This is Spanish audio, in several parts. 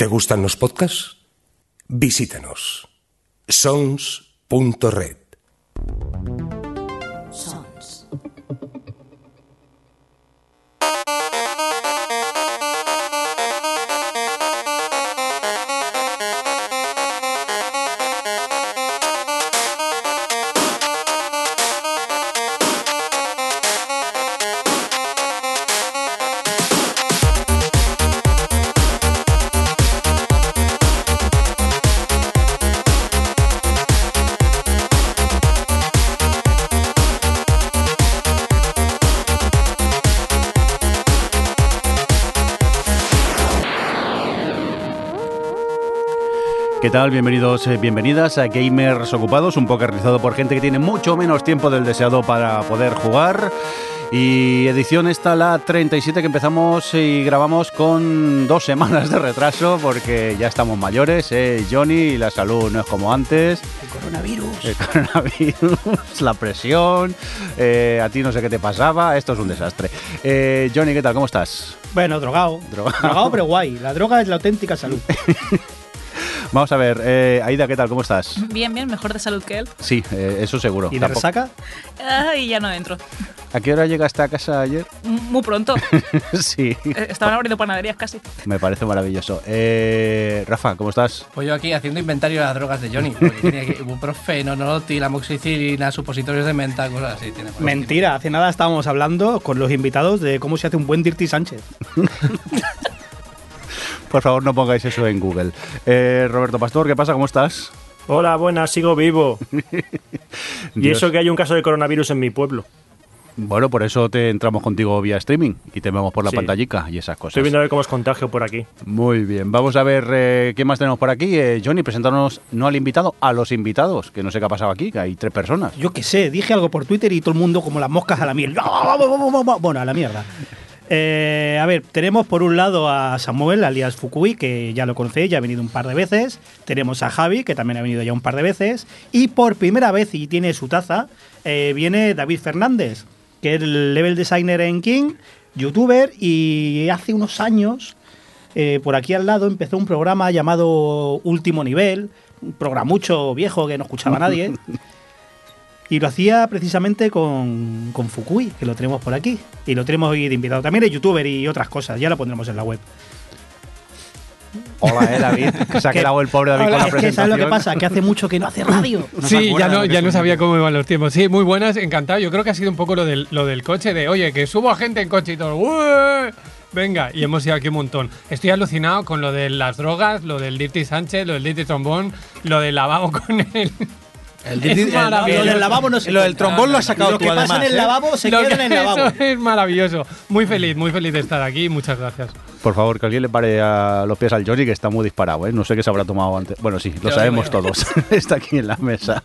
¿Te gustan los podcasts? Visítanos. sons.red. ¿Qué tal? Bienvenidos, eh, bienvenidas a Gamers Ocupados, un poco realizado por gente que tiene mucho menos tiempo del deseado para poder jugar. Y edición esta, la 37, que empezamos y grabamos con dos semanas de retraso porque ya estamos mayores, ¿eh? Johnny, y la salud no es como antes. El coronavirus. El coronavirus, la presión, eh, a ti no sé qué te pasaba, esto es un desastre. Eh, Johnny, ¿qué tal? ¿Cómo estás? Bueno, drogado. Drogado. Drogado, pero guay. La droga es la auténtica salud. Vamos a ver, eh, Aida, ¿qué tal? ¿Cómo estás? Bien, bien, mejor de salud que él. Sí, eh, eso seguro. ¿Y de Tampoco- resaca? Ay, ya no entro. ¿A qué hora llegaste a casa ayer? Muy pronto. sí, Eh, Estaban abriendo panaderías casi. me parece maravilloso. Eh, Rafa, ¿cómo estás? Pues yo aquí haciendo inventario de las drogas de Johnny. Porque tiene aquí ibuprofeno, nolotil, amoxicilina, supositorios de menta, cosas así. Tiene por Mentira, hace nada estábamos hablando con los invitados de cómo se hace un buen Dirty Sánchez. Por favor, no pongáis eso en Google. Eh, Roberto Pastor, ¿qué pasa? ¿Cómo estás? Hola, buenas, sigo vivo. y eso que hay un caso de coronavirus en mi pueblo. Bueno, por eso te entramos contigo vía streaming y te vemos por la Sí. pantallica y esas cosas. Estoy viendo a ver cómo os contagio por aquí. Muy bien, vamos a ver eh, qué más tenemos por aquí. Eh, Johnny, presentarnos no al invitado, a los invitados, que no sé qué ha pasado aquí, que hay tres personas. Yo qué sé, dije algo por Twitter y todo el mundo como las moscas a la miel. Bueno, a la mierda. Eh, a ver, tenemos por un lado a Samuel, alias Fukui, que ya lo conocéis, ya ha venido un par de veces. Tenemos a Javi, que también ha venido ya un par de veces. Y por primera vez, y tiene su taza, eh, viene David Fernández, que es el level designer en King, youtuber, y hace unos años, eh, por aquí al lado, empezó un programa llamado Último Nivel, un programucho viejo que no escuchaba nadie. Y lo hacía precisamente con, con Fukui, que lo tenemos por aquí. Y lo tenemos hoy de invitado. También es youtuber y otras cosas. Ya lo pondremos en la web. Hola, eh, David, que se ha Que- quedado el pobre David Hola, con la es que. ¿sabes lo que pasa? Que hace mucho que no hace radio. No Sí, ya no, ya no sabía cómo iban los tiempos. Sí, muy buenas, encantado. Yo creo que ha sido un poco lo del, lo del coche, de oye, que subo a gente en coche y todo. ¡ué! Venga, y hemos ido aquí un montón. Estoy alucinado con lo de las drogas, lo del Dirty Sánchez, lo del Dirty Trombón, lo del lavabo con él. El Es Dirty- maravilloso. Lo del lavabo no se Lo del trombón lo has sacado Lo tú, que pasa además, en el ¿eh? lavabo se Lo queda que- en el lavabo. Eso es maravilloso. Muy feliz, muy feliz de estar aquí. Muchas gracias. Por favor, que alguien le pare a los pies al Johnny, que está muy disparado, ¿eh? No sé qué se habrá tomado antes. Bueno, sí, lo Yo sabemos todos. está aquí en la mesa.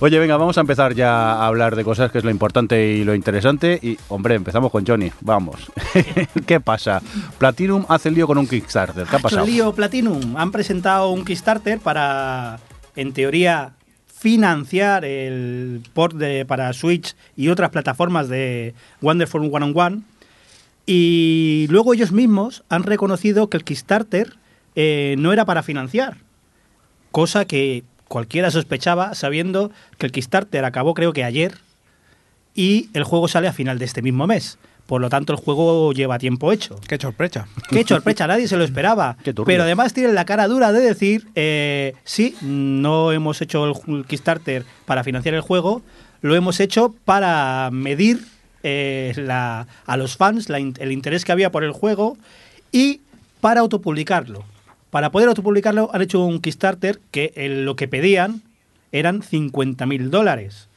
Oye, venga, vamos a empezar ya a hablar de cosas que es lo importante y lo interesante. Y, hombre, empezamos con Johnny. Vamos. ¿Qué pasa? Platinum hace lío con un Kickstarter. ¿Qué ha Ha hecho pasado? el lío Platinum. Han presentado un Kickstarter para, en teoría, financiar el port de, para Switch y otras plataformas de Wonderful One on One. Y luego ellos mismos han reconocido que el Kickstarter eh, no era para financiar. Cosa que cualquiera sospechaba sabiendo que el Kickstarter acabó creo que ayer y el juego sale a final de este mismo mes. Por lo tanto, el juego lleva tiempo hecho. Qué sorpresa. Qué sorpresa, nadie se lo esperaba. Qué. Pero además tienen la cara dura de decir, eh, sí, no hemos hecho el Kickstarter para financiar el juego, lo hemos hecho para medir eh, la- a los fans la el interés que había por el juego y para autopublicarlo. Para poder autopublicarlo han hecho un Kickstarter que eh, lo que pedían eran 50.000 dólares.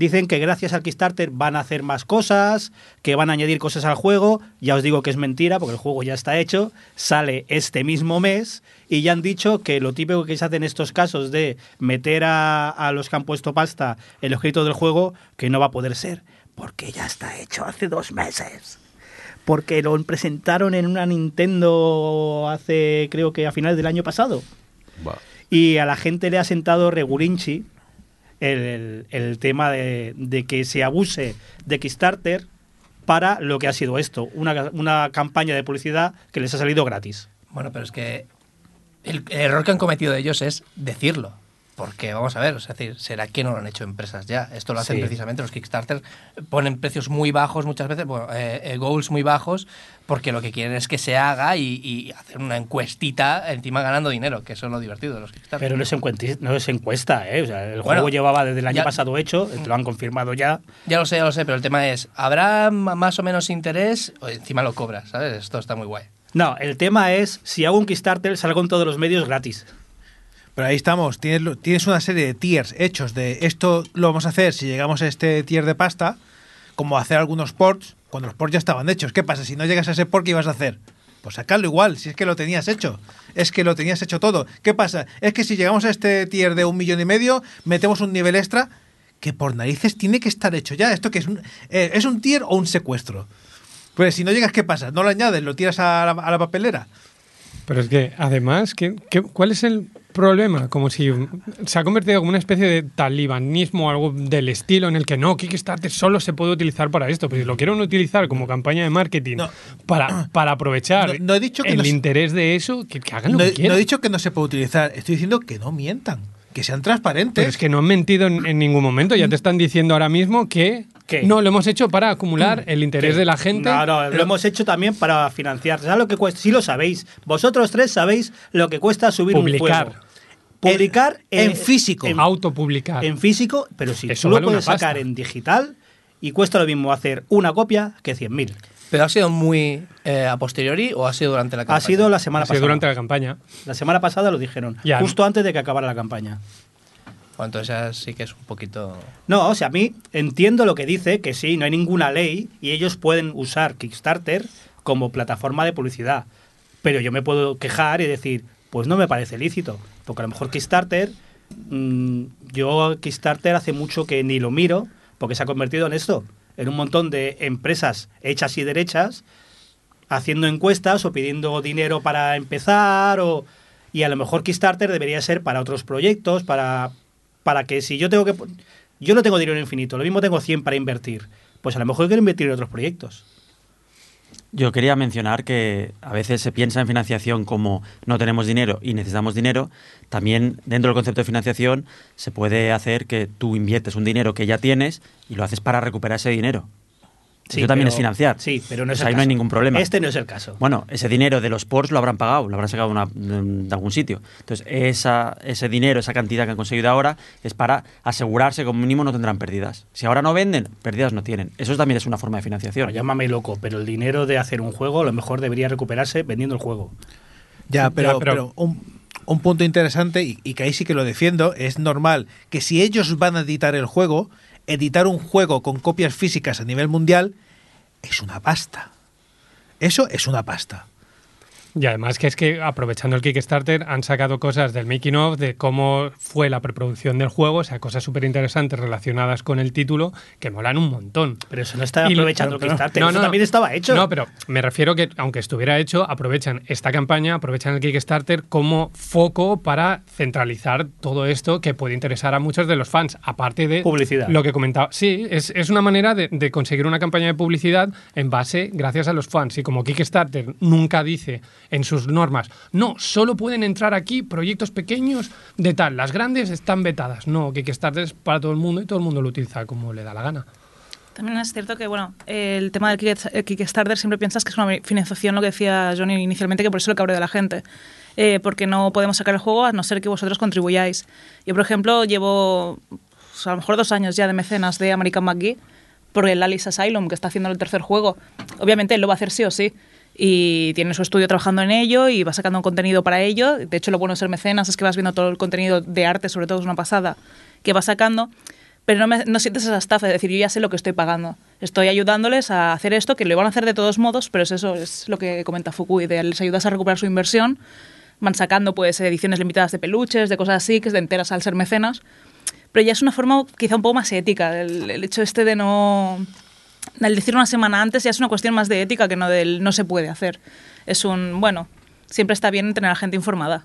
Dicen que gracias al Kickstarter van a hacer más cosas, que van a añadir cosas al juego. Ya os digo que es mentira, porque el juego ya está hecho, sale este mismo mes y ya han dicho que lo típico que se hace en estos casos de meter a, a los que han puesto pasta en los créditos del juego, que no va a poder ser, porque ya está hecho hace dos meses. Porque lo presentaron en una Nintendo hace, creo que a finales del año pasado. Y a la gente le ha sentado regulinchi el, el- tema de, que se abuse de Kickstarter para lo que ha sido esto, una, una campaña de publicidad que les ha salido gratis. Bueno, pero es que el error que han cometido ellos es decirlo. Porque, vamos a ver, es decir, ¿será que no lo han hecho empresas ya? Esto lo hacen Sí. precisamente los Kickstarter, ponen precios muy bajos muchas veces, bueno, eh, eh, goals muy bajos, porque lo que quieren es que se haga y, y hacer una encuestita encima ganando dinero, que eso es lo divertido de los Kickstarter. Pero no es, encuenti- no es encuesta, ¿eh? O sea, el Bueno, juego llevaba desde el año ya- pasado hecho, te lo han confirmado ya. Ya lo sé, ya lo sé, pero el tema es, ¿habrá más o menos interés? O encima lo cobras, ¿sabes? Esto está muy guay. No, el tema es, si hago un Kickstarter, salgo en todos los medios gratis. Pero ahí estamos, tienes, tienes una serie de tiers hechos de esto lo vamos a hacer si llegamos a este tier de pasta, como hacer algunos ports, cuando los ports ya estaban hechos. ¿Qué pasa? Si no llegas a ese port, ¿qué ibas a hacer? Pues sacarlo igual, si es que lo tenías hecho. Es que lo tenías hecho todo. ¿Qué pasa? Es que si llegamos a este tier de un millón y medio, metemos un nivel extra que por narices tiene que estar hecho ya. ¿Esto que es? Un, eh, ¿Es un tier o un secuestro? Pues si no llegas, ¿qué pasa? ¿No lo añades? ¿Lo tiras a la, papelera? Pero es que, además, ¿qué, qué, cuál es el problema? Como si se ha convertido como una especie de talibanismo o algo del estilo en el que no, Kickstarter solo se puede utilizar para esto. Pero si lo quieren utilizar como campaña de marketing No. para, para aprovechar No- no he dicho que el no interés de eso, que, que hagan lo No, que no quieran. he dicho que no se puede utilizar, estoy diciendo que no mientan, que sean transparentes. Pero es que no han mentido en, en ningún momento. Ya te están diciendo ahora mismo que ¿Qué? no lo hemos hecho para acumular el interés de la gente. No, no, lo hemos hecho también para financiar. ¿Sabes lo que cuesta? Sí lo sabéis. Vosotros tres sabéis lo que cuesta subir Publicar. un juego. Publicar En- en físico. En, Autopublicar. en físico, pero si Eso tú vale lo puedes sacar en digital y cuesta lo mismo hacer una copia que 100.000. ¿Pero ha sido muy eh, a posteriori o ha sido durante la campaña? Ha sido la semana Ha sido pasada. durante la campaña. La semana pasada lo dijeron, Ya. justo antes de que acabara la campaña. Bueno, entonces ya sí que es un poquito... No, o sea, a mí entiendo lo que dice, que sí, no hay ninguna ley y ellos pueden usar Kickstarter como plataforma de publicidad. Pero yo me puedo quejar y decir, pues no me parece lícito. Porque a lo mejor Kickstarter, mm, yo Kickstarter hace mucho que ni lo miro, porque se ha convertido en esto, en un montón de empresas hechas y derechas, haciendo encuestas o pidiendo dinero para empezar, o, y a lo mejor Kickstarter debería ser para otros proyectos, para, para que si yo tengo que... Yo no tengo dinero infinito, lo mismo tengo 100 para invertir. Pues a lo mejor quiero invertir en otros proyectos. Yo quería mencionar que a veces se piensa en financiación como no tenemos dinero y necesitamos dinero. También dentro del concepto de financiación se puede hacer que tú inviertes un dinero que ya tienes y lo haces para recuperar ese dinero. Eso también pero- es financiar. Sí, pero no es Pues el ahí no hay caso. ningún problema. Este no es el caso. Bueno, ese dinero de los ports lo habrán pagado, lo habrán sacado de una- de algún sitio. Entonces, esa, ese dinero, esa cantidad que han conseguido ahora, es para asegurarse que como mínimo no tendrán pérdidas. Si ahora no venden, pérdidas no tienen. Eso también es una forma de financiación. Bueno, llámame loco, pero el dinero de hacer un juego a lo mejor debería recuperarse vendiendo el juego. Ya, pero, Ya, pero- pero un, un punto interesante, y, y que ahí sí que lo defiendo, es normal que si ellos van a editar el juego, editar un juego con copias físicas a nivel mundial es una pasta. Eso es una pasta. Y además que es que aprovechando el Kickstarter han sacado cosas del making of, de cómo fue la preproducción del juego, o sea, cosas súper interesantes relacionadas con el título que molan un montón. Pero eso no está aprovechando el Kickstarter, no, eso no, también estaba hecho. No, pero me refiero que aunque estuviera hecho, aprovechan esta campaña, aprovechan el Kickstarter como foco para centralizar todo esto que puede interesar a muchos de los fans, aparte de Publicidad. lo que comentaba. Sí, es, es una manera de, de conseguir una campaña de publicidad en base, gracias a los fans. Y como Kickstarter nunca dice en sus normas, no, solo pueden entrar aquí proyectos pequeños de tal, las grandes están vetadas. No, Kickstarter es para todo el mundo y todo el mundo lo utiliza como le da la gana. También es cierto que, bueno, el tema del el Kickstarter siempre piensas que es una financiación, lo que decía Johnny inicialmente, que por eso le cabreo de la gente. Eh, porque no podemos sacar el juego a no ser que vosotros contribuyáis. Yo, por ejemplo, llevo pues, a lo mejor dos años ya de mecenas de American McGee por el Alice Asylum, que está haciendo el tercer juego. Obviamente él lo va a hacer sí o sí. Y tiene su estudio trabajando en ello y va sacando un contenido para ello. De hecho, lo bueno de ser mecenas es que vas viendo todo el contenido de arte, sobre todo es una pasada, que va sacando pero no, me- sientes esa estafa de decir, yo ya sé lo que estoy pagando. Estoy ayudándoles a hacer esto, que lo van a hacer de todos modos, pero es eso, es lo que comenta Fukui, de les ayudas a recuperar su inversión, van sacando pues ediciones limitadas de peluches, de cosas así, que es de enteras al ser mecenas, pero ya es una forma quizá un poco más ética, el, el hecho este de no... El decir una semana antes ya es una cuestión más de ética que no del no se puede hacer. Es un, bueno, siempre está bien tener a la gente informada.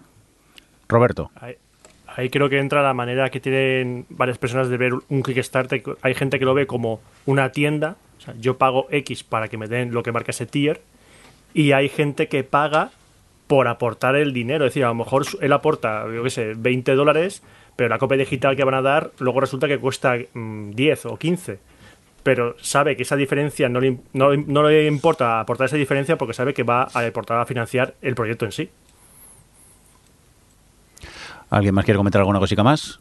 Roberto. Ahí, ahí creo que entra la manera que tienen varias personas de ver un Kickstarter. Hay gente que lo ve como una tienda. O sea, yo pago X para que me den lo que marca ese tier. Y hay gente que paga por aportar el dinero. Es decir, a lo mejor él aporta, yo qué sé, 20 dólares, pero la copia digital que van a dar luego resulta que cuesta mm, 10 o 15. Pero sabe que esa diferencia no le, no, no le importa aportar esa diferencia porque sabe que va a aportar a financiar el proyecto en sí. ¿Alguien más quiere comentar alguna cosita más?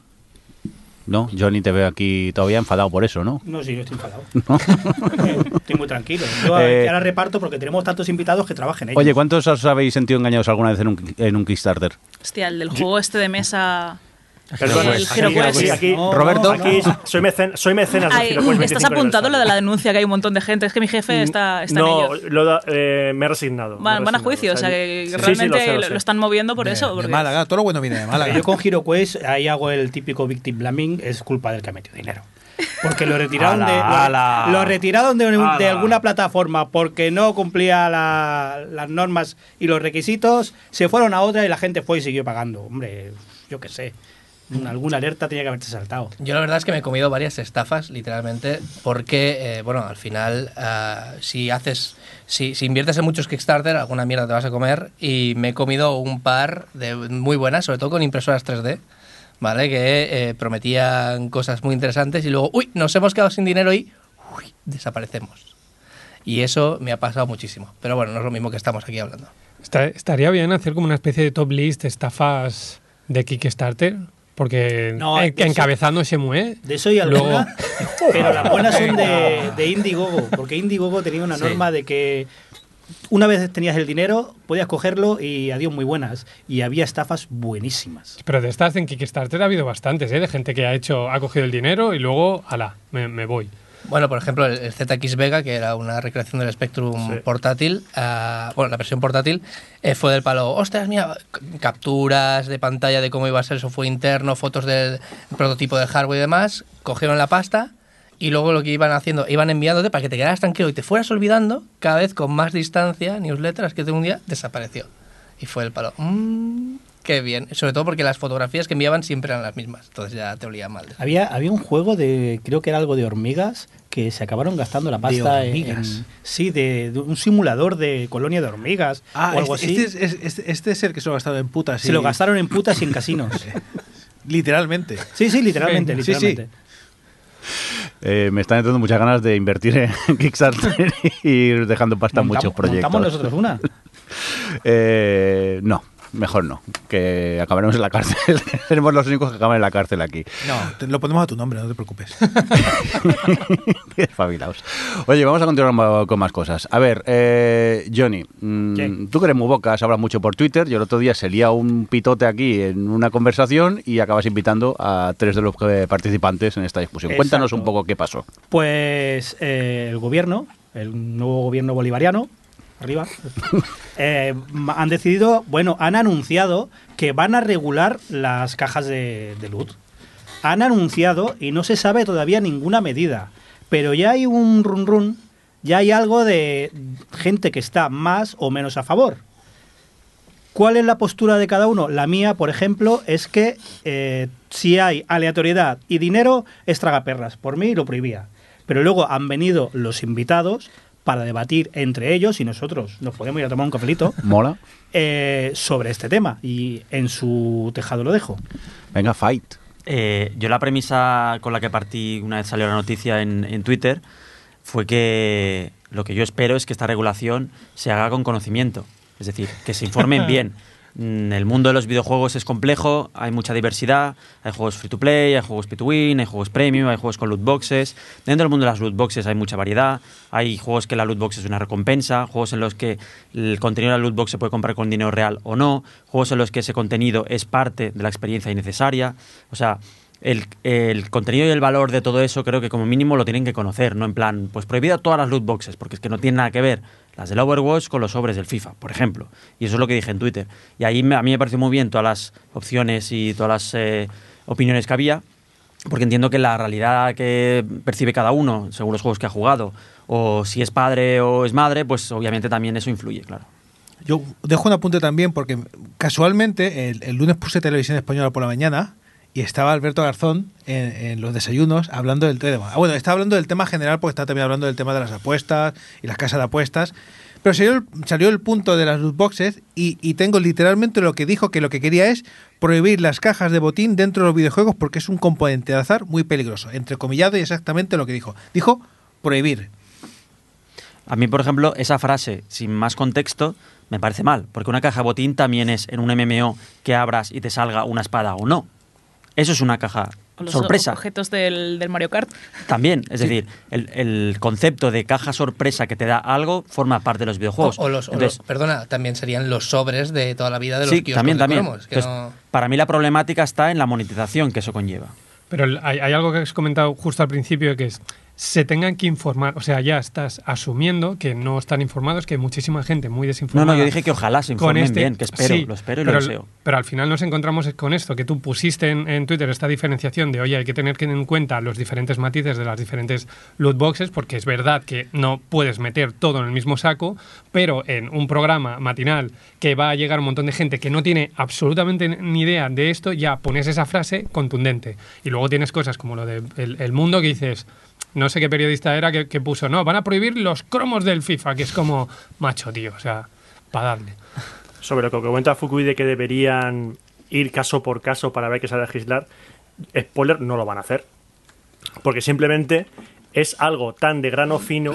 No, Johnny te veo aquí todavía enfadado por eso, ¿no? No, sí, yo estoy enfadado. estoy muy tranquilo. Yo Eh, ahora reparto porque tenemos tantos invitados que trabajen ellos. Oye, ¿cuántos os habéis sentido engañados alguna vez en un, en un Kickstarter? Hostia, el del juego este de mesa. El aquí- aquí- No, Roberto. aquí soy, mecen- soy mecenas del Ay, Hero Quest ¿Estás 25 apuntado lo de la denuncia que hay un montón de gente? Es que mi jefe está, está no, en ello. lo da- eh, me he resignado. me he Van, van a juicio, o sea, que sí, sí, realmente lo sé, lo lo, sé. lo están moviendo por De- eso. De Málaga, todo lo bueno viene de Málaga. Yo con HeroQuest ahí hago el típico victim blaming, es culpa del que ha metido dinero. Porque lo retiraron de Ala, ala. lo, retiraron de, de alguna plataforma porque no cumplía la- las normas y los requisitos, se fueron a otra y la gente fue y siguió pagando. Hombre, yo qué sé. Alguna alerta tenía que haberse saltado. Yo la verdad es que me he comido varias estafas, literalmente, porque, eh, bueno, al final, ah, si haces, si, si inviertes en muchos Kickstarter, alguna mierda te vas a comer, y me he comido un par de muy buenas, sobre todo con impresoras 3D, ¿vale? Que eh, prometían cosas muy interesantes y luego, uy, nos hemos quedado sin dinero y uy, desaparecemos. Y eso me ha pasado muchísimo. Pero bueno, no es lo mismo que estamos aquí hablando. Está- estaría bien hacer como una especie de top list de estafas de Kickstarter, porque No, en- eso- encabezando Shemue. De eso y Luego- alguna, pero las buenas son de, de Indiegogo, porque Indiegogo tenía una Sí. norma de que una vez tenías el dinero, podías cogerlo y adiós muy buenas. Y había estafas buenísimas. Pero de estas en Kickstarter ha habido bastantes, ¿eh? De gente que ha hecho, ha cogido el dinero y luego, ala, me, me voy. Bueno, por ejemplo, el, el ZX Vega, que era una recreación del Spectrum Sí. portátil, ah, bueno, la versión portátil, eh, fue del palo, ostras, mira, capturas de pantalla de cómo iba a ser el software interno, fotos del prototipo del hardware y demás, cogieron la pasta y luego lo que iban haciendo, iban enviándote para que te quedaras tranquilo y te fueras olvidando, cada vez con más distancia, newsletters que de un día desapareció. Y fue el palo, mmm, qué bien. Sobre todo porque las fotografías que enviaban siempre eran las mismas, entonces ya te olía mal. Había, había un juego de, creo que era algo de hormigas, que se acabaron gastando la pasta en- hormigas? en- sí, de, de un simulador de colonia de hormigas Ah, o algo este, así. este es, este- este es el que se lo ha gastado en putas. Se lo gastaron en putas y en casinos. Literalmente. Sí, sí, literalmente, Sí, sí. literalmente. Eh, me están entrando muchas ganas de invertir en Kickstarter y ir dejando pasta en muchos proyectos. Montamos nosotros una. Eh, no, mejor no, que acabaremos en la cárcel. Seremos los únicos que acaban en la cárcel aquí. No, te- lo ponemos a tu nombre, no te preocupes. Qué espabilados. Oye, vamos a continuar con más cosas. A ver, eh, Johnny, mm, ¿Qué? tú que eres muy bocas, hablas mucho por Twitter. Yo el otro día se lía un pitote aquí en una conversación y acabas invitando a tres de los participantes en esta discusión. Cuéntanos un poco qué pasó. Pues eh, el gobierno, el nuevo gobierno bolivariano, arriba, eh, han decidido, bueno, han anunciado que van a regular las cajas de, de luz. Han anunciado y no se sabe todavía ninguna medida, pero ya hay un run run, ya hay algo de gente que está más o menos a favor. ¿Cuál es la postura de cada uno? La mía, por ejemplo, es que eh, si hay aleatoriedad y dinero, es tragaperras. Por mí lo prohibía. Pero luego han venido los invitados para debatir entre ellos y nosotros nos podemos ir a tomar un cafelito ¿Mola? eh, sobre este tema. Y en su tejado lo dejo. Venga, fight. Eh, yo la premisa con la que partí una vez salió la noticia en, en Twitter fue que lo que yo espero es que esta regulación se haga con conocimiento. Es decir, que se informen bien. Mm, El mundo de los videojuegos es complejo, hay mucha diversidad, hay juegos free to play, hay juegos pay to win, hay juegos premium, hay juegos con loot boxes. Dentro del mundo de las loot boxes hay mucha variedad, hay juegos que la loot box es una recompensa, juegos en los que el contenido de la loot box se puede comprar con dinero real o no, juegos en los que ese contenido es parte de la experiencia innecesaria. O sea, el, el contenido y el valor de todo eso creo que como mínimo lo tienen que conocer, no en plan, pues prohibido todas las loot boxes, porque es que no tiene nada que ver las del Overwatch con los sobres del FIFA, por ejemplo. Y eso es lo que dije en Twitter. Y ahí me- a mí me pareció muy bien todas las opciones y todas las eh, opiniones que había, porque entiendo que la realidad que percibe cada uno, según los juegos que ha jugado, o si es padre o es madre, pues obviamente también eso influye, claro. Yo dejo un apunte también porque casualmente el, el lunes puse televisión española por la mañana y estaba Alberto Garzón en, los desayunos hablando del tema. Ah, bueno, estaba hablando del tema general porque estaba también hablando del tema de las apuestas y las casas de apuestas. Pero salió el, salió el punto de las loot boxes y, y tengo literalmente lo que dijo que lo que quería es prohibir las cajas de botín dentro de los videojuegos porque es un componente de azar muy peligroso. Entrecomillado y exactamente lo que dijo. Dijo prohibir. A mí, por ejemplo, esa frase, sin más contexto, me parece mal, porque una caja botín también es en un MMO que abras y te salga una espada o no. Eso es una caja O los sorpresa. objetos del, del Mario Kart. También, es decir, el, el concepto de caja sorpresa que te da algo forma parte de los videojuegos. o los, o Entonces, los- perdona, también serían los sobres de toda la vida de los sí, kioscos también, de también. cromos, que Entonces, no- Para mí la problemática está en la monetización que eso conlleva. Pero el- hay, hay algo que has comentado justo al principio que es se tengan que informar, o sea, ya estás asumiendo que no están informados, que hay muchísima gente muy No, desinformada. no, yo dije que ojalá se informen este- bien, que espero, sí, lo espero y pero, lo deseo. Pero al final nos encontramos con esto, que tú pusiste en, en Twitter esta diferenciación de, oye, hay que tener en cuenta los diferentes matices de las diferentes loot boxes, porque es verdad que no puedes meter todo en el mismo saco, pero en un programa matinal que va a llegar un montón de gente que no tiene absolutamente ni idea de esto, ya pones esa frase contundente. Y luego tienes cosas como lo de el, el mundo que dices, no sé qué periodista era que, que puso, no, van a prohibir los cromos del FIFA, que es como, macho, tío, o sea, para darle. Sobre lo que comenta Fukui de que deberían ir caso por caso para ver qué se va a legislar, spoiler, no lo van a hacer. Porque simplemente es algo tan de grano fino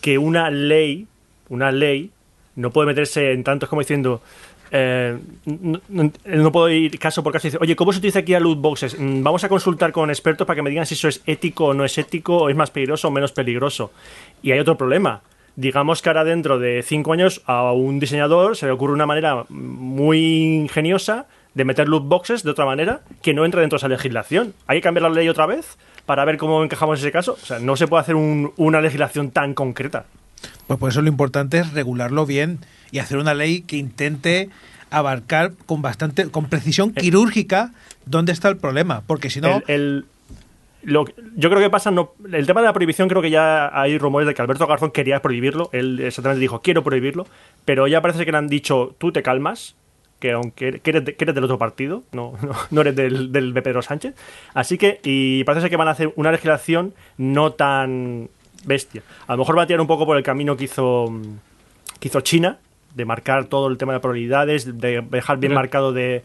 que una ley, una ley, no puede meterse en tanto, es como diciendo, eh, no, puedo ir caso por caso y decir, oye, ¿cómo se utiliza aquí a loot boxes? Mm, Vamos a consultar con expertos para que me digan si eso es ético o no es ético, o es más peligroso o menos peligroso. Y hay otro problema. Digamos que ahora dentro de cinco años a un diseñador se le ocurre una manera muy ingeniosa de meter loot boxes de otra manera que no entra dentro de esa legislación. Hay que cambiar la ley otra vez para ver cómo encajamos ese caso. O sea, no se puede hacer un- una legislación tan concreta. Pues por eso lo importante es regularlo bien y hacer una ley que intente abarcar con bastante con precisión quirúrgica dónde está el problema, porque si no El- el- lo yo creo que pasa, no, el tema de la prohibición, creo que ya hay rumores de que Alberto Garzón quería prohibirlo. Él exactamente dijo, quiero prohibirlo, pero ya parece que le han dicho, tú te calmas, que aunque que eres, de- que eres del otro partido, no, no, no eres del, del de Pedro Sánchez. Así que, y parece que van a hacer una legislación no tan bestia. A lo mejor va a tirar un poco por el camino que hizo, que hizo China, de marcar todo el tema de probabilidades, de dejar bien Pero- marcado de...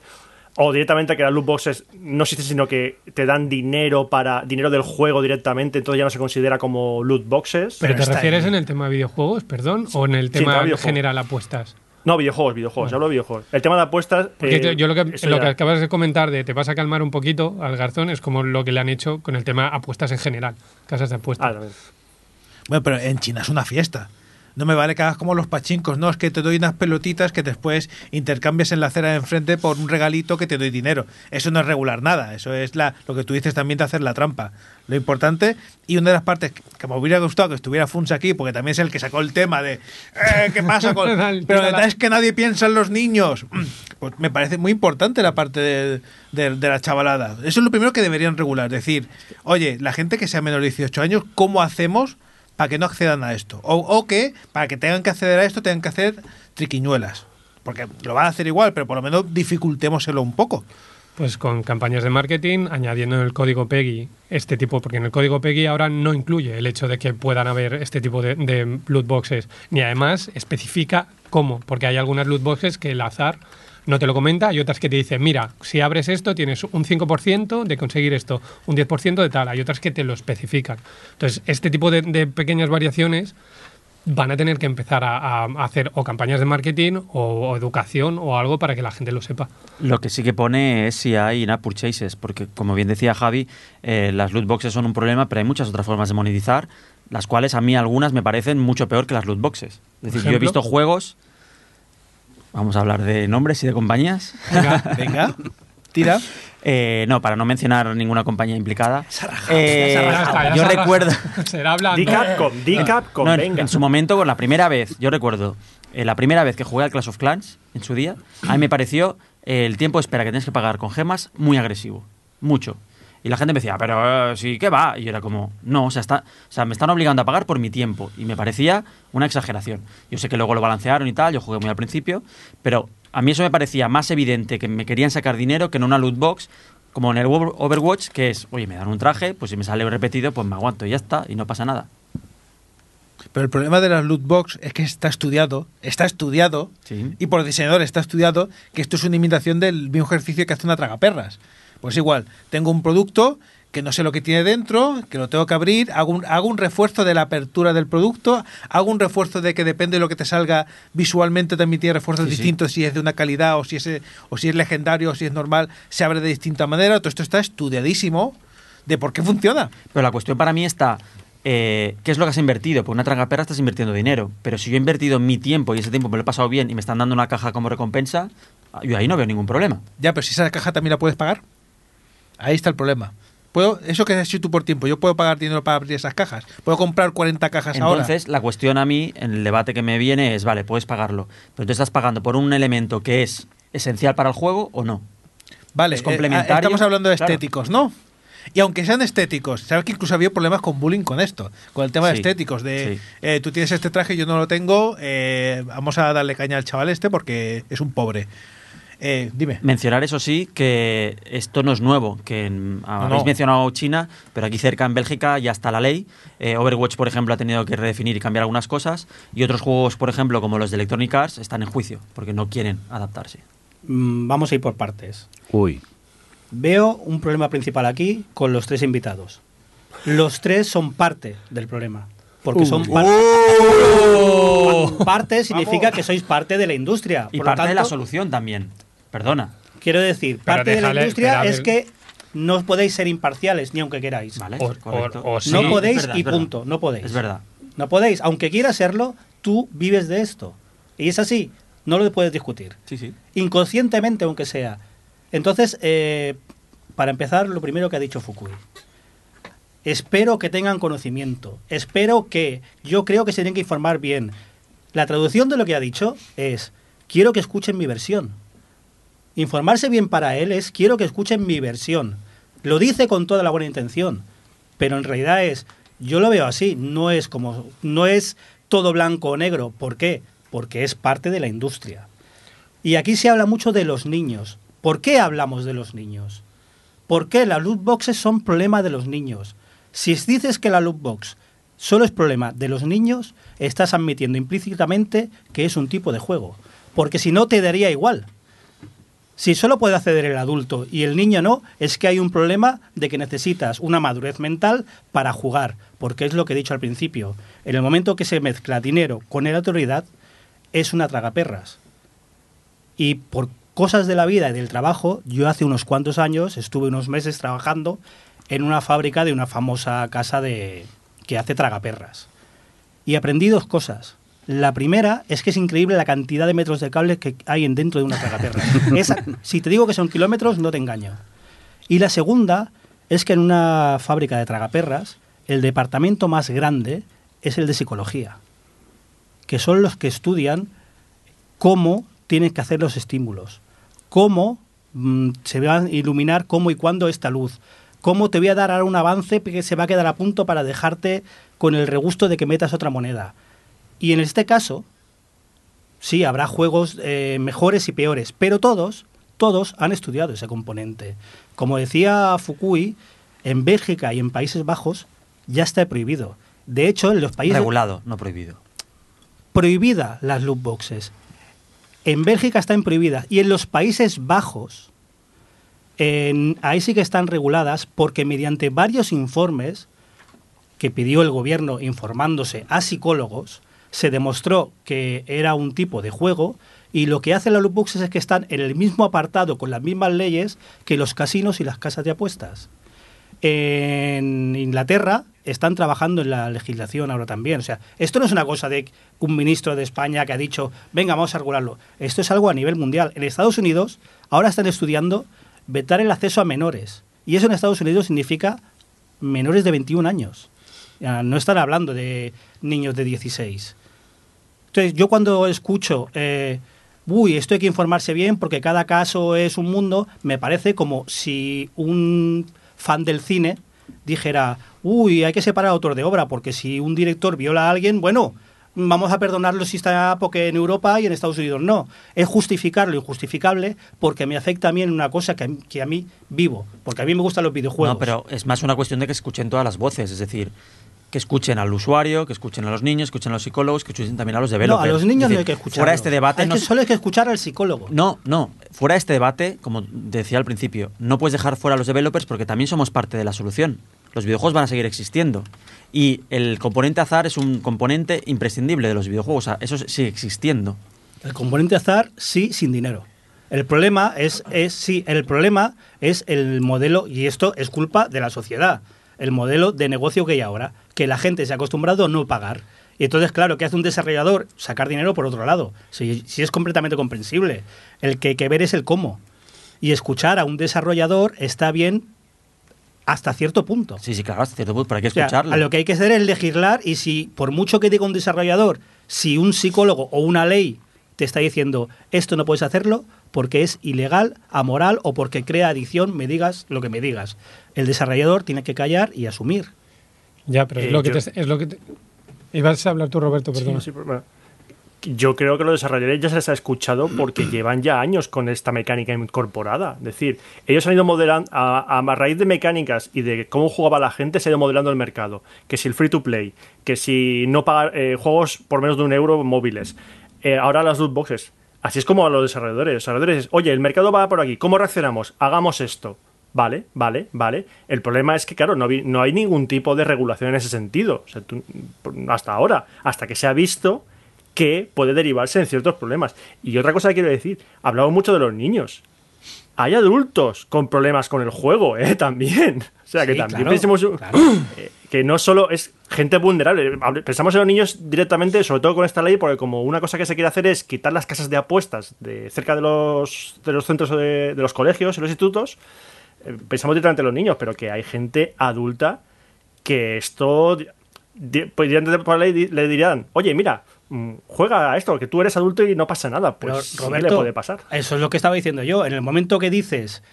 O directamente que las loot boxes no existen, sino que te dan dinero para dinero del juego directamente, entonces ya no se considera como loot boxes. ¿Pero, te refieres en el tema de videojuegos, perdón? ¿O en el Sí, tema videojuegos. general apuestas? No, videojuegos, videojuegos, hablo de videojuegos. El tema de apuestas... Porque eh, te- yo lo que, lo que acabas de comentar de te vas a calmar un poquito al garzón es como lo que le han hecho con el tema apuestas en general, casas de apuestas. Ah. Bueno, pero en China es una fiesta. No me vale que hagas como los pachincos, no, es que te doy unas pelotitas que después intercambias en la acera de enfrente por un regalito que te doy dinero. Eso no es regular nada, eso es la, lo que tú dices también de hacer la trampa. Lo importante, y una de las partes que me hubiera gustado que estuviera Funs aquí, porque también es el que sacó el tema de "Eh, ¿qué pasa con...? Pero la verdad es que nadie piensa en los niños. Pues me parece muy importante la parte de, de- de la chavalada. Eso es lo primero que deberían regular. Decir, oye, la gente que sea menor de 18 años, ¿cómo hacemos para que no accedan a esto? O, o que para que tengan que acceder a esto tengan que hacer triquiñuelas. Porque lo van a hacer igual, pero por lo menos dificultémoselo un poco. Pues con campañas de marketing, añadiendo en el código PEGI este tipo, porque en el código PEGI ahora no incluye el hecho de que puedan haber este tipo de, de loot boxes, ni además especifica cómo, porque hay algunas loot boxes que el azar no te lo comenta y otras que te dicen, mira, si abres esto tienes un 5% de conseguir esto, un 10% de tal, hay otras que te lo especifican. Entonces, este tipo de, de pequeñas variaciones van a tener que empezar a, a hacer o campañas de marketing o, o educación o algo para que la gente lo sepa. Lo que sí que pone es si hay in-app purchases, porque como bien decía Javi, eh, las loot boxes son un problema, pero hay muchas otras formas de monetizar, las cuales a mí algunas me parecen mucho peor que las loot boxes. Es decir, yo he visto juegos, vamos a hablar de nombres y de compañías. Venga, tira. Eh, no, para no mencionar ninguna compañía implicada. Eh, yo se recuerdo. Será hablando. Di Capcom, di Capcom, No, en, venga. en su momento, con la primera vez, yo recuerdo, eh, la primera vez que jugué al Clash of Clans, en su día, a mí me pareció eh, el tiempo de espera que tienes que pagar con gemas muy agresivo. Mucho. Y la gente me decía, pero eh, sí, ¿qué va? Y yo era como, no, o sea, está, o sea, me están obligando a pagar por mi tiempo. Y me parecía una exageración. Yo sé que luego lo balancearon y tal, yo jugué muy al principio, pero a mí eso me parecía más evidente que me querían sacar dinero que en una loot box, como en el Over- Overwatch, que es, oye, me dan un traje, pues si me sale repetido, pues me aguanto y ya está, y no pasa nada. Pero el problema de las loot box es que está estudiado, está estudiado, Sí. y por el diseñador está estudiado que esto es una imitación del mismo ejercicio que hace una tragaperras. Pues igual, tengo un producto que no sé lo que tiene dentro, que lo tengo que abrir, hago un, hago un refuerzo de la apertura del producto, hago un refuerzo de que depende de lo que te salga visualmente también tiene refuerzos Sí, sí. distintos si es de una calidad o si es o si es legendario o si es normal, se abre de distinta manera, todo esto está estudiadísimo de por qué funciona. Pero la cuestión para mí está, eh, ¿qué es lo que has invertido? Por una tragaperra estás invirtiendo dinero. Pero si yo he invertido mi tiempo y ese tiempo me lo he pasado bien y me están dando una caja como recompensa, yo ahí no veo ningún problema. Ya, pero si esa caja también la puedes pagar. Ahí está el problema. Puedo, eso que has hecho tú por tiempo, yo puedo pagar dinero para abrir esas cajas. Puedo comprar 40 cajas ahora. Entonces, la cuestión a mí, en el debate que me viene, es, vale, puedes pagarlo. Pero tú estás pagando por un elemento que es esencial para el juego o no. Vale, es eh, complementario, estamos hablando de claro. estéticos, ¿no? Y aunque sean estéticos, sabes que incluso había problemas con bullying con esto, con el tema de estéticos, de sí. eh, tú tienes este traje, yo no lo tengo, eh, vamos a darle caña al chaval este porque es un pobre. Eh, dime. Mencionar, eso sí, que esto no es nuevo, que en- habéis no. mencionado China, pero aquí cerca en Bélgica ya está la ley. Eh, Overwatch, por ejemplo, ha tenido que redefinir y cambiar algunas cosas, y otros juegos, por ejemplo, como los de Electronic Arts, están en juicio, porque no quieren adaptarse. Mm, Vamos a ir por partes. Uy. Veo un problema principal aquí con los tres invitados. Los tres son parte del problema. Porque son parte. Parte significa que sois parte de la industria. Y Por lo parte de la solución también. Perdona. Quiero decir, Pero parte de la industria espera, es que no podéis ser imparciales, ni aunque queráis. Vale, O- o- o sí. No podéis verdad, y punto. No podéis. Es verdad. No podéis. Aunque quieras serlo, tú vives de esto. Y es así. No lo puedes discutir. Sí, sí. Inconscientemente, aunque sea. Entonces, eh, para empezar, lo primero que ha dicho Fukui. Espero que tengan conocimiento. Espero que. Yo creo que se tienen que informar bien. La traducción de lo que ha dicho es: quiero que escuchen mi versión. Informarse bien para él es: quiero que escuchen mi versión. Lo dice con toda la buena intención, pero en realidad es: yo lo veo así. No es como. No es todo blanco o negro. ¿Por qué? Porque es parte de la industria. Y aquí se habla mucho de los niños. ¿Por qué hablamos de los niños? ¿Por qué las loot boxes son problema de los niños? Si dices que la loot box solo es problema de los niños, estás admitiendo implícitamente que es un tipo de juego. Porque si no, te daría igual. Si solo puede acceder el adulto y el niño no, es que hay un problema de que necesitas una madurez mental para jugar. Porque es lo que he dicho al principio. En el momento que se mezcla dinero con la autoridad, es una tragaperras. Y por cosas de la vida y del trabajo, yo hace unos cuantos años estuve unos meses trabajando en una fábrica de una famosa casa de que hace tragaperras. Y aprendí dos cosas. La primera es que es increíble la cantidad de metros de cable que hay en dentro de una tragaperra. Esa- si te digo que son kilómetros, no te engaño. Y la segunda es que en una fábrica de tragaperras, el departamento más grande es el de psicología, que son los que estudian cómo tienen que hacer los estímulos, cómo mm, se va a iluminar cómo y cuándo esta luz, cómo te voy a dar ahora un avance que se va a quedar a punto para dejarte con el regusto de que metas otra moneda. Y en este caso, sí, habrá juegos eh, mejores y peores, pero todos, todos han estudiado ese componente. Como decía Fukui, en Bélgica y en Países Bajos ya está prohibido. De hecho, en los países Regulado, no prohibido. prohibida las loot boxes. En Bélgica están prohibidas y en los Países Bajos en- ahí sí que están reguladas porque mediante varios informes que pidió el gobierno informándose a psicólogos se demostró que era un tipo de juego y lo que hacen las loot boxes es que están en el mismo apartado con las mismas leyes que los casinos y las casas de apuestas. En Inglaterra están trabajando en la legislación ahora también. O sea, esto no es una cosa de un ministro de España que ha dicho, venga, vamos a regularlo. Esto es algo a nivel mundial. En Estados Unidos ahora están estudiando vetar el acceso a menores. Y eso en Estados Unidos significa menores de 21 años. No están hablando de niños de 16. Entonces, yo cuando escucho, eh, uy, esto hay que informarse bien porque cada caso es un mundo, me parece como si un fan del cine dijera, uy, hay que separar autor de obra porque si un director viola a alguien, bueno, vamos a perdonarlo si está porque en Europa y en Estados Unidos no. Es justificar lo injustificable porque me afecta a mí en una cosa que, a mí- que a mí vivo, porque a mí me gustan los videojuegos. No, pero es más una cuestión de que escuchen todas las voces. Es decir, que escuchen al usuario, que escuchen a los niños, que escuchen a los psicólogos, que escuchen también a los No, developers. a los niños no hay que escuchar. Fuera este debate, Hay no que, solo hay que escuchar al psicólogo. no, no, fuera este debate, como decía al principio, no puedes dejar fuera a los developers porque también somos parte de la solución. Los videojuegos van a seguir existiendo. Y el componente azar es un componente imprescindible de los videojuegos. O sea, eso sigue existiendo. El componente azar, sí, sin dinero. El problema es, es sí, el problema es el modelo, y esto es culpa de la sociedad, el modelo de negocio que hay ahora, que la gente se ha acostumbrado a no pagar. Y entonces, claro, ¿qué hace un desarrollador? Sacar dinero por otro lado. Si, si es completamente comprensible. El que hay que ver es el cómo. Y escuchar a un desarrollador está bien hasta cierto punto. Sí, sí, claro, hasta cierto punto, pero hay que O sea, escucharlo. a lo que hay que hacer es legislar y si, por mucho que diga un desarrollador, si un psicólogo o una ley te está diciendo esto no puedes hacerlo porque es ilegal, amoral o porque crea adicción, me digas lo que me digas. El desarrollador tiene que callar y asumir. Ya, pero es Eh, lo que yo- te, es lo que te- Ibas a hablar tú, Roberto, perdón. Sí, pero, bueno, Yo creo que los desarrolladores ya se les ha escuchado porque llevan ya años con esta mecánica incorporada. Es decir, ellos han ido modelando, a, a raíz de mecánicas y de cómo jugaba la gente, se ha ido modelando el mercado. Que si el free to play, que si no pagar eh, juegos por menos de un euro móviles. Eh, ahora las loot boxes. Así es como a los desarrolladores. Los desarrolladores, oye, el mercado va por aquí, ¿cómo reaccionamos? Hagamos esto. Vale, vale, vale. El problema es que, claro, no, vi- no hay ningún tipo de regulación en ese sentido. O sea, tú- hasta ahora, hasta que se ha visto que puede derivarse en ciertos problemas. Y otra cosa que quiero decir, hablamos mucho de los niños. Hay adultos con problemas con el juego, ¿eh? También. O sea, que también claro, pensemos claro. eh, que no solo es gente vulnerable. Pensamos en los niños directamente, sobre todo con esta ley, porque como una cosa que se quiere hacer es quitar las casas de apuestas de cerca de los, de los centros de, de los colegios y los institutos, eh, pensamos directamente en los niños, pero que hay gente adulta que esto pues por la ley le dirían, oye, mira, mm, juega a esto, que tú eres adulto y no pasa nada. Pero, Pues sí que Roberto, le puede pasar. Eso es lo que estaba diciendo yo. En el momento que dices,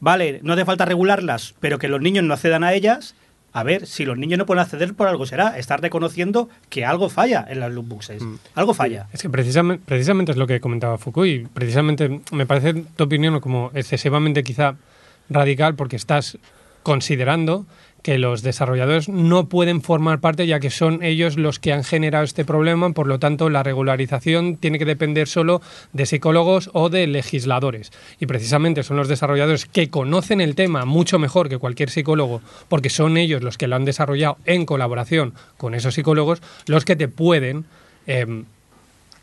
vale, no hace falta regularlas, pero que los niños no accedan a ellas, a ver, si los niños no pueden acceder, por algo será. Estar reconociendo que algo falla en las loot boxes. Mm. Algo falla. Es que precisamente, precisamente es lo que comentaba Foucault y precisamente me parece tu opinión como excesivamente quizá radical porque estás considerando que los desarrolladores no pueden formar parte ya que son ellos los que han generado este problema, por lo tanto la regularización tiene que depender solo de psicólogos o de legisladores. Y precisamente son los desarrolladores que conocen el tema mucho mejor que cualquier psicólogo, porque son ellos los que lo han desarrollado en colaboración con esos psicólogos, los que te pueden em,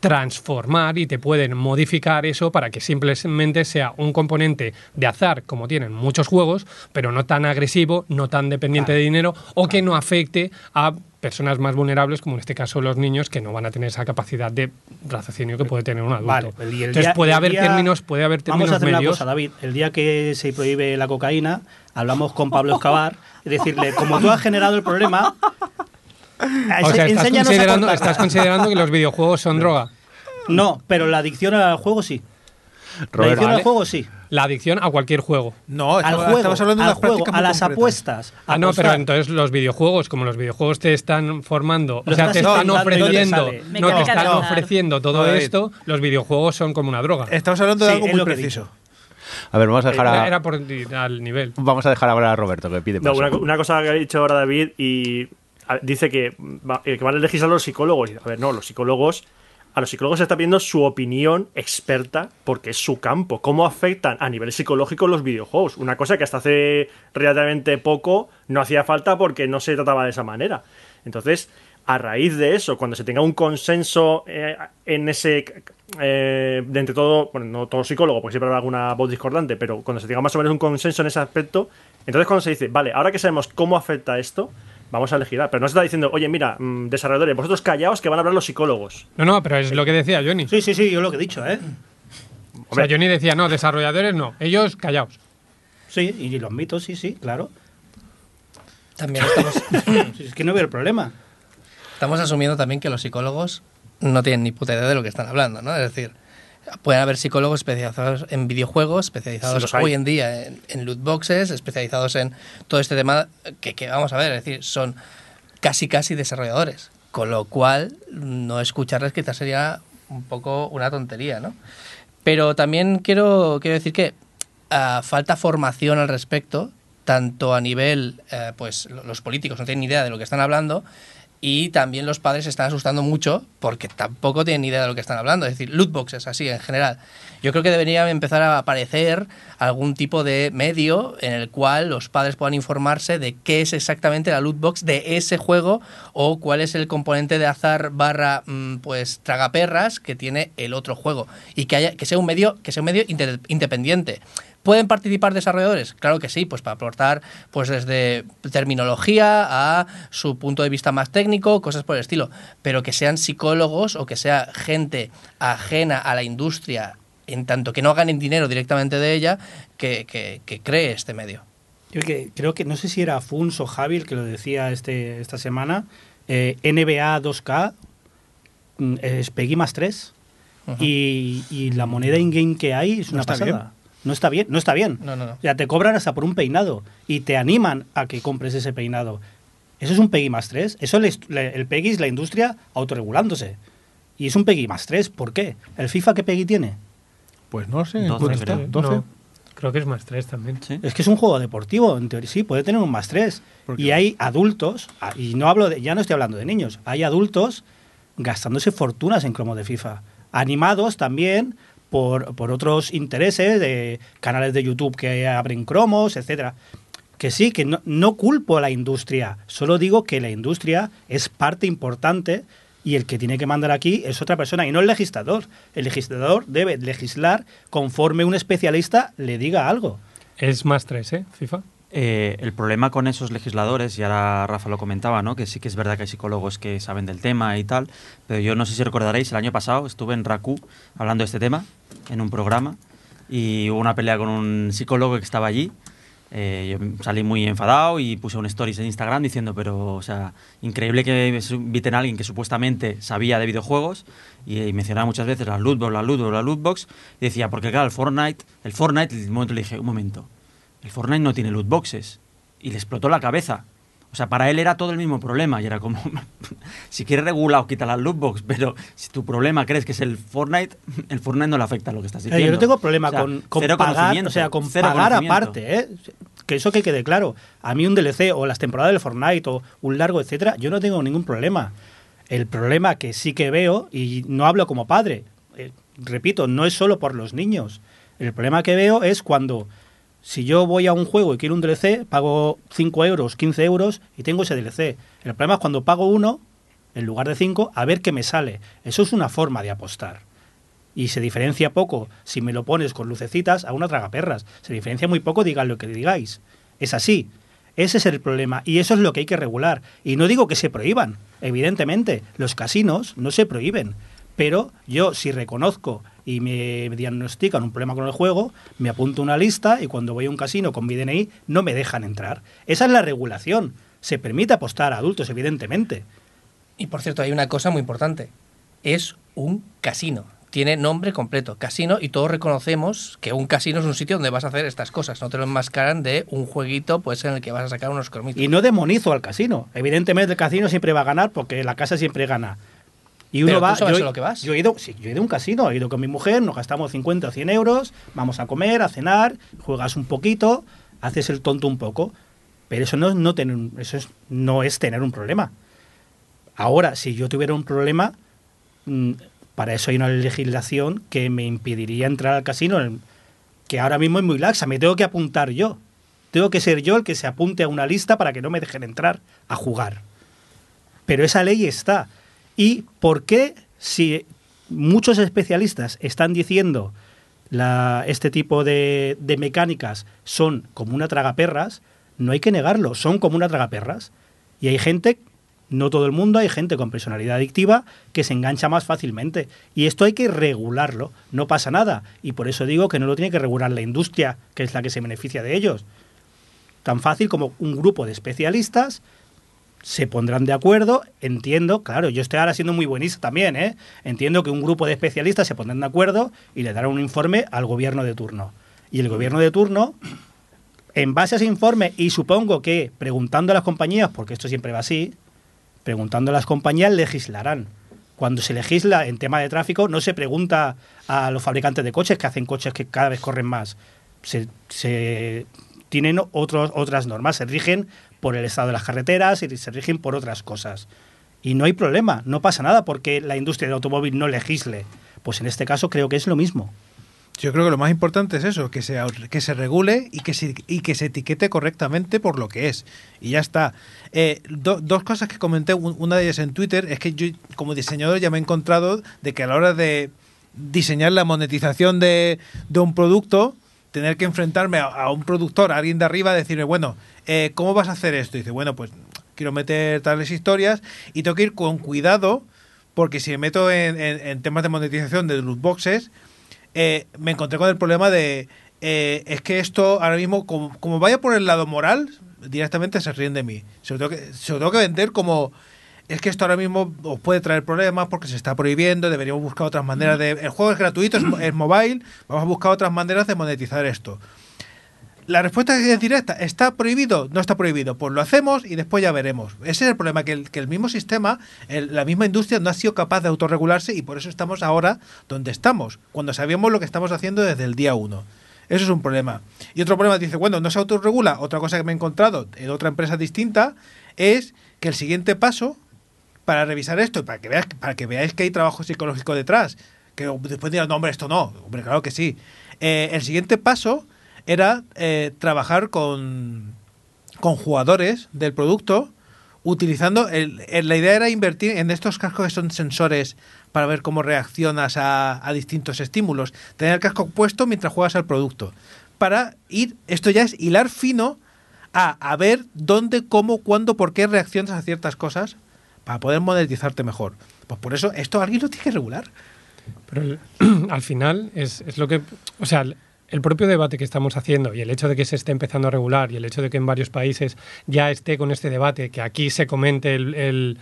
transformar y te pueden modificar eso para que simplemente sea un componente de azar, como tienen muchos juegos, pero no tan agresivo, no tan dependiente de dinero o que no afecte a personas más vulnerables, como en este caso los niños, que no van a tener esa capacidad de raciocinio que puede tener un adulto. Vale, el- Entonces día- puede el haber día- términos, puede haber términos Vamos a hacer una medios. cosa, David. El día que se prohíbe la cocaína, hablamos con Pablo Escobar y decirle, como tú has generado el problema, O sea, estás considerando, cortar. estás considerando que los videojuegos son droga. No, pero la adicción al juego sí. La adicción al juego sí. La adicción a cualquier juego. No, Al estamos, juego, estamos hablando de al unas juego, prácticas a las concretas. apuestas. Ah, no, pero entonces los videojuegos, como los videojuegos te están formando, o sea, te están no ofreciendo, no, te están azar. ofreciendo todo No, esto, los videojuegos son como una droga. Estamos hablando de Sí, algo muy preciso. A ver, vamos a dejar a, era por al nivel. vamos a dejar ahora a Roberto que pide No, una, una cosa que ha dicho ahora David y dice que, va- que van a legislar los psicólogos. A ver, no, los psicólogos. A los psicólogos se está pidiendo su opinión experta porque es su campo. ¿Cómo afectan a nivel psicológico los videojuegos? Una cosa que hasta hace relativamente poco no hacía falta porque no se trataba de esa manera. Entonces, a raíz de eso, cuando se tenga un consenso eh, en ese. eh, de entre todo, bueno, no todo psicólogo, porque siempre habrá alguna voz discordante, pero cuando se tenga más o menos un consenso en ese aspecto, entonces cuando se dice, vale, ahora que sabemos cómo afecta esto, vamos a legislar. Pero no se está diciendo, oye, mira, mm, desarrolladores, vosotros callaos que van a hablar los psicólogos. No, no, pero es lo que decía Johnny. Sí, sí, sí, yo lo que he dicho, ¿eh? O sea, Johnny decía, no, desarrolladores no, ellos callaos. Sí, y los mitos, sí, sí, claro. También estamos, Es que no veo el problema. estamos asumiendo también que los psicólogos no tienen ni puta idea de lo que están hablando, ¿no? Es decir, pueden haber psicólogos especializados en videojuegos, especializados hoy en día en, en loot boxes, especializados en todo este tema que, que vamos a ver, es decir, son casi casi desarrolladores. Con lo cual, no escucharles quizás sería un poco una tontería, ¿no? Pero también quiero, quiero decir que ah, falta formación al respecto, tanto a nivel, eh, pues lo- los políticos no tienen ni idea de lo que están hablando y también los padres se están asustando mucho porque tampoco tienen idea de lo que están hablando, es decir, loot boxes así en general. Yo creo que debería empezar a aparecer algún tipo de medio en el cual los padres puedan informarse de qué es exactamente la loot box de ese juego o cuál es el componente de azar barra mm, pues tragaperras que tiene el otro juego y que haya que sea un medio que sea un medio independiente. ¿Pueden participar desarrolladores? Claro que sí, pues para aportar pues desde terminología a su punto de vista más técnico, cosas por el estilo, pero que sean psicólogos o que sea gente ajena a la industria, en tanto que no ganen dinero directamente de ella, que, que- que cree este medio. Yo que, creo que, no sé si era Funs o Javi el que lo decía este, esta semana, eh, NBA 2K mm, es Peggy más 3 Ujú. y, y la moneda in-game que hay es una pasada. bien. No está bien, no está bien. No, no, no. O sea, te cobran hasta por un peinado y te animan a que compres ese peinado. Eso es un Peggy más 3. Eso le- le- el Peggy es la industria autorregulándose. Y es un Peggy más 3. ¿Por qué? ¿El FIFA qué Peggy tiene? Pues no sé. 12 ¿cuánto está? creo. 12. No, creo que es más tres también. Sí. Es que es un juego deportivo, en teoría sí, puede tener un más 3. ¿Por Y hay adultos, y no hablo de, ya no estoy hablando de niños, hay adultos gastándose fortunas en cromos de FIFA. Animados también por, por otros intereses de canales de YouTube que abren cromos, etcétera. Que sí, que no, no culpo a la industria, solo digo que la industria es parte importante y el que tiene que mandar aquí es otra persona y no el legislador. El legislador debe legislar conforme un especialista le diga algo. Es más tres, ¿eh? FIFA. Eh, el problema con esos legisladores, y ahora Rafa lo comentaba, ¿no? que sí que es verdad que hay psicólogos que saben del tema y tal, pero yo no sé si recordaréis, el año pasado estuve en RACU hablando de este tema, en un programa, y hubo una pelea con un psicólogo que estaba allí. Eh, yo salí muy enfadado y puse un stories en Instagram diciendo, pero, o sea, increíble que inviten a alguien que supuestamente sabía de videojuegos y, y mencionaba muchas veces la lootbox, la lootbox, la lootbox, y decía, porque claro, el Fortnite, el Fortnite, un momento le dije, un momento, el Fortnite no tiene loot boxes. Y le explotó la cabeza. O sea, para él era todo el mismo problema. Y era como, si quieres regular o quita la loot box, pero si tu problema crees que es el Fortnite, el Fortnite no le afecta a lo que estás Eh, diciendo. Yo no tengo problema O sea, con, con pagar, o sea, con pagar aparte, ¿eh? Que eso que quede claro. A mí un DLC o las temporadas del Fortnite o un largo, etcétera, yo no tengo ningún problema. El problema que sí que veo, y no hablo como padre, eh, repito, no es solo por los niños. El problema que veo es cuando, si yo voy a un juego y quiero un DLC, pago 5 euros, 15 euros y tengo ese DLC. El problema es cuando pago uno, en lugar de 5, a ver qué me sale. Eso es una forma de apostar y se diferencia poco si me lo pones con lucecitas a una tragaperras. Se diferencia muy poco, digan lo que digáis. Es así. Ese es el problema y eso es lo que hay que regular. Y no digo que se prohíban, evidentemente, los casinos no se prohíben, pero yo si reconozco y me diagnostican un problema con el juego, me apunto una lista y cuando voy a un casino con mi DNI no me dejan entrar. Esa es la regulación. Se permite apostar a adultos, evidentemente. Y por cierto, hay una cosa muy importante. Es un casino. Tiene nombre completo, casino, y todos reconocemos que un casino es un sitio donde vas a hacer estas cosas. No te lo enmascaran de un jueguito pues en el que vas a sacar unos cromitos. Y no demonizo al casino. Evidentemente el casino siempre va a ganar porque la casa siempre gana. Y uno Pero tú va. sabes yo, a lo que vas. Yo he, ido, sí, yo he ido a un casino, he ido con mi mujer, nos gastamos 50 o 100 euros, vamos a comer, a cenar, juegas un poquito, haces el tonto un poco. Pero eso no, no, tener, un- eso es, no es tener un problema. Ahora, si yo tuviera un problema, mm, para eso hay una legislación que me impediría entrar al casino, que ahora mismo es muy laxa, me tengo que apuntar yo. Tengo que ser yo el que se apunte a una lista para que no me dejen entrar a jugar. Pero esa ley está. ¿Y por qué si muchos especialistas están diciendo la, este tipo de, de mecánicas son como una tragaperras, no hay que negarlo, son como una tragaperras. Y hay gente, no todo el mundo, hay gente con personalidad adictiva que se engancha más fácilmente. Y esto hay que regularlo, no pasa nada. Y por eso digo que no lo tiene que regular la industria, que es la que se beneficia de ellos. Tan fácil como un grupo de especialistas se pondrán de acuerdo, entiendo, claro, yo estoy ahora siendo muy buenista también, ¿eh? entiendo que un grupo de especialistas se pondrán de acuerdo y le darán un informe al gobierno de turno. Y el gobierno de turno, en base a ese informe, y supongo que preguntando a las compañías, porque esto siempre va así, preguntando a las compañías legislarán. Cuando se legisla en tema de tráfico, no se pregunta a los fabricantes de coches que hacen coches que cada vez corren más. Se, se tienen otros, otras normas, se rigen por el estado de las carreteras y se rigen por otras cosas. Y no hay problema, no pasa nada porque la industria del automóvil no legisle. Pues en este caso creo que es lo mismo. Yo creo que lo más importante es eso, que se, que se regule y que se, y que se etiquete correctamente por lo que es. Y ya está. Eh, do- dos cosas que comenté, un- una de ellas en Twitter, es que yo como diseñador ya me he encontrado de que a la hora de diseñar la monetización de, de un producto, tener que enfrentarme a, a un productor, a alguien de arriba, decirme, bueno, eh, ¿cómo vas a hacer esto? Y dice, bueno, pues quiero meter tales historias y tengo que ir con cuidado porque si me meto en, en- en temas de monetización de loot boxes, eh, me encontré con el problema de eh, es que esto ahora mismo, como, como vaya por el lado moral, directamente se ríen de mí. Se lo, tengo que, se lo tengo que vender como es que esto ahora mismo os puede traer problemas porque se está prohibiendo, deberíamos buscar otras maneras de... El juego es gratuito, es, es mobile, vamos a buscar otras maneras de monetizar esto. La respuesta es directa. ¿Está prohibido? No está prohibido. Pues lo hacemos y después ya veremos. Ese es el problema, que el, que el mismo sistema, la misma industria no ha sido capaz de autorregularse y por eso estamos ahora donde estamos, cuando sabíamos lo que estamos haciendo desde el día uno. Eso es un problema. Y otro problema dice, bueno, no se autorregula. Otra cosa que me he encontrado en otra empresa distinta es que el siguiente paso para revisar esto y para que veáis, para que veáis que hay trabajo psicológico detrás, que después dirán, no, hombre, esto no, hombre, claro que sí. Eh, el siguiente paso era eh, trabajar con, con jugadores del producto utilizando el, la idea era invertir en estos cascos que son sensores para ver cómo reaccionas a, a distintos estímulos. Tener el casco puesto mientras juegas al producto. Para ir esto ya es hilar fino a, a ver dónde cómo cuándo por qué reaccionas a ciertas cosas para poder monetizarte mejor. Pues por eso esto alguien lo tiene que regular. Pero al final es, es lo que. O sea, el- propio debate que estamos haciendo y el hecho de que se esté empezando a regular y el hecho de que en varios países ya esté con este debate, que aquí se comente el, el-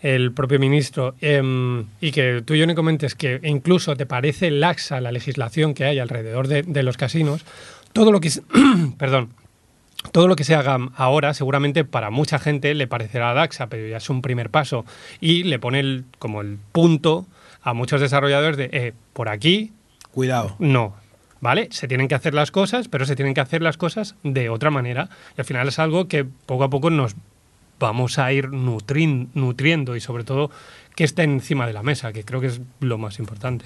el propio ministro em, y que tú, Johnny, comentes que incluso te parece laxa la legislación que hay alrededor de, de los casinos, todo lo que. es- perdón. Todo lo que se haga ahora seguramente para mucha gente le parecerá laxa, pero ya es un primer paso y le pone el- como el punto a muchos desarrolladores de eh, por aquí cuidado no. ¿Vale? Se tienen que hacer las cosas, pero se tienen que hacer las cosas de otra manera. Y al final es algo que poco a poco nos vamos a ir nutriendo y sobre todo que esté encima de la mesa, que creo que es lo más importante.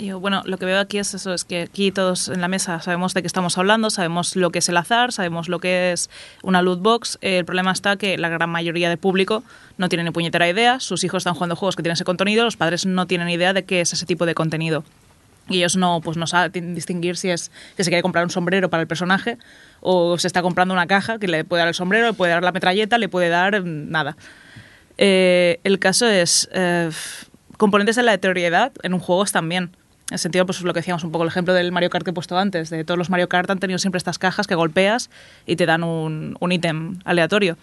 Yo, bueno, lo que veo aquí es eso, es que aquí todos en la mesa sabemos de qué estamos hablando, sabemos lo que es el azar, sabemos lo que es una loot box. Eh, el problema está que la gran mayoría del público no tiene ni puñetera idea, sus hijos están jugando juegos que tienen ese contenido, los padres no tienen idea de qué es ese tipo de contenido. Y ellos no, pues no saben distinguir si es que se quiere comprar un sombrero para el personaje o se está comprando una caja que le puede dar el sombrero, le puede dar la metralleta, le puede dar mm, nada. Eh, el caso es eh, componentes de la aleatoriedad en un juego bien. En el sentido, pues lo que decíamos un poco, el ejemplo del Mario Kart que he puesto antes, de todos los Mario Kart han tenido siempre estas cajas que golpeas y te dan un, un ítem aleatorio.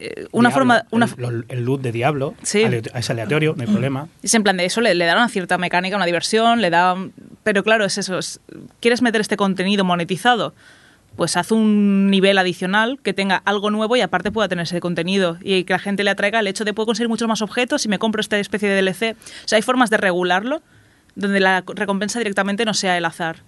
Eh, una Diablo, forma... Una, el, el loot de Diablo Sí. es aleatorio, no hay problema. Es en plan de eso, le, le da una cierta mecánica, una diversión, le da... Pero claro, es eso. es- ¿Quieres meter este contenido monetizado? Pues haz un nivel adicional que tenga algo nuevo y aparte pueda tener ese contenido y que la gente le atraiga el hecho de puedo conseguir muchos más objetos si me compro esta especie de DLC. O sea, hay formas de regularlo donde la recompensa directamente no sea el azar.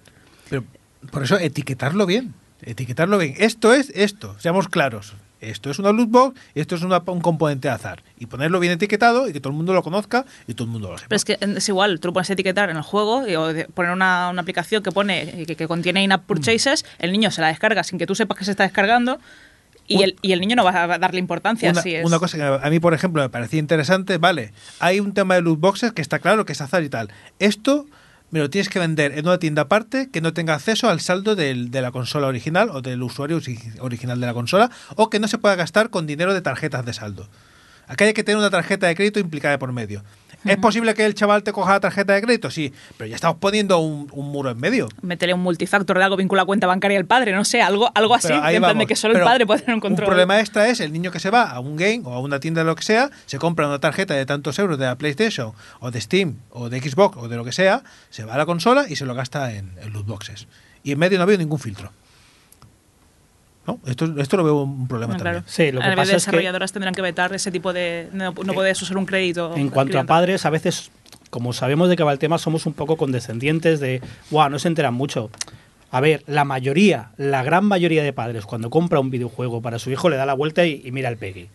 Pero por eso etiquetarlo bien. Etiquetarlo bien. Esto es esto, seamos claros. Esto es una loot box y esto es una- un componente de azar. Y ponerlo bien etiquetado y que todo el mundo lo conozca y todo el mundo lo sepa. Pero es que es igual, tú lo pones etiquetar en el juego y- o poner una, una aplicación que pone que, que contiene in-app purchases, el niño se la descarga sin que tú sepas que se está descargando y, Un- el, y el niño no va a darle importancia. una, si es. una cosa que a mí, por ejemplo, me parecía interesante, vale, hay un tema de loot boxes que está claro que es azar y tal. Esto me lo tienes que vender en una tienda aparte que no tenga acceso al saldo de la consola original o del usuario original de la consola o que no se pueda gastar con dinero de tarjetas de saldo. Aquí hay que tener una tarjeta de crédito implicada por medio. ¿Es posible que el chaval te coja la tarjeta de crédito? Sí, pero ya estamos poniendo un, un muro en medio. Métele un multifactor de algo vinculado a cuenta bancaria al padre, no sé, algo, algo así, de que solo el padre puede tener un control. Un problema extra es el niño que se va a un game o a una tienda de lo que sea, se compra una tarjeta de tantos euros de la PlayStation o de Steam o de Xbox o de lo que sea, se va a la consola y se lo gasta en, en loot boxes. Y en medio no veo ningún filtro. ¿No? Esto, esto lo veo un problema Ah, claro. también. Sí, lo a que nivel pasa de es que- desarrolladoras tendrán que vetar ese tipo de. No, no puedes usar un crédito. En cuanto a padres, a veces, como sabemos de qué va el tema, somos un poco condescendientes de, wow, no se enteran mucho. A ver, la mayoría, la gran mayoría de padres, cuando compra un videojuego para su hijo, le da la vuelta y, y mira el Peggy.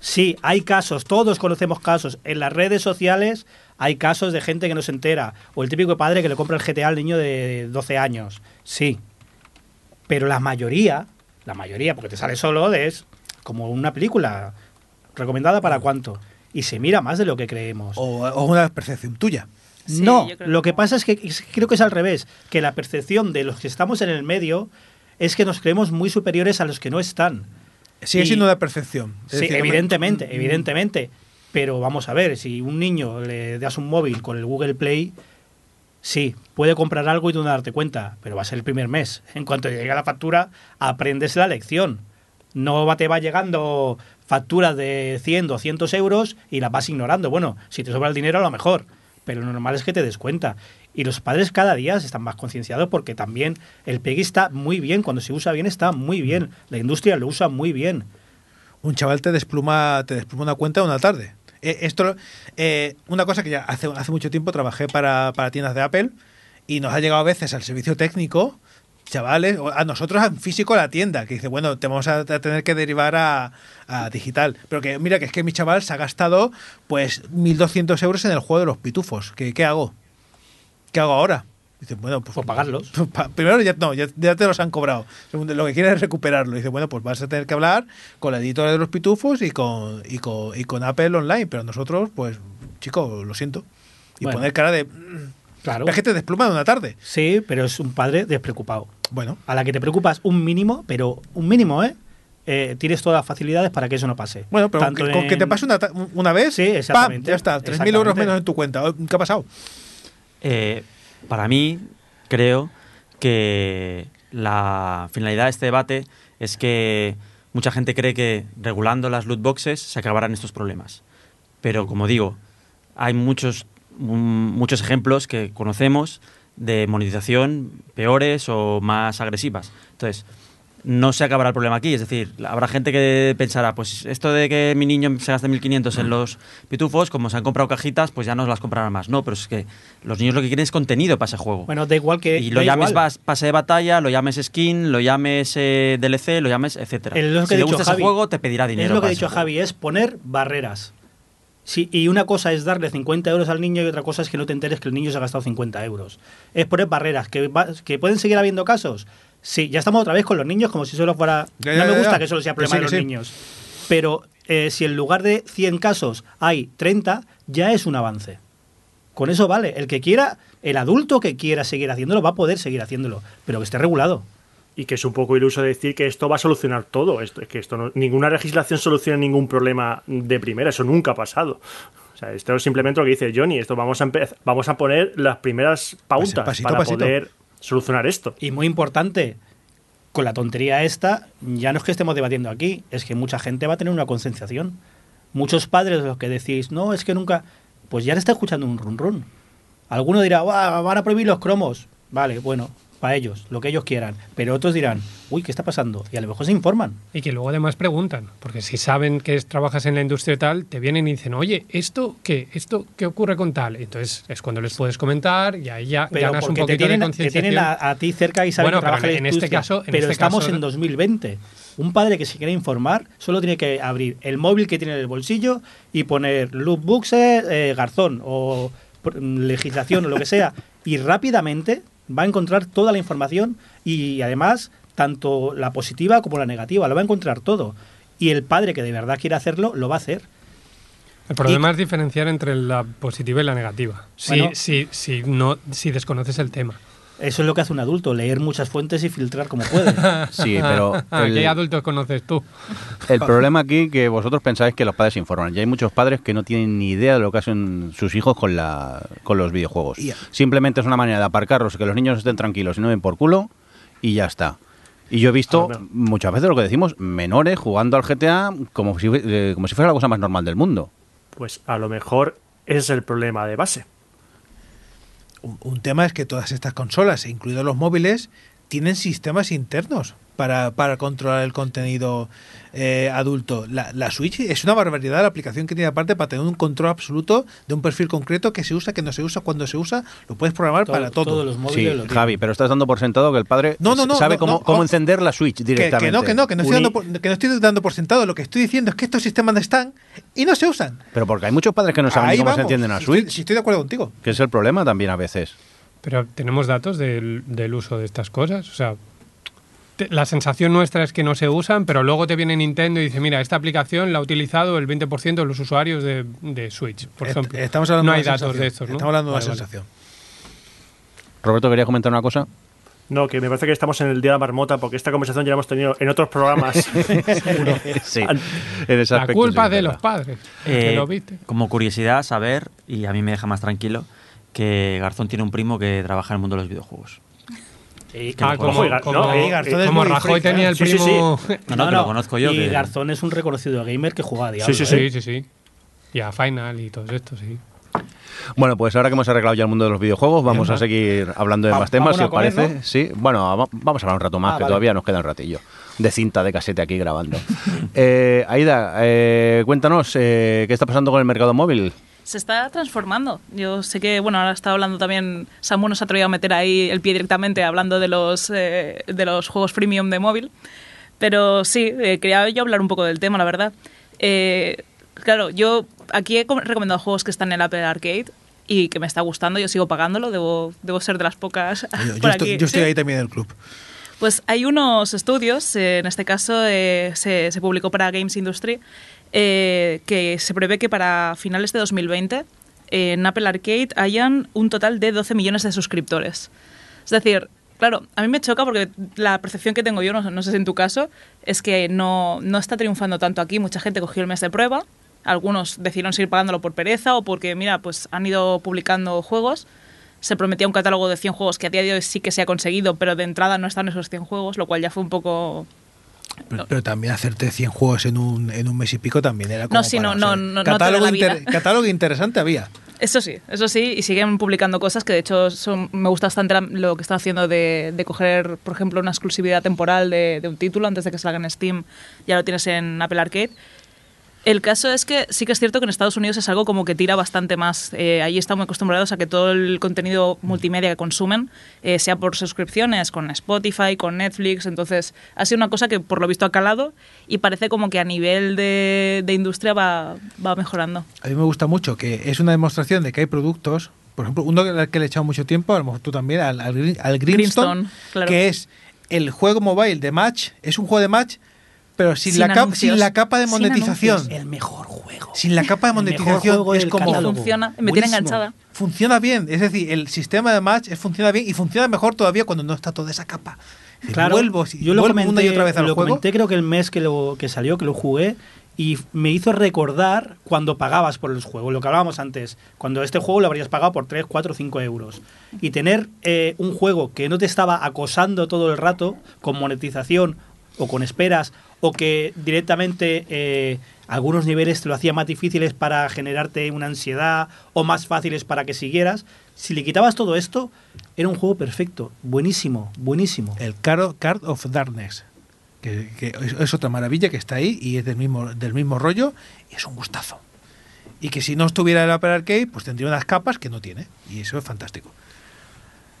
Sí, hay casos, todos conocemos casos. En las redes sociales hay casos de gente que no se entera. O el típico padre que le compra el GTA al niño de 12 años. Sí. Pero la mayoría, la mayoría, porque te sale solo, es como una película. ¿Recomendada para cuánto? Y se mira más de lo que creemos. O, o una percepción tuya. Sí, no, lo que pasa es que es- creo que es al revés, que la percepción de los que estamos en el medio es que nos creemos muy superiores a los que no están. Sigue Y- siendo una percepción. Es Sí, decir, evidentemente, mm, evidentemente. Pero vamos a ver, si un niño le das un móvil con el Google Play, sí, puede comprar algo y tú no darte cuenta, pero va a ser el primer mes. En cuanto llegue la factura, aprendes la lección. No te va llegando facturas de 100, 200 euros y las vas ignorando. Bueno, si te sobra el dinero a lo mejor, pero lo normal es que te des cuenta. Y los padres cada día están más concienciados porque también el PEGI está muy bien, cuando se usa bien está muy bien. La industria lo usa muy bien. un chaval te despluma, te despluma una cuenta en una tarde. Eh, esto, eh, una cosa que ya hace, hace mucho tiempo trabajé para, para tiendas de Apple y nos ha llegado a veces al servicio técnico, chavales, a nosotros en físico a la tienda, que dice, bueno, te vamos a, a tener que derivar a, a digital. Pero que mira, que es que mi chaval se ha gastado pues 1.200 euros en el juego de los pitufos. ¿Qué, qué hago? ¿Qué hago ahora? Dice, bueno, pues Pues pagarlos. Pa- Primero ya no, ya, ya te los han cobrado. Segundo, lo que quieres es recuperarlo. Dice, bueno, pues vas a tener que hablar con la editora de los pitufos y con, y con, y con Apple Online. Pero nosotros, pues, chico, lo siento. Y Bueno. poner cara de. "Mm, Claro. Es que te despluma de una tarde. Sí, pero es un padre despreocupado. Bueno, A la que te preocupas un mínimo, pero un mínimo, ¿eh? Eh, tienes todas las facilidades para que eso no pase. bueno, pero Tanto con, con que te pase una, ta- una vez, Sí, ¡pam! exactamente. ya está, 3.000 euros menos en tu cuenta. ¿Qué ha pasado? Eh, para mí, creo que la finalidad de este debate es que mucha gente cree que regulando las loot boxes se acabarán estos problemas. Pero como digo, hay muchos, mm, muchos ejemplos que conocemos de monetización peores o más agresivas. Entonces, no se acabará el problema aquí. Es decir, habrá gente que pensará, pues esto de que mi niño se gaste 1.500 en los pitufos, como se han comprado cajitas, pues ya no las comprarán más. No, pero es que los niños lo que quieren es contenido para ese juego. Bueno, da igual que. y lo llames igual. pase de batalla, lo llames skin, lo llames eh, DLC, lo llames etcétera. Es lo que si dicho, gusta Javi. ese juego, te pedirá dinero. Es lo que he dicho Javi, es poner barreras. Sí, y una cosa es darle 50 euros al niño y otra cosa es que no te enteres que el niño se ha gastado 50 euros. Es poner barreras. ¿Que, va- que pueden seguir habiendo casos? Sí, ya estamos otra vez con los niños como si solo fuera... Ya, no me gusta ya. que solo sea Que problema sí, de los sí. niños. Pero eh, si en lugar de 100 casos hay 30, ya es un avance. Con eso vale. El que quiera, el adulto que quiera seguir haciéndolo, va a poder seguir haciéndolo, pero que esté regulado. Y que es un poco iluso decir que esto va a solucionar todo. Esto, es que esto no- ninguna legislación soluciona ningún problema de primera. Eso nunca ha pasado. O sea, esto es simplemente lo que dice Johnny. Esto vamos a vamos a poner las primeras pautas pasito a para pasito. poder solucionar esto. Y muy importante, con la tontería esta, ya no es que estemos debatiendo aquí, es que mucha gente va a tener una concienciación. Muchos padres de los que decís, no, es que nunca, pues ya le está escuchando un run run. Alguno dirá, "Buah, van a prohibir los cromos. Vale, bueno, para ellos, lo que ellos quieran. Pero otros dirán, uy, ¿qué está pasando? Y a lo mejor se informan. Y que luego además preguntan, porque si saben que es- trabajas en la industria tal, te vienen y dicen, oye, ¿esto qué? ¿Esto qué ocurre con tal? Entonces es cuando les puedes comentar y ahí ya Pero ganas un porque te poquito de tienen, te concienciación. tienen a, a ti cerca y saben Bueno, que trabaja pero en en la este caso- en pero este estamos caso- en 2020. Un padre que se quiere informar solo tiene que abrir el móvil que tiene en el bolsillo y poner loot boxes, eh, garzón o legislación o lo que sea y rápidamente va a encontrar toda la información y además tanto la positiva como la negativa, lo va a encontrar todo. Y el padre que de verdad quiere hacerlo, lo va a hacer. El problema es diferenciar entre la positiva y la negativa. Si, Bueno. si, si, no, si desconoces el tema. Eso es lo que hace un adulto, leer muchas fuentes y filtrar como puede. Sí, pero el- ¿Qué adultos conoces tú? El problema aquí que vosotros pensáis que los padres se informan. Y hay muchos padres que no tienen ni idea de lo que hacen sus hijos con, la, con los videojuegos. Simplemente es una manera de aparcarlos, que los niños estén tranquilos y no ven por culo y ya está. Y yo he visto Ah, muchas veces lo que decimos, menores jugando al GTA como si, eh, como si fuera la cosa más normal del mundo. Pues a lo mejor ese es el problema de base. Un, tema es que todas estas consolas, incluidos los móviles, tienen sistemas internos. Para, para controlar el contenido eh, adulto. La, la Switch es una barbaridad la aplicación que tiene aparte para tener un control absoluto de un perfil concreto que se usa, que no se usa, cuando se usa, lo puedes programar para todo. Todos los Sí, móviles lo tienen. Javi, pero estás dando por sentado que el padre No, no, no, sabe no, cómo, no, cómo oh, encender la Switch directamente. que no, que no, que no, estoy dando por, que no estoy dando por sentado. Lo que estoy diciendo es que estos sistemas están y no se usan. Pero porque hay muchos padres que no saben Ahí cómo se vamos. entiende una Si Switch, estoy- si estoy de acuerdo contigo. que es el problema también a veces. Pero tenemos datos del, del uso de estas cosas. O sea, la sensación nuestra es que no se usan, pero luego te viene Nintendo y dice, mira, esta aplicación la ha utilizado el 20% de los usuarios de, de Switch, por Est- ejemplo. Estamos hablando no hay datos sensación. de estos, ¿no? Estamos hablando de vale. sensación. Roberto, ¿querías comentar una cosa? No, que me parece que estamos en el día de la marmota porque esta conversación ya la hemos tenido en otros programas. sí, en ese La culpa de los padres. que Eh, lo viste. como curiosidad, saber, y a mí me deja más tranquilo, que Garzón tiene un primo que trabaja en el mundo de los videojuegos. Que Ah, como, no, eh, Garzón como Rajoy tenía el Sí, sí, primo... No, no, que lo conozco yo. Y que- Garzón es un reconocido gamer que juega a Diablo. Sí, Sí, sí, sí, sí. Y a Final y todo esto, sí. Bueno, pues ahora que hemos arreglado ya el mundo de los videojuegos, vamos a seguir hablando de más temas, si os comer, parece. ¿no? Sí, bueno, va- vamos a hablar un rato más, Ah, que vale. todavía nos queda un ratillo de cinta de casete aquí grabando. eh, Aida, eh, cuéntanos, eh, ¿qué está pasando con el mercado móvil? Se está transformando. Yo sé que, bueno, ahora está hablando también, Samu nos ha atrevido a meter ahí el pie directamente hablando de los, eh, de los juegos freemium de móvil. Pero sí, eh, quería yo hablar un poco del tema, la verdad. Eh, claro, yo aquí he com- recomendado juegos que están en el Apple Arcade y que me está gustando, yo sigo pagándolo, debo, debo ser de las pocas. Yo, por estoy, aquí. yo estoy ahí también en el club. Pues hay unos estudios, eh, en este caso eh, se, se publicó para Games Industry, eh, que se prevé que para finales de 2020 eh, en Apple Arcade hayan un total de 12 millones de suscriptores. Es decir, claro, a mí me choca porque la percepción que tengo yo, no, no sé si en tu caso, es que no, no está triunfando tanto aquí. Mucha gente cogió el mes de prueba, algunos decidieron seguir pagándolo por pereza o porque, mira, pues han ido publicando juegos se prometía un catálogo de 100 juegos que a día de hoy sí que se ha conseguido, pero de entrada no están esos 100 juegos, lo cual ya fue un poco... Pero, pero también hacerte 100 juegos en un, en un mes y pico también era como No, sí, para, no, o sea, no, no, no catálogo, te vida. inter- catálogo interesante había. Eso sí, eso sí, y siguen publicando cosas que de hecho son, me gusta bastante lo que están haciendo de, de coger, por ejemplo, una exclusividad temporal de, de un título antes de que salga en Steam, ya lo tienes en Apple Arcade. El caso es que sí que es cierto que en Estados Unidos es algo como que tira bastante más. Eh, allí están muy acostumbrados a que todo el contenido multimedia que consumen eh, sea por suscripciones, con Spotify, con Netflix. Entonces, ha sido una cosa que por lo visto ha calado y parece como que a nivel de, de industria va, va mejorando. A mí me gusta mucho que es una demostración de que hay productos, por ejemplo, uno al que le he echado mucho tiempo, a lo mejor tú también, al, al, Green- al Greenstone, Greenstone, claro. que es el juego mobile de match, es un juego de match, pero sin, Sin la, capa, anuncios. sin la capa de monetización. anuncios. El mejor juego. Sin la capa de monetización es como catálogo. Funciona, me tiene enganchada. Funciona bien, es decir, el sistema de match funciona bien y funciona mejor todavía cuando no está toda esa capa. Claro, vuelvo, yo lo vuelvo comenté, una y otra vez al lo juego. comenté creo que el mes que, lo, que salió, que lo jugué, y me hizo recordar cuando pagabas por los juegos, lo que hablábamos antes, cuando este juego lo habrías pagado por 3, 4, 5 euros. Y tener eh, un juego que no te estaba acosando todo el rato con monetización o con esperas, o que directamente eh, algunos niveles te lo hacía más difíciles para generarte una ansiedad o más fáciles para que siguieras, si le quitabas todo esto, era un juego perfecto, buenísimo, buenísimo. El Card, Card of Darkness, que, que es, es otra maravilla que está ahí y es del mismo, del mismo rollo y es un gustazo. Y que si no estuviera el Apple Arcade, pues tendría unas capas que no tiene. Y eso es fantástico.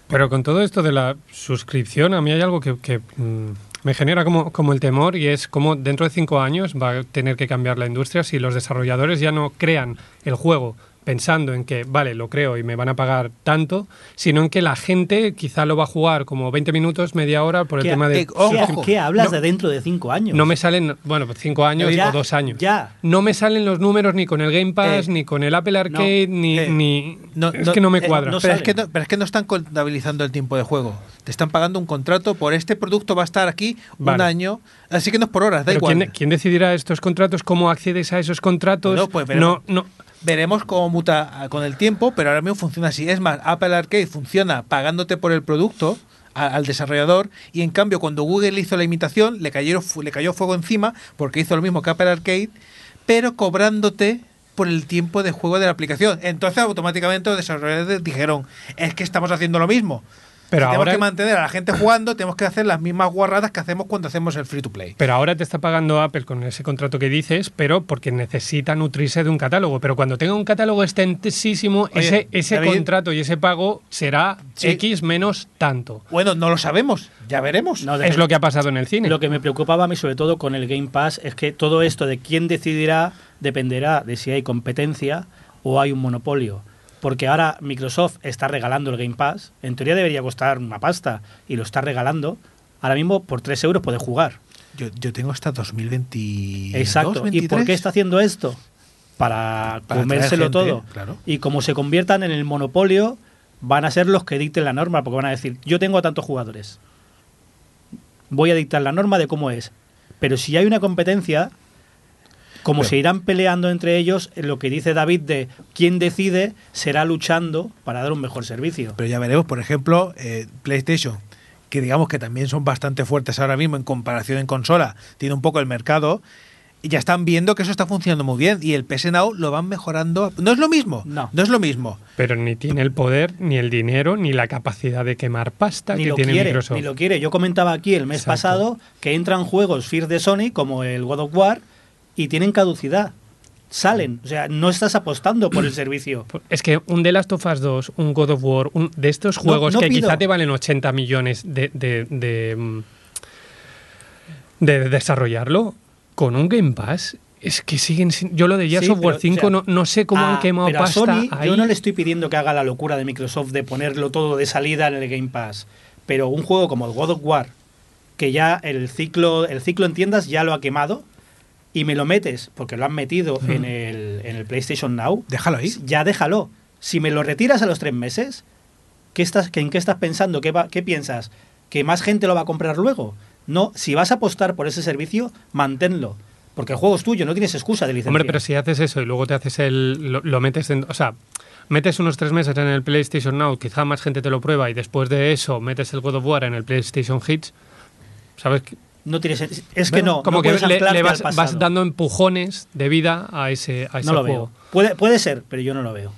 Pero con todo esto de la suscripción, a mí hay algo que, que, mm, me genera como, como el temor y es cómo dentro de cinco años va a tener que cambiar la industria si los desarrolladores ya no crean el juego pensando en que, vale, lo creo y me van a pagar tanto, sino en que la gente quizá lo va a jugar como 20 minutos, media hora por el ¿Qué- tema de... eh, ojo, ¿Qué, hablas No. de dentro de cinco años? No me salen, bueno, pues cinco años Ya, o dos años. ya. No me salen los números ni con el Game Pass, Eh, ni con el Apple Arcade, ni, eh, ni... no, es no, que no me eh, cuadra. no Pero es, que no, pero es que no están contabilizando el tiempo de juego. Te están pagando un contrato por este producto, va a estar aquí un año. Así que no es por horas, da Pero igual. ¿quién, quién decidirá estos contratos? ¿Cómo accedes a esos contratos? Bueno, pues no, veremos. no. Veremos cómo muta ah, con el tiempo, pero ahora mismo funciona así. Es más, Apple Arcade funciona pagándote por el producto al desarrollador y en cambio cuando Google hizo la imitación le, cayeron, le cayó fuego encima porque hizo lo mismo que Apple Arcade, pero cobrándote por el tiempo de juego de la aplicación. Entonces automáticamente los desarrolladores dijeron, es que estamos haciendo lo mismo. Pero si tenemos ahora- que mantener a la gente jugando, tenemos que hacer las mismas guarradas que hacemos cuando hacemos el free to play. Pero ahora te está pagando Apple con ese contrato que dices, pero porque necesita nutrirse de un catálogo. Pero cuando tenga un catálogo extensísimo, Oye, ese, ese David. contrato y ese pago será Sí. X menos tanto. Bueno, no lo sabemos, ya veremos. No, Es lo que ha pasado en el cine. Lo que me preocupaba a mí, sobre todo con el Game Pass, es que todo esto de quién decidirá dependerá de si hay competencia o hay un monopolio. Porque ahora Microsoft está regalando el Game Pass. En teoría debería costar una pasta y lo está regalando. Ahora mismo por 3 euros puedes jugar. Yo, yo tengo hasta 2022, Exacto. ¿Y 23. por qué está haciendo esto? Para, Para comérselo todo. claro. Y como se conviertan en el monopolio, van a ser los que dicten la norma, porque van a decir, yo tengo a tantos jugadores. Voy a dictar la norma de cómo es. Pero si hay una competencia, como se irán peleando entre ellos, lo que dice David de quién decide será luchando para dar un mejor servicio. Pero ya veremos, por ejemplo, eh, PlayStation, que digamos que también son bastante fuertes ahora mismo en comparación en consola, tiene un poco el mercado, y ya están viendo que eso está funcionando muy bien, y el PS Now lo van mejorando. No es lo mismo, No. es lo mismo. Pero ni tiene el poder, ni el dinero, ni la capacidad de quemar pasta ni que lo tiene quiere, Microsoft. ni lo quiere. Yo comentaba aquí el mes Exacto. pasado que entran juegos Fear de Sony como el God of War y tienen caducidad. Salen, o sea, no estás apostando por el servicio. Es que un The Last of Us 2, un God of War, un, de estos juegos no que quizá te valen 80 millones de, de, de, mm, de desarrollarlo, con un Game Pass, es que siguen sin... Yo lo de Gears Sí, of War pero, 5 o sea, no, no sé cómo a- han quemado pero a Sony, ahí. Yo no le estoy pidiendo que haga la locura de Microsoft de ponerlo todo de salida en el Game Pass, pero un juego como el God of War, que ya el ciclo, el ciclo en tiendas ya lo ha quemado, y me lo metes, porque lo han metido en, el, en el PlayStation Now, Déjalo ahí. ya déjalo. Si me lo retiras a los tres meses, ¿qué estás, ¿en qué estás pensando? ¿Qué, va- ¿Qué piensas? ¿Que más gente lo va a comprar luego? No, si vas a apostar por ese servicio, manténlo. Porque el juego es tuyo, no tienes excusa de licencia. Hombre, pero si haces eso y luego te haces el... Lo, lo metes en... O sea, metes unos tres meses en el PlayStation Now, quizá más gente te lo prueba y después de eso metes el God of War en el PlayStation Hits, ¿sabes? No tienes, es que no, Como no que puedes le, le vas, dando empujones de vida a ese, a ese No lo juego. veo. Puede, puede ser, pero yo no lo veo.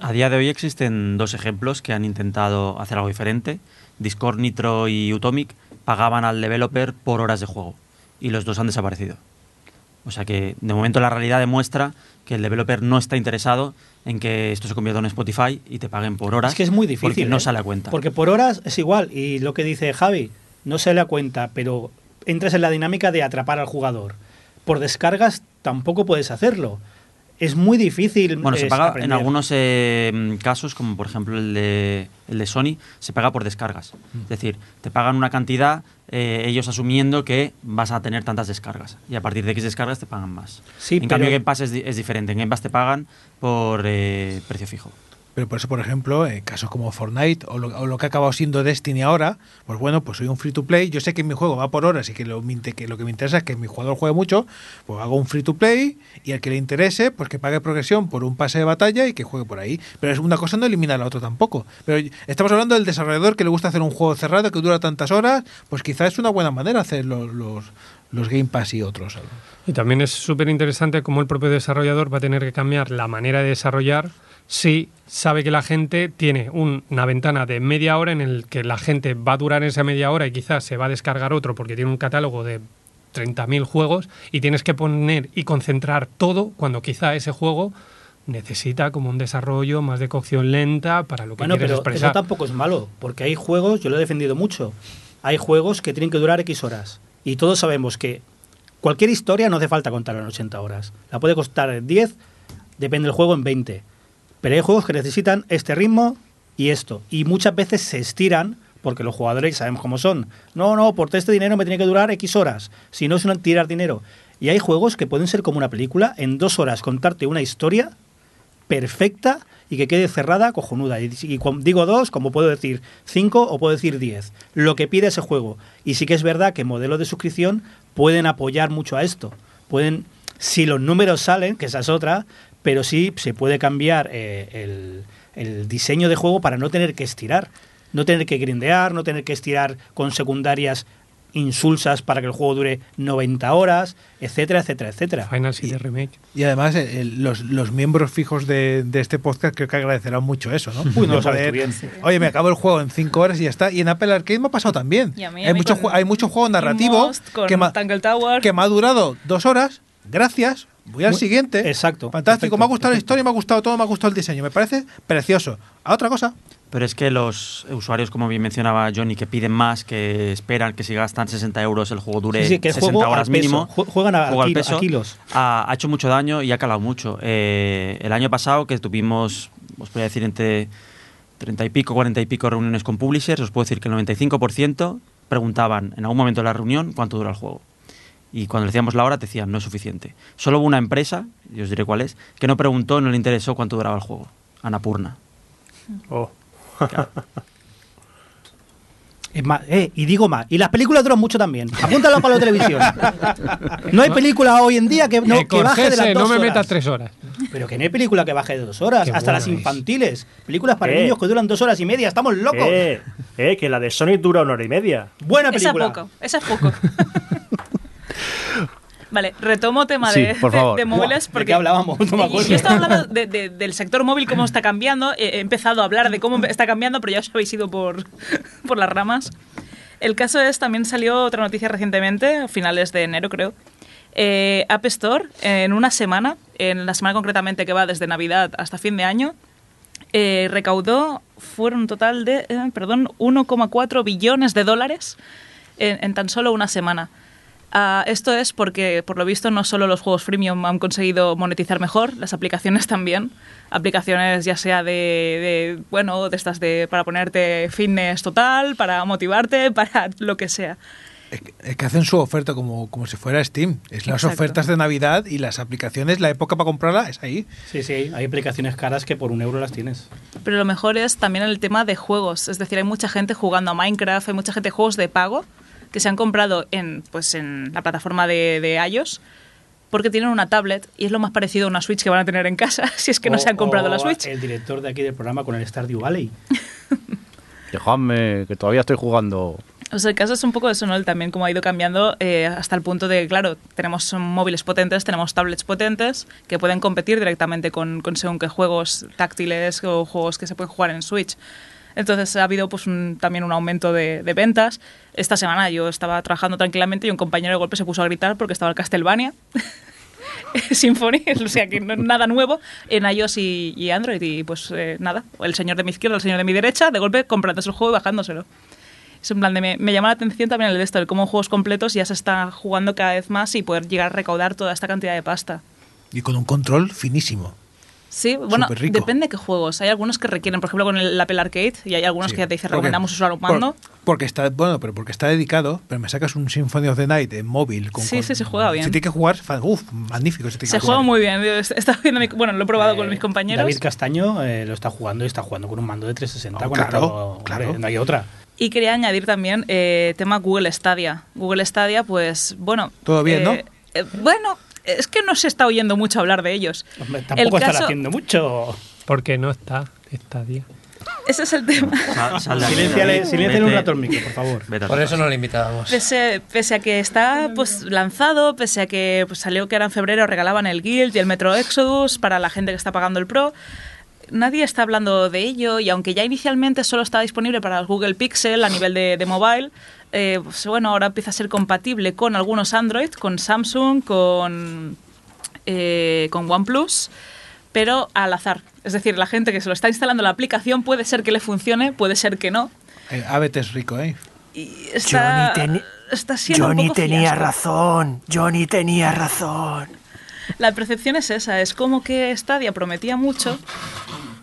A día de hoy existen dos ejemplos que han intentado hacer algo diferente. Discord Nitro y Utomic pagaban al developer por horas de juego y los dos han desaparecido. O sea que de momento la realidad demuestra que el developer no está interesado en que esto se convierta en Spotify y te paguen por horas. Es que es muy difícil. Porque no ¿eh? sale a cuenta. Porque por horas es igual. Y lo que dice Javi, no sale a cuenta, pero entras en la dinámica de atrapar al jugador. Por descargas tampoco puedes hacerlo. Es muy difícil. Bueno, se paga en algunos eh, casos, como por ejemplo el de, el de Sony, se paga por descargas. Mm. Es decir, te pagan una cantidad, eh, ellos asumiendo que vas a tener tantas descargas. Y a partir de X descargas te pagan más. Sí, en cambio, pero- Game Pass es diferente. En Game Pass te pagan por eh, precio fijo. Pero por eso, por ejemplo, en casos como Fortnite o lo, que ha acabado siendo Destiny ahora, pues bueno, pues soy un free to play. Yo sé que mi juego va por horas y que lo que me interesa es que mi jugador juegue mucho. Pues hago un free to play y al que le interese, pues que pague progresión por un pase de batalla y que juegue por ahí. Pero es una cosa no elimina la otra tampoco. Pero estamos hablando del desarrollador que le gusta hacer un juego cerrado que dura tantas horas, pues quizás es una buena manera hacer los, los, los Game Pass y otros. Y también es súper interesante cómo el propio desarrollador va a tener que cambiar la manera de desarrollar si sabe que la gente tiene un- una ventana de media hora en el que la gente va a durar esa media hora y quizás se va a descargar otro porque tiene un catálogo de 30.000 juegos y tienes que poner y concentrar todo cuando quizá ese juego necesita como un desarrollo más de cocción lenta para lo que Bueno, quieres pero expresar. eso tampoco es malo, porque hay juegos, yo lo he defendido mucho, hay juegos que tienen que durar X horas. Y todos sabemos que cualquier historia no hace falta contarla en 80 horas. La puede costar en 10, depende del juego, en 20. Pero hay juegos que necesitan este ritmo y esto. Y muchas veces se estiran, porque los jugadores sabemos cómo son. No, no, por este dinero me tiene que durar X horas. Si no es un tirar dinero. Y hay juegos que pueden ser como una película, en dos horas contarte una historia perfecta y que quede cerrada, cojonuda. Y, y digo dos, como puedo decir cinco o puedo decir diez. Lo que pide ese juego. Y sí que es verdad que modelos de suscripción pueden apoyar mucho a esto. Pueden, si los números salen, que esa es otra, pero sí se puede cambiar eh, el, el diseño de juego para no tener que estirar. No tener que grindear, no tener que estirar con secundarias insulsas para que el juego dure 90 horas, etcétera, etcétera, etcétera. Final City Remake. Y además, eh, el- los, los miembros fijos de, de este podcast creo que agradecerán mucho eso, ¿no? Uy, no poder. Oye, me acabo el juego en 5 horas y ya está. Y en Apple Arcade me ha pasado también. Y a mí- a hay, mí mucho, hay mucho juego narrativo Most, con que, ma- Tower. que me ha durado dos horas. Gracias. Voy al Muy- siguiente. exacto, Fantástico. perfecto, me ha gustado la historia, me ha gustado todo, me ha gustado el diseño. Me parece precioso. A otra cosa. Pero es que los usuarios, como bien mencionaba Johnny, que piden más, que esperan que si gastan 60 euros el juego dure Sí, sí, que el 60 juego horas mínimo. Jue- juegan a- juego a al kilo- a peso, kilos. Ha, ha hecho mucho daño y ha calado mucho. Eh, el año pasado, que tuvimos, os podría decir, entre 30 y pico, 40 y pico reuniones con publishers, os puedo decir que el 95% preguntaban en algún momento de la reunión cuánto dura el juego. Y cuando le decíamos la hora, te decían, no es suficiente. Solo hubo una empresa, y os diré cuál es, que no preguntó, no le interesó cuánto duraba el juego. Anapurna. Oh. Es más, eh, y digo más, y las películas duran mucho también. Apúntalo para la televisión. No hay película hoy en día que, no, Eh, que baje de las dos no me metas tres horas. Pero que no hay película que baje de dos horas, Qué hasta las es. infantiles. Películas para Eh. niños que duran dos horas y media, estamos locos. Eh, eh, que la de Sonic dura una hora y media. Buena Esa es película. poco, esa es poco. Vale, retomo tema Sí, de, por favor. de móviles ¿De porque qué hablábamos? No me Y- acuerdo. Yo estaba hablando de- de- del sector móvil, cómo está cambiando. He he empezado a hablar de cómo está cambiando, pero ya os habéis ido por, por las ramas. El caso es, también salió otra noticia recientemente, a finales de enero creo. Eh, App Store, en una semana, en la semana concretamente que va desde Navidad hasta fin de año, eh, recaudó, fueron un total de, eh, perdón, 1,4 billones de dólares en, en tan solo una semana. Ah, esto es porque, por lo visto, no solo los juegos freemium han conseguido monetizar mejor, las aplicaciones también. Aplicaciones ya sea de, de, bueno, de estas de para ponerte fitness total, para motivarte, para lo que sea. Es que, es que hacen su oferta como, como si fuera Steam. Es las Exacto. ofertas de Navidad y las aplicaciones, la época para comprarla es ahí. Sí, sí, hay aplicaciones caras que por un euro las tienes. Pero lo mejor es también el tema de juegos. Es decir, hay mucha gente jugando a Minecraft, hay mucha gente de juegos de pago que se han comprado en, pues, en la plataforma de, de iOS porque tienen una tablet y es lo más parecido a una Switch que van a tener en casa si es que no O- se han comprado la Switch. El director de aquí del programa con el Stardew Valley. Dejadme, que todavía estoy jugando. O sea, el caso es un poco eso, ¿no? El También cómo ha ido cambiando eh, hasta el punto de, claro, tenemos móviles potentes, tenemos tablets potentes que pueden competir directamente con, con según qué juegos táctiles o juegos que se pueden jugar en Switch. Entonces ha habido pues un- también un aumento de, de ventas. Esta semana yo estaba trabajando tranquilamente y un compañero de golpe se puso a gritar porque estaba el Castlevania. Symphony, o sea que no, nada nuevo en iOS y, Android. Y pues eh, nada, el señor de mi izquierda, el señor de mi derecha, de golpe comprándose el juego y bajándoselo. Es un plan de me, me llama la atención también el de esto, el cómo juegos completos ya se está jugando cada vez más y poder llegar a recaudar toda esta cantidad de pasta. Y con un control finísimo. Sí, bueno, depende de qué juegos. Hay algunos que requieren, por ejemplo, con el Apple Arcade, y hay algunos Sí, que ya te dicen recomendamos usar un mando. por- porque está, bueno, pero porque está dedicado, pero me sacas un Symphony of the Night en móvil. Con, Sí, con- sí, se juega bien. Si tiene que jugar, fa- uf, magnífico. Se, tiene Se que juega jugar. muy bien. Estado viendo mi- bueno, lo he probado con Eh, mis compañeros. David Castaño eh, lo está jugando y está jugando con un mando de 360 Oh, conectado. claro, hombre, claro. No hay otra. Y quería añadir también eh, tema Google Stadia. Google Stadia, pues bueno. Todo bien, ¿no? eh, bueno, es que no se está oyendo mucho hablar de ellos. Hombre, tampoco El están caso- haciendo mucho. Porque no está esta día. Ese es el tema. Silénciale un rato el micro, por favor. vete Por eso no le invitábamos. Pese, pese a que está pues lanzado, pese a que pues, salió que era en febrero, regalaban el Guild y el Metro Exodus para la gente que está pagando el Pro. Nadie está hablando de ello y aunque ya inicialmente solo estaba disponible para los Google Pixel a nivel de, de mobile, eh, pues, bueno, ahora empieza a ser compatible con algunos Android, con Samsung, con, eh, con OnePlus, pero al azar. Es decir, la gente que se lo está instalando la aplicación puede ser que le funcione, puede ser que no. Eh, es rico, ¿eh? Y está, Johnny teni- está siendo un Johnny poco tenía fiasco. razón, Johnny tenía razón. La percepción es esa, es como que Stadia prometía mucho,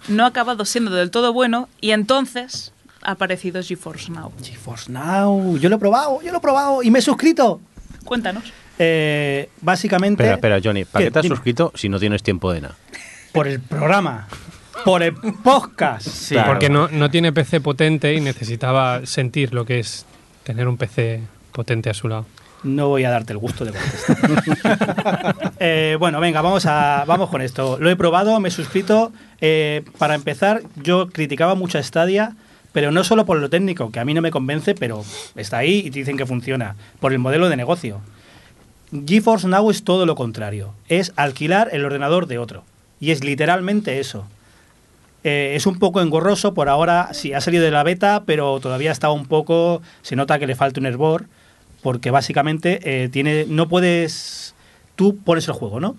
no ha acabado siendo del todo bueno y entonces ha aparecido GeForce Now. GeForce Now, yo lo he probado, yo lo he probado y me he suscrito. Cuéntanos. Eh, básicamente Espera, espera, Johnny, ¿para ¿Qué? qué te has Dime. suscrito si no tienes tiempo de nada? por el programa, por el podcast. Sí, Claro. Porque no, no tiene PC potente y necesitaba sentir lo que es tener un PC potente a su lado. No voy a darte el gusto de contestar. Eh, bueno, venga, vamos, a, vamos con esto. Lo he probado, me he suscrito. Eh, para empezar, yo criticaba mucho a Stadia Pero no solo por lo técnico, que a mí no me convence, pero está ahí y te dicen que funciona. Por el modelo de negocio. GeForce Now es todo lo contrario. Es alquilar el ordenador de otro. Y es literalmente eso. Eh, es un poco engorroso por ahora, sí, ha salido de la beta, pero todavía está un poco, se nota que le falta un hervor, porque básicamente eh, tiene, no puedes, tú pones el juego, ¿no?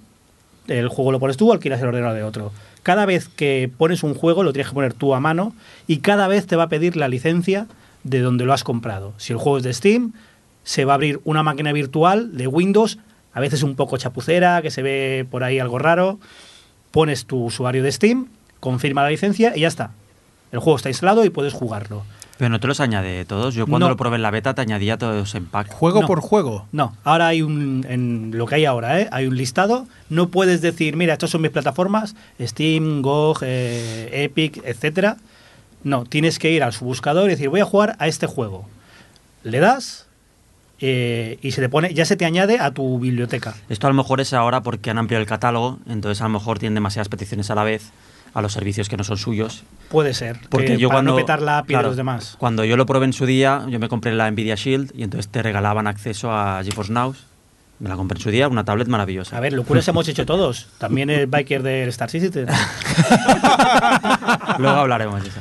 El juego lo pones tú, alquilas el ordenador de otro. Cada vez que pones un juego lo tienes que poner tú a mano y cada vez te va a pedir la licencia de donde lo has comprado. Si el juego es de Steam, se va a abrir una máquina virtual de Windows, a veces un poco chapucera, que se ve por ahí algo raro. Pones tu usuario de Steam, confirma la licencia y ya está. El juego está instalado y puedes jugarlo. Pero no te los añade todos. Yo cuando No. lo probé en la beta te añadía todos en pack. Juego No. por juego. No, ahora hay un, en lo que hay ahora, ¿eh? hay un listado. No puedes decir, mira, estas son mis plataformas, Steam, GOG, eh, Epic, etcétera. No, tienes que ir al buscador y decir, voy a jugar a este juego. Le das eh, y se te pone, ya se te añade a tu biblioteca. Esto a lo mejor es ahora porque han ampliado el catálogo, entonces a lo mejor tienen demasiadas peticiones a la vez a los servicios que no son suyos. Puede ser. Porque que yo para cuando no petar la API claro, de los demás. Cuando yo lo probé en su día, yo me compré la Nvidia Shield y entonces te regalaban acceso a GeForce Now. Me la compré en su día, una tablet maravillosa. A ver, locuras hemos hecho todos. También el biker del Star Citizen. Luego hablaremos de eso.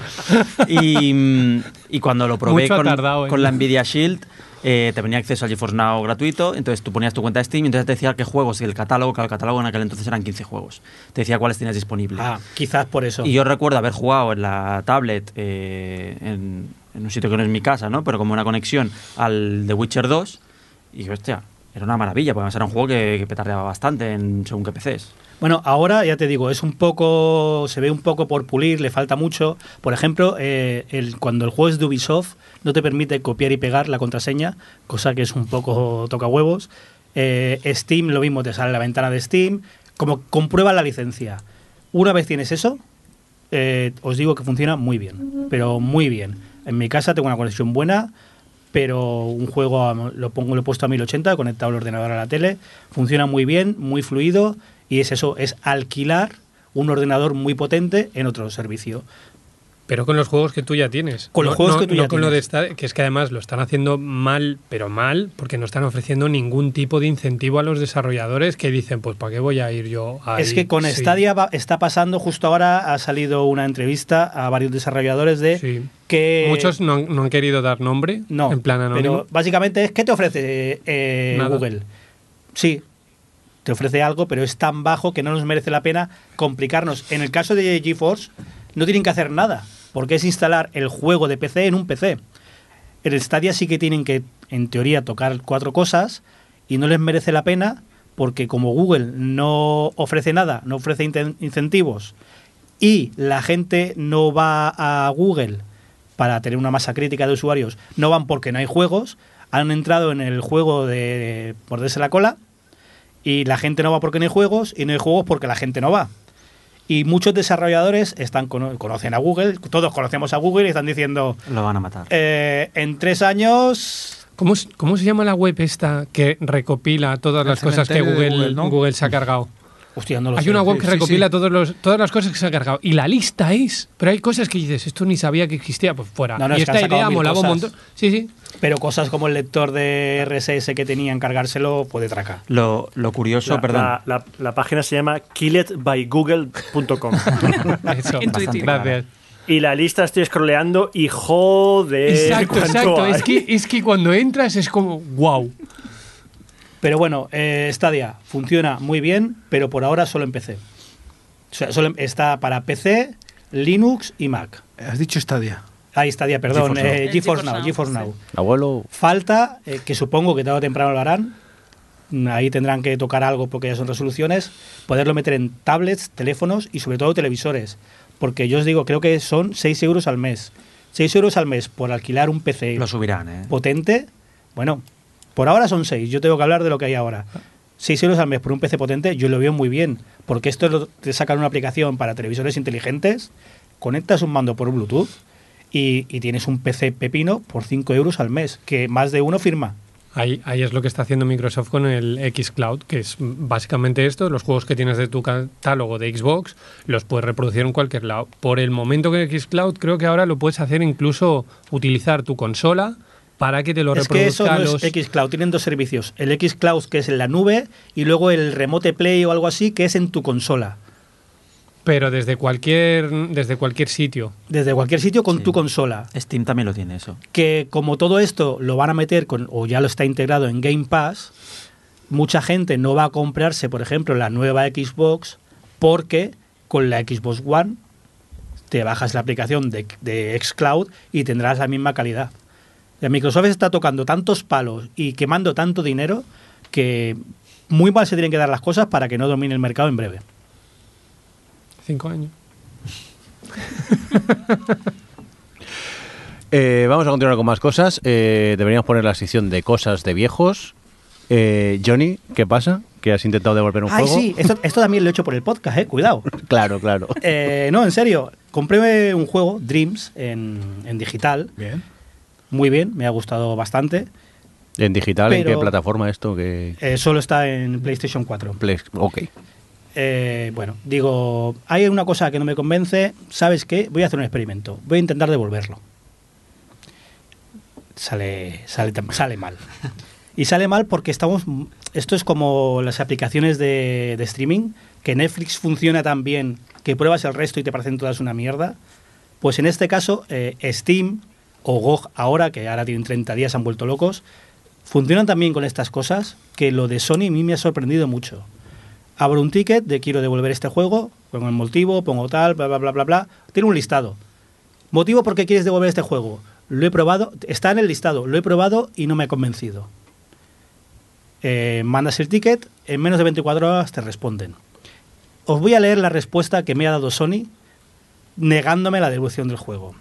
Y, mm, y cuando lo probé Mucho con, tardado en- con la Nvidia Shield, eh, te venía acceso al GeForce Now gratuito, entonces tú ponías tu cuenta de Steam y entonces te decía qué juegos y el catálogo, que el catálogo en aquel entonces eran 15 juegos. Te decía cuáles tenías disponibles. Ah, quizás por eso. Y yo recuerdo haber jugado en la tablet, eh, en, en un sitio que no es mi casa, ¿no? Pero como una conexión al The Witcher 2, y hostia, era una maravilla, porque además era un juego que, que petardeaba bastante en según qué PCs. Bueno, ahora ya te digo, es un poco, se ve un poco por pulir, le falta mucho. Por ejemplo, eh, el, cuando el juego es de Ubisoft, no te permite copiar y pegar la contraseña, cosa que es un poco toca huevos. Eh, Steam, lo mismo, te sale la ventana de Steam, como comprueba la licencia. Una vez tienes eso, eh, os digo que funciona muy bien, pero muy bien. En mi casa tengo una conexión buena, pero un juego lo pongo lo he puesto a 1080 conectado al ordenador a la tele funciona muy bien muy fluido y es eso es alquilar un ordenador muy potente en otro servicio Pero con los juegos que tú ya tienes. Con los No- juegos no- que tú no ya con lo de tienes. que es que además lo están haciendo mal, pero mal, porque no están ofreciendo ningún tipo de incentivo a los desarrolladores que dicen, pues ¿para qué voy a ir yo ahí? es que con Sí. Stadia va- está pasando justo ahora ha salido una entrevista a varios desarrolladores de Sí. que Muchos no han, no han querido dar nombre, no en plan anónimo. pero básicamente es ¿qué te ofrece eh. Google? Sí, te ofrece algo, pero es tan bajo que no nos merece la pena complicarnos. En el caso de GeForce, no tienen que hacer nada, porque es instalar el juego de PC en un PC. En el Stadia sí que tienen que, en teoría, tocar cuatro cosas y no les merece la pena porque como Google no ofrece nada, no ofrece incentivos y la gente no va a Google para tener una masa crítica de usuarios, no van porque no hay juegos, han entrado en el juego de morderse la cola y la gente no va porque no hay juegos y no hay juegos porque la gente no va. Y muchos desarrolladores están cono- conocen a Google, todos conocemos a Google y están diciendo, Lo van a matar. eh, en tres años... ¿Cómo, ¿Cómo se llama la web esta que recopila todas El las cosas que Google, Google, ¿no? Google se ha cargado? Hostia, no lo Hay sé. una web que sí, recopila sí. Todos los, todas las cosas que se ha cargado. Y la lista es. Pero hay cosas que dices, esto ni sabía que existía. Pues fuera. No, no, y es esta idea molaba un montón. Sí, sí. Pero cosas como el lector de RSS que tenían cargárselo puede tracar. Lo, lo curioso, La, perdón. la- la- la página se llama. Intuitivo. Gracias. y la lista estoy scrolleando y joder. Exacto, exacto. hay. Es que, es que cuando entras es como, wow. Pero bueno, eh, Stadia funciona muy bien, pero por ahora solo en PC. O sea, solo en- está para PC, Linux y Mac. Has dicho Stadia. Ahí Stadia, perdón, GeForce Now. eh, GeForce GeForce Now, Now, GeForce sí. Now. Abuelo, Falta, eh, que supongo que tarde o temprano lo harán, mm, ahí tendrán que tocar algo porque ya son resoluciones, poderlo meter en tablets, teléfonos y sobre todo televisores. Porque yo os digo, creo que son 6 euros al mes. 6 euros al mes por alquilar un PC Lo subirán, ¿eh? potente, bueno, por ahora son 6, yo tengo que hablar de lo que hay ahora. 6 euros al mes por un PC potente, yo lo veo muy bien, porque esto lo- te sacan una aplicación para televisores inteligentes, conectas un mando por Bluetooth y, y tienes un PC pepino por 5 euros al mes, que más de uno firma. Ahí, ahí es lo que está haciendo Microsoft con el xCloud, que es básicamente esto, los juegos que tienes de tu catálogo de Xbox los puedes reproducir en cualquier lado. Por el momento que xCloud creo que ahora lo puedes hacer incluso utilizar tu consola para que te lo Es que eso reproduzca no los... es xCloud, tienen dos servicios. El xCloud que es en la nube y luego el Remote Play o algo así que es en tu consola. Pero desde cualquier, desde cualquier sitio. Desde cualquier sitio con Sí. tu consola. Steam también lo tiene eso. que como todo esto lo van a meter con, o ya lo está integrado en Game Pass, mucha gente no va a comprarse, por ejemplo, la nueva Xbox porque con la Xbox One te bajas la aplicación de, de xCloud y tendrás la misma calidad. La Microsoft está tocando tantos palos y quemando tanto dinero que muy mal se tienen que dar las cosas para que no domine el mercado en breve. Cinco años. Eh, vamos a continuar con más cosas. Eh, deberíamos poner la sección de cosas de viejos. Eh, Johnny, ¿qué pasa? ¿Que has intentado devolver un Ay, juego? sí, esto, esto también lo he hecho por el podcast, eh, cuidado. Claro, claro. Eh, no, en serio, compré un juego, Dreams, en, en digital. Bien. Muy bien, me ha gustado bastante. ¿En digital? ¿En qué plataforma esto? que Eh, solo está en PlayStation 4. Play- Ok. Eh, bueno, digo, hay una cosa que no me convence. ¿Sabes qué? Voy a hacer un experimento. Voy a intentar devolverlo. Sale, sale, sale mal. Y sale mal porque estamos. Esto es como las aplicaciones de, de streaming, que Netflix funciona tan bien que pruebas el resto y te parecen todas una mierda. Pues en este caso, eh, Steam o GOG ahora, que ahora tienen 30 días, han vuelto locos, funcionan también con estas cosas que lo de Sony a mí me ha sorprendido mucho. Abro un ticket de quiero devolver este juego, pongo el motivo, pongo tal, bla, bla, bla, bla, bla. Tiene un listado. Motivo por qué quieres devolver este juego. Lo he probado, está en el listado, lo he probado y no me ha convencido. Eh, mandas el ticket, en menos de 24 horas te responden. Os voy a leer la respuesta que me ha dado Sony negándome la devolución del juego.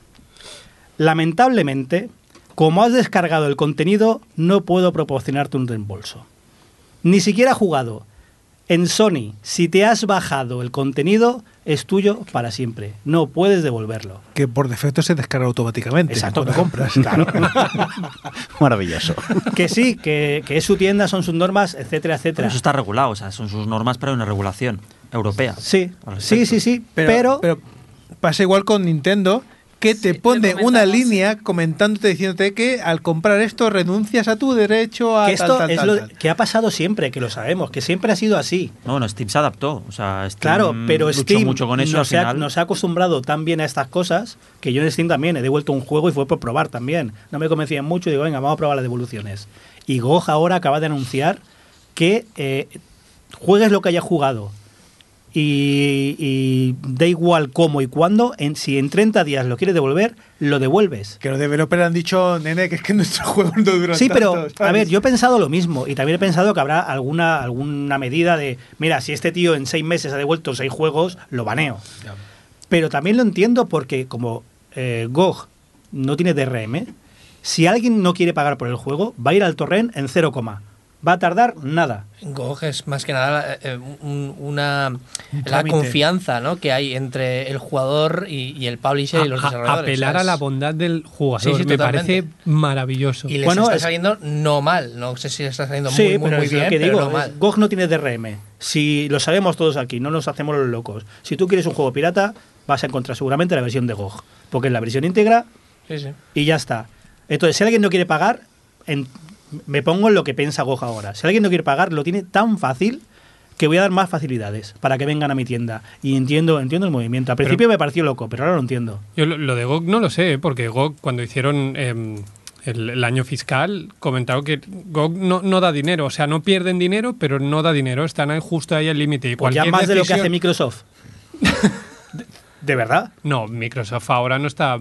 Lamentablemente, como has descargado el contenido, no puedo proporcionarte un reembolso. Ni siquiera he jugado. En Sony, si te has bajado el contenido, es tuyo para siempre. No puedes devolverlo. Que por defecto se descarga automáticamente. Exacto, cuando que- compras. Claro. Maravilloso. que sí, que, que es su tienda, son sus normas, etcétera, Pero etcétera. eso está regulado, o sea, son sus normas, hay una regulación europea. Sí, sí, sí, sí. Pero, Pero, pero pasa igual con Nintendo, que te Sí, pone una línea comentándote, diciéndote que al comprar esto renuncias a tu derecho a que esto tal, es tal, lo tal. que ha pasado siempre, que lo sabemos, que siempre ha sido así. No, bueno, Steam se adaptó. O sea, Steam Claro, pero luchó Steam mucho con eso al nos, ha, nos ha acostumbrado tan bien a estas cosas que yo en Steam también he devuelto un juego y fue por probar también. No me convencían mucho y digo, venga, vamos a probar las devoluciones. Y GOG ahora acaba de anunciar que eh, juegues lo que hayas jugado y, y da igual cómo y cuándo, en, si en 30 días lo quieres devolver, lo devuelves. Que los developers han dicho, nene, que es que nuestros juegos no duran Sí, pero tanto", a ver, yo he pensado lo mismo y también he pensado que habrá alguna, alguna medida de, mira, si este tío en seis meses ha devuelto seis juegos, lo baneo. Pero también lo entiendo porque como eh, GOG no tiene DRM, si alguien no quiere pagar por el juego, va a ir al torrent en 0, va a tardar nada. GOG es más que nada eh, un- una la confianza ¿no? que hay entre el jugador y, y el publisher y los desarrolladores. apelar a la bondad del jugador Sí, sí, me totalmente. parece maravilloso. Y les Bueno, está es- saliendo no mal. No sé si les está saliendo Sí, muy, muy, pero muy es lo bien, que pero digo, no mal. GOG no tiene DRM. Si lo sabemos todos aquí, no nos hacemos los locos. Si tú quieres un juego pirata, vas a encontrar seguramente la versión de GOG, porque es la versión íntegra y ya está. Entonces, si alguien no quiere pagar, en- me pongo en lo que piensa GOG ahora. Si alguien no quiere pagar, lo tiene tan fácil que voy a dar más facilidades para que vengan a mi tienda. Y entiendo, entiendo el movimiento. Al Pero- principio me pareció loco, pero ahora lo entiendo. Yo lo, lo de GOG no lo sé, ¿eh? porque GOG cuando hicieron em, el, el año fiscal comentaron que GOG no, no da dinero, o sea, no pierden dinero, pero no da dinero, están ahí justo ahí al límite. Y Pues ya más de lo que hace Microsoft. de, de verdad. No, Microsoft ahora no está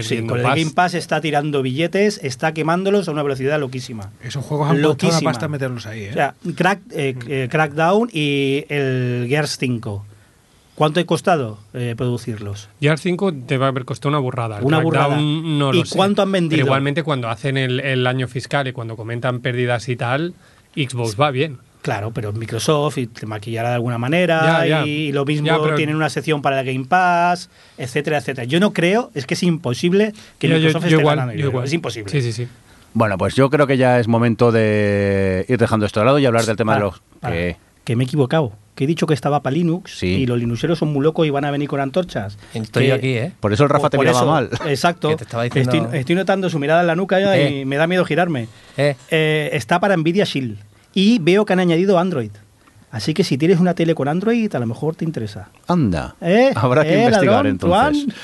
Sí, con el. Game Pass está tirando billetes, está quemándolos a una velocidad loquísima. Esos juegos han costado una Loquísima. pasta meterlos ahí, ¿eh? O sea, Crack, eh, eh, Crackdown y el Gears 5. ¿Cuánto ha costado eh, producirlos? Gears 5 te va a haber costado una burrada. el Una burrada. No ¿Y sé. cuánto han vendido? Pero igualmente cuando hacen el, el año fiscal y cuando comentan pérdidas y tal, Xbox va bien. Claro, pero Microsoft y te maquillará de alguna manera Ya, ya. y lo mismo Ya, pero- tienen una sección para el Game Pass, etcétera, etcétera. Yo no creo, es que es imposible que Yo- yo- Microsoft yo esté igual, ganando yo dinero. igual. Es imposible. Sí, sí, sí. Bueno, pues yo creo que ya es momento de ir dejando esto de lado y hablar del tema Para, de los... Que me he equivocado. Que he dicho que estaba para Linux Sí. y los linuxeros son muy locos y van a venir con antorchas. Estoy Que- aquí, ¿eh? Por eso el Rafa te miraba eso, mal. Exacto. Que te estaba diciendo- estoy, estoy notando su mirada en la nuca ya y Eh. me da miedo girarme. Eh. Eh, está para Nvidia Shield. Y veo que han añadido Android. Así que si tienes una tele con Android, a lo mejor te interesa. Anda. Eh, Habrá que eh, investigar ladrón, entonces. Juan.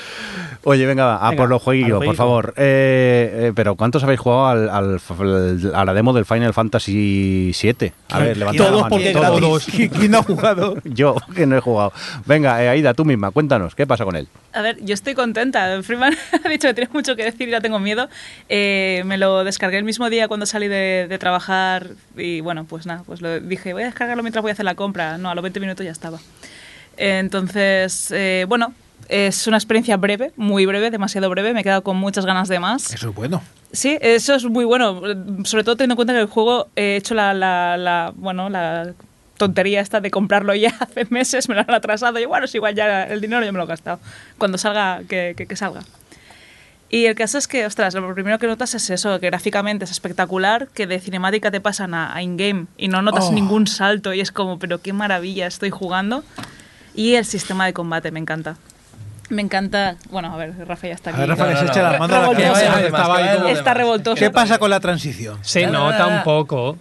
Oye, venga, va, a Venga, por los jueguillos, los por favor. Eh, eh, pero ¿cuántos habéis jugado al, al- al- a la demo del Final Fantasy VII? A ver, levantad la Todos mano. porque Todos. gratis. ¿Qui- ¿Quién no ha jugado? Yo, que no he jugado. Venga, eh, Aida, tú misma, cuéntanos, ¿qué pasa con él? A ver, yo estoy contenta. Freeman ha dicho que tiene mucho que decir y ya tengo miedo. Eh, me lo descargué el mismo día cuando salí de, de trabajar y bueno, pues nada, pues lo dije, voy a descargarlo mientras voy a hacer la compra. No, a los 20 minutos ya estaba. Entonces, eh, bueno, es una experiencia breve, muy breve, demasiado breve. Me he quedado con muchas ganas de más. Eso es bueno. Sí, eso es muy bueno. Sobre todo teniendo en cuenta que el juego he hecho la, la, la- bueno, la tontería esta de comprarlo ya hace meses, me lo han atrasado. Y bueno, es igual ya el dinero ya me lo he gastado. Cuando salga, que, que- que salga. Y el caso es que, ostras, lo primero que notas es eso, que gráficamente es espectacular, que de cinemática te pasan a, a in-game y no notas Oh. ningún salto y es como, pero qué maravilla estoy jugando. Y el sistema de combate me encanta. Me encanta, bueno, a ver, Rafa ya está A aquí. ver, Rafa, No, que no, se no, echa no. las manos a la cabeza. Está revoltoso. ¿Qué pasa con la transición? Se nota un poco,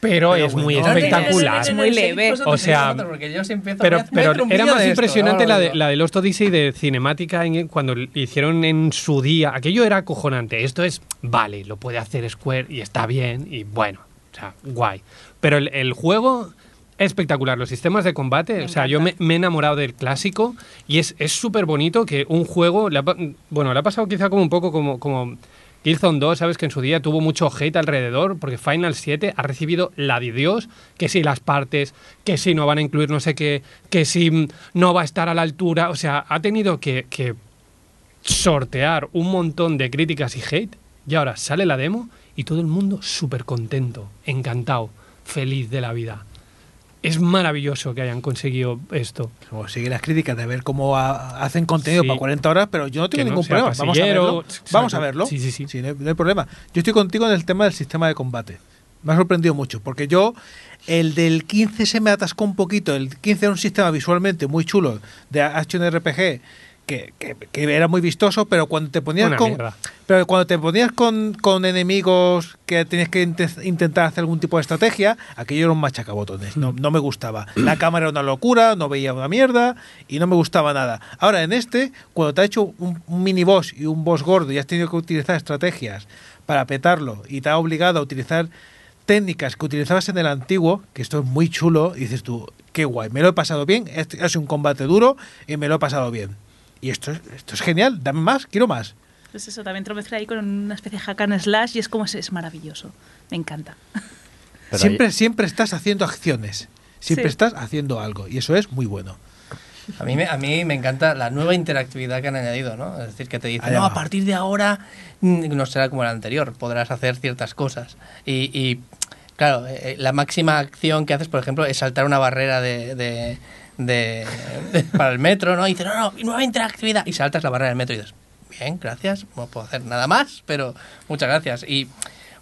pero, Pero es muy bueno. espectacular. Es muy leve. O sea, porque yo si empiezo Pero, pero hacer un era más impresionante la de, la de Lost Odyssey de cinemática en- cuando hicieron en su día. Aquello era acojonante. Esto es, vale, lo puede hacer Square y está bien y bueno, o sea, guay. Pero el, el juego es espectacular. Los sistemas de combate, Me o sea, yo me, he enamorado del clásico y es es súper bonito que un juego, le ha bueno, le ha pasado quizá como un poco como... como Killzone 2, sabes que en su día tuvo mucho hate alrededor, porque Final 7 ha recibido la de Dios, que si las partes, que si no van a incluir no sé qué, que si no va a estar a la altura, o sea, ha tenido que, que sortear un montón de críticas y hate, y ahora sale la demo y todo el mundo súper contento, encantado, feliz de la vida. Es maravilloso que hayan conseguido esto. Como sigue las críticas de ver cómo ha- hacen contenido Sí. para 40 horas, pero yo no tengo no ningún problema. Vamos a verlo. Vamos a verlo. Sí, sí, sí. no, hay, no hay problema. Yo estoy contigo en el tema del sistema de combate. Me ha sorprendido mucho, porque yo, el del 15 se me atascó un poquito. El 15 era un sistema visualmente muy chulo de Action RPG. Que, que- que era muy vistoso, pero cuando te ponías Una con mierda. pero cuando te ponías con, con enemigos que tenías que inte- intentar hacer algún tipo de estrategia, aquello era un machacabotones. No, no me gustaba. La cámara era una locura, no veía una mierda y no me gustaba nada. Ahora, en este, cuando te ha hecho un, un mini boss y un boss gordo y has tenido que utilizar estrategias para petarlo y te ha obligado a utilizar técnicas que utilizabas en el antiguo, que esto es muy chulo, y dices tú, qué guay, me lo he pasado bien, este ha sido un combate duro y me lo he pasado bien. Y esto es, esto es genial, dame más, quiero más. Pues eso, también te lo mezcla ahí con una especie de hack and slash y es como es, es maravilloso. Me encanta. Pero siempre, siempre estás haciendo acciones. Siempre Sí. estás haciendo algo. Y eso es muy bueno. A mí, me, a mí me encanta la nueva interactividad que han añadido, ¿no? Es decir, que te dicen, Allá no, a partir de ahora mm, no será como el anterior, podrás hacer ciertas cosas. Y, y, claro, eh, la máxima acción que haces, por ejemplo, es saltar una barrera de, de- de- de- para el metro, ¿no? Y dices, no, no, nueva interactividad. Y saltas la barrera del metro y dices, bien, gracias, no puedo hacer nada más, pero muchas gracias. Y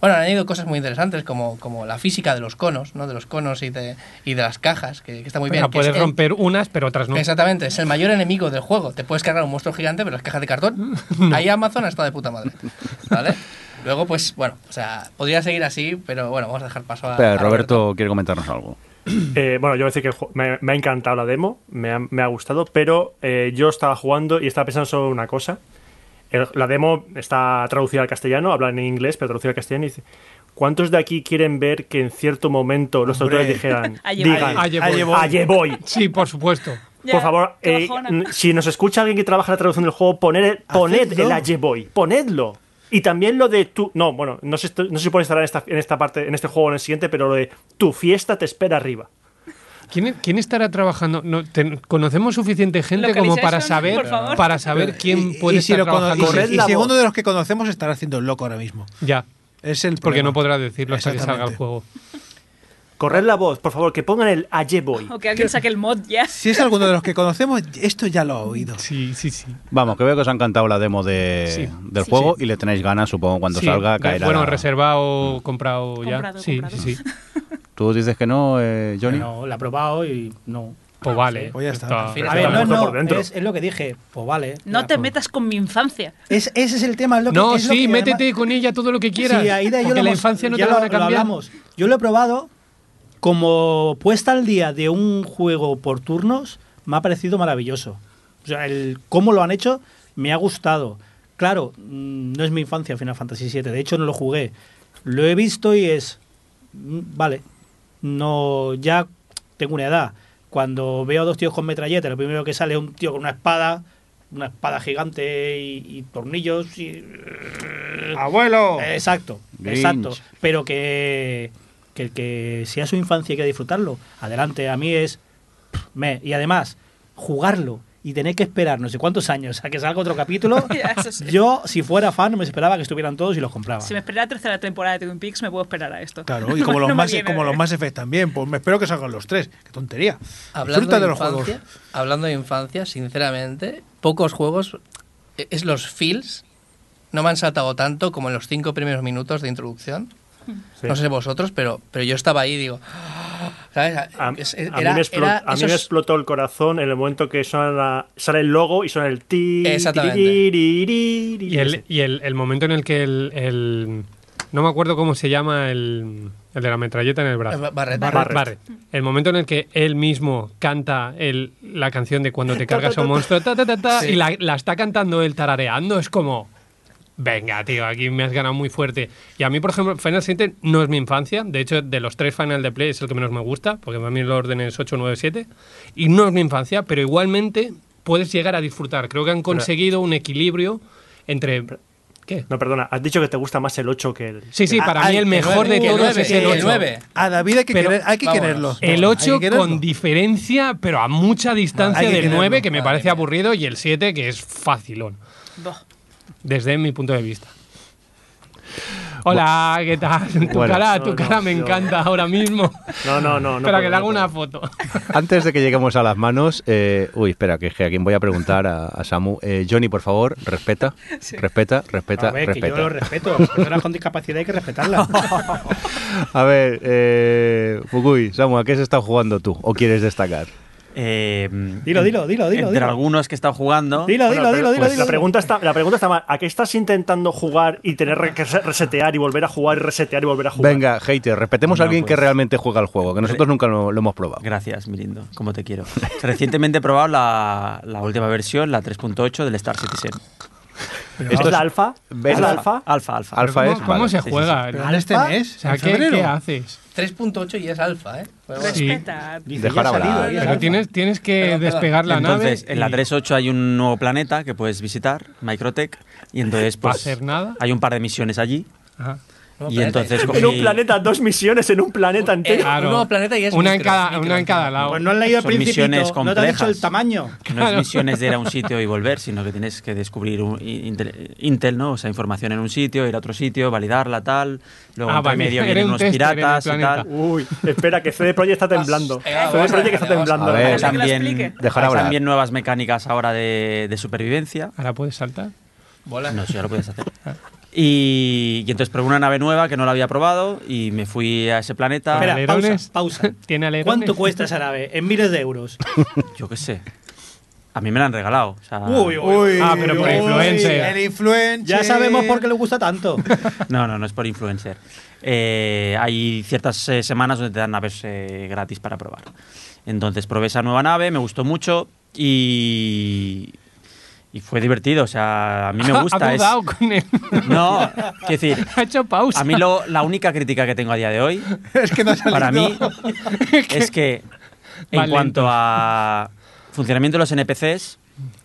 bueno, han añadido cosas muy interesantes como, como la física de los conos, ¿no? De los conos y de, y de las cajas, que, que está muy bien. Pero es puedes el- romper unas, pero otras no. Exactamente, es el mayor enemigo del juego. Te puedes cargar un monstruo gigante, pero es caja de cartón. Ahí Amazon está de puta madre. ¿Vale? Luego, pues, bueno, o sea, podría seguir así, pero bueno, vamos a dejar paso a. Espera, a Roberto quiere comentarnos algo. Eh, bueno, yo voy a decir que me, me ha encantado la demo, me ha, me ha gustado, pero eh, yo estaba jugando y estaba pensando sobre una cosa. El- la demo está traducida al castellano, habla en inglés, pero traducida al castellano y dice: ¿Cuántos de aquí quieren ver que en cierto momento los traductores dijeran, digan, Allí voy. Sí, por supuesto. Ya, Por favor, eh, si nos escucha alguien que trabaja en la traducción del juego, poned, poned Hacedlo. el allí voy, ponedlo. Y también lo de tu. No, bueno, no sé, no sé si puede estar en esta, en esta parte, en este juego o en el siguiente, pero lo de tu fiesta te espera arriba. ¿Quién, quién estará trabajando? No, ¿Conocemos suficiente gente como para saber, para saber quién Y- puede y si estar trabajando? y si- y si uno de los que conocemos estará haciendo el loco ahora mismo. Ya, Es el porque problema. no podrá decirlo hasta que salga el juego. Corred la voz, por favor, que pongan el Ayeboy. O que alguien saque el mod ya. Si es alguno de los que conocemos, esto ya lo ha oído. Sí, sí, sí. Vamos, que veo que os ha encantado la demo de, Sí. del Sí, juego sí. y le tenéis ganas, supongo, cuando Sí, salga caerá. Bueno, reservado, comprado ya. Comprado, sí, comprado. sí, sí. Tú dices que no, eh, Johnny. No, la he probado y no. Pues vale. Pues ya está. Al A ver, no, no, por dentro. es, es lo que dije. Pues vale. No Ya, te pues. metas con mi infancia. Es, ese es el tema. es lo que- No, es lo sí, que métete además- con ella todo lo que quieras. Sí, Aida y yo porque lo la hemos- infancia no ya te la lo- van a lo cambiar. hablamos. Yo lo he probado como puesta al día de un juego por turnos, me ha parecido maravilloso. O sea, el cómo lo han hecho me ha gustado. Claro, mm, no es mi infancia Final Fantasy VII, de hecho no lo jugué. Lo he visto y es, mm, vale, no, ya tengo una edad. Cuando veo a dos tíos con metralleta, lo primero que sale es un tío con una espada, una espada gigante y, y tornillos y ¡Abuelo! Exacto, Grinch. exacto. Pero que, que el que sea su infancia y que disfrutarlo, adelante. A mí es. Me. Y además, jugarlo y tener que esperar no sé cuántos años a que salga otro capítulo. Sí. yo, si fuera fan, me esperaba que estuvieran todos y los compraba. Si me esperara la tercera temporada de Twin Peaks, me puedo esperar a esto. Claro, y como los No más viene como los más Effect también, pues me espero que salgan los tres. Qué tontería. Hablando Disfruta de, de los infancia, juegos. hablando de infancia, sinceramente, pocos juegos eh, es los feels no me han saltado tanto como en los cinco primeros minutos de introducción. Sí. No sé vosotros, pero, pero yo estaba ahí y digo, ¿sabes? A, Es- a era- mí, me explotó, era a mí me explotó el corazón en el momento que suena la- sale el logo y suena el ti. Exactamente. tiririri, Y el, y el, el momento en el que el, el- No me acuerdo cómo se llama el, el de la metralleta en el brazo. Eh, Barret. Barret. Barret. El momento en el que él mismo canta el, la canción de cuando te cargas a un monstruo ta, ta, ta, ta, Sí. y la, la está cantando él tarareando, es como... Venga, tío, aquí me has ganado muy fuerte. Y a mí, por ejemplo, Final Fantasy no es mi infancia. De hecho, de los tres Final de Play es el que menos me gusta, porque para mí el orden es 8, 9, 7. Y no es mi infancia, pero igualmente puedes llegar a disfrutar. Creo que han conseguido un equilibrio entre... ¿Qué? No, perdona, has dicho que te gusta más el 8 que el. Sí, sí, para Ah, mí el el mejor de todos nueve, es el el 8. nueve. A David hay que, Pero- querer- hay que vámonos. quererlo. El Hay 8 que quererlo. con diferencia, pero a mucha distancia Hay que del quererlo. 9, que me parece aburrido, y el 7, que es facilón. Desde mi punto de vista. Hola, ¿qué tal? Tu Bueno, cara, tu no, cara me encanta ahora mismo. No, no, no. no Espera, puedo, que le puedo. una foto. Antes de que lleguemos a las manos, eh, uy, espera, que, a quien voy a preguntar a, a Samu. Eh, Johnny, por favor, respeta, respeta, respeta, A ver, que yo respeta. lo respeto. Las personas con discapacidad hay que respetarlas. A ver, eh, Fukui, Samu, ¿a qué has estado jugando tú o quieres destacar? Eh, Dilo, dilo, dilo, dilo, Entre dilo. algunos que estado jugando. Dilo, Bueno, dilo, pero, dilo, dilo, pues dilo. La pregunta está, la pregunta está mal. ¿A qué estás intentando jugar y tener que rese- resetear y volver a jugar y resetear y volver a jugar? Venga, hater, respetemos a alguien que pues- realmente juega al juego, que nosotros nunca lo, lo hemos probado. Gracias, mi lindo, como te quiero. Recientemente he probado la, la última versión, la 3.8 del Star Citizen. ¿Es la alfa? ¿Es Alfa. la alfa? Alfa, alfa. Alfa ¿Cómo, es, cómo vale, se sí, sí, juega? Pero en este mes, O sea, ¿qué, qué haces? 3.8 y es alfa, ¿eh? Pero. Sí. Respeta. Dejar ya ha salido, hablar. Pero tienes, tienes que perdón. despegar la entonces, nave. en la y- 3.8 hay un nuevo planeta que puedes visitar, Microtech, y entonces ¿Va a pues hacer nada? hay un par de misiones allí. Ajá. No, y entonces cogí- En un planeta, dos misiones en un planeta Eh, entero. Claro. Un nuevo planeta y es una en cada, micro, una en cada lado. Pues no has leído el Son misiones no te ha dicho el tamaño. Que no Claro. es misiones de ir a un sitio y volver, sino que tienes que descubrir un- intel, intel, ¿no? O sea, información en un sitio, ir a otro sitio, validarla, tal. Luego Ah, vale. medio vienen un unos en piratas y tal. Uy, espera, que CD Projekt está temblando. Eh, CD Projekt está a temblando. Ver. También, también nuevas mecánicas ahora de, de supervivencia. Ahora puedes saltar. Bola. No, ya lo puedes hacer. Y, y entonces probé una nave nueva que no la había probado y me fui a ese planeta. Espera, ¿Alerones? pausa, pausa. ¿Tiene alerones? ¿Cuánto cuesta esa nave? En miles de euros. Yo qué sé. A mí me la han regalado. o sea, Uy, Ah, pero por uy, influencer. El influencer. Ya sabemos por qué le gusta tanto. No, no, no es por influencer. Eh, hay ciertas eh, semanas donde te dan naves eh, gratis para probar. Entonces probé esa nueva nave, me gustó mucho y, y fue divertido. O sea, a mí me gusta. Ha es, dudado con él. no, quiero decir, ha hecho pausa. a mí lo- la única crítica que tengo a día de hoy, Es que no para mí, es que en cuanto a funcionamiento de los NPCs,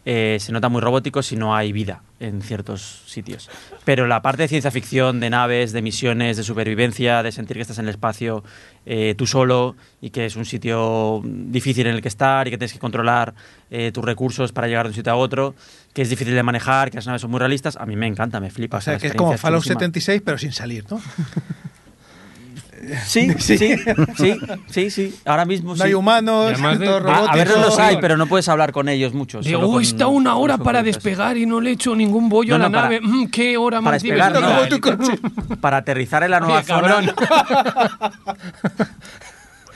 eh, se nota muy robótico si no hay vida en ciertos sitios. Pero la parte de ciencia ficción, de naves, de misiones, de supervivencia, de sentir que estás en el espacio eh, tú solo y que es un sitio difícil en el que estar y que tienes que controlar eh, tus recursos para llegar de un sitio a otro, que es difícil de manejar, que las naves son muy realistas, a mí me encanta, me flipa. O sea, que es como Fallout chulísima. 76, pero sin salir, ¿no? Sí, sí, sí, sí, sí, ahora mismo No sí. hay humanos, de- todo A- A, robótico. a veces los hay, pero no puedes hablar con ellos mucho. Digo, solo "Oh, con- está una hora para soportes". despegar y no le he hecho ningún bollo No, a la no, para- nave. Mm, ¿Qué hora Para más despegar, divertida". no. Para aterrizar en la nueva Oye, zona.